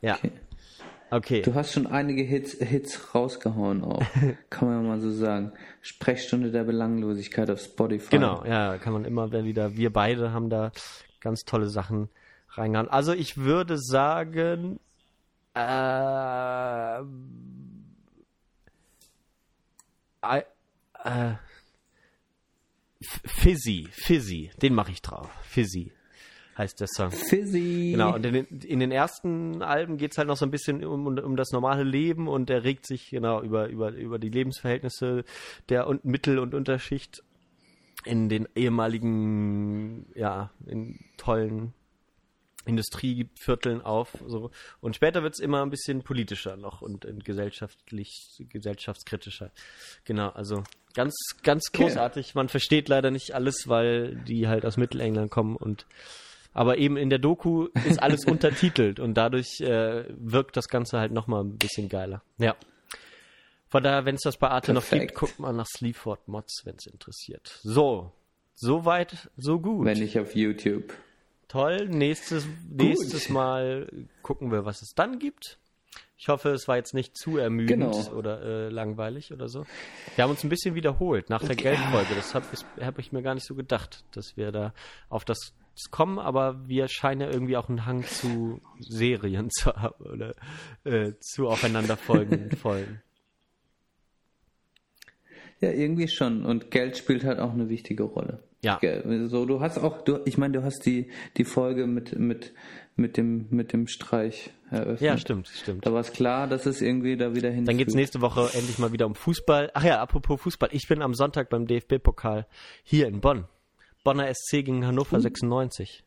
Ja. Okay. okay. Du hast schon einige Hits, Hits rausgehauen auch. kann man ja mal so sagen. Sprechstunde der Belanglosigkeit auf Spotify. Genau, ja, kann man immer wieder. Wir beide haben da ganz tolle Sachen reingehauen. Also ich würde sagen, äh, äh, Fizzy, Fizzy, den mache ich drauf. Fizzy heißt der Song. Fizzy. Genau, und in den, in den ersten Alben geht es halt noch so ein bisschen um, um, das normale Leben und er regt sich genau über, über, über die Lebensverhältnisse der und Mittel- und Unterschicht in den ehemaligen, ja, in tollen Industrievierteln auf. So. Und später wird es immer ein bisschen politischer noch und, und gesellschaftlich, gesellschaftskritischer. Genau, also ganz, ganz großartig. Okay. Man versteht leider nicht alles, weil die halt aus Mittelengland kommen und aber eben in der Doku ist alles untertitelt und dadurch äh, wirkt das Ganze halt nochmal ein bisschen geiler. Ja. Von daher, wenn es das bei Arte Perfekt. noch gibt, guckt mal nach Sleaford Mods, wenn es interessiert. So, soweit, so gut. Wenn nicht auf YouTube. Toll. Nächstes, nächstes Mal gucken wir, was es dann gibt. Ich hoffe, es war jetzt nicht zu ermüdend genau. oder äh, langweilig oder so. Wir haben uns ein bisschen wiederholt nach der Geldfolge. Das habe hab ich mir gar nicht so gedacht, dass wir da auf das kommen, aber wir scheinen ja irgendwie auch einen Hang zu Serien zu haben oder äh, zu aufeinanderfolgenden Folgen. Ja, irgendwie schon. Und Geld spielt halt auch eine wichtige Rolle. Ja. So, du hast auch, du, ich meine, du hast die, die Folge mit, mit, mit dem, mit dem Streich eröffnet. Ja, stimmt, stimmt. Da war es klar, dass es irgendwie da wieder hin. Dann geht es nächste Woche endlich mal wieder um Fußball. Ach ja, apropos Fußball. Ich bin am Sonntag beim DFB-Pokal hier in Bonn. Bonner SC gegen Hannover hm. 96.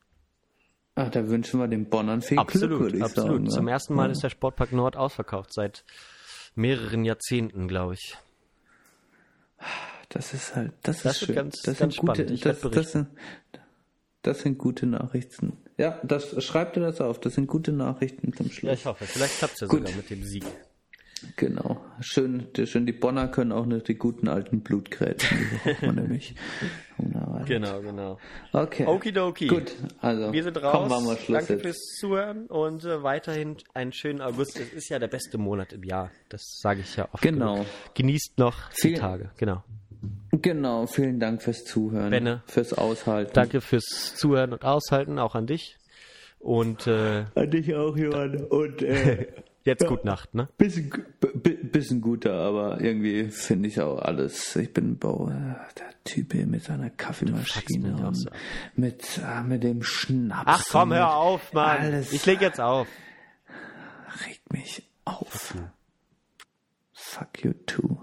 Ach, da wünschen wir den Bonnern viel absolut, Glück, würde ich absolut. Sagen, Zum ersten Mal ja. ist der Sportpark Nord ausverkauft, seit mehreren Jahrzehnten, glaube ich. Das ist halt, das, das ist schön. Ganz, das ganz sind gute, spannend. Ich das, das, sind, das sind gute Nachrichten. Ja, das schreibt dir das auf. Das sind gute Nachrichten zum Schluss. Ja, ich hoffe. Vielleicht klappt es ja Gut. sogar mit dem Sieg. Genau. Schön, schön, die Bonner können auch noch die guten alten Blutgrätschen, die braucht man nämlich. Genau, genau. Okay. Okidoki. Gut, also Wir sind raus. Wir mal Schluss Danke jetzt. fürs Zuhören und äh, weiterhin einen schönen August. Es ist ja der beste Monat im Jahr. Das sage ich ja oft. Genau. genug. Genießt noch die Vielen- Tage. Genau. Genau, vielen Dank fürs Zuhören. Benne. Fürs Aushalten. Danke fürs Zuhören und Aushalten, auch an dich. Und äh, An dich auch, Johann. Und äh, jetzt gut Nacht, ne? bisschen, b- b- bisschen guter, aber irgendwie finde ich auch alles. Ich bin Bau, äh, der Typ hier mit seiner Kaffeemaschine und so. mit, äh, mit dem Schnaps. Ach komm, hör auf, Mann. Alles Ich leg jetzt auf. regt mich auf. Fuck you too.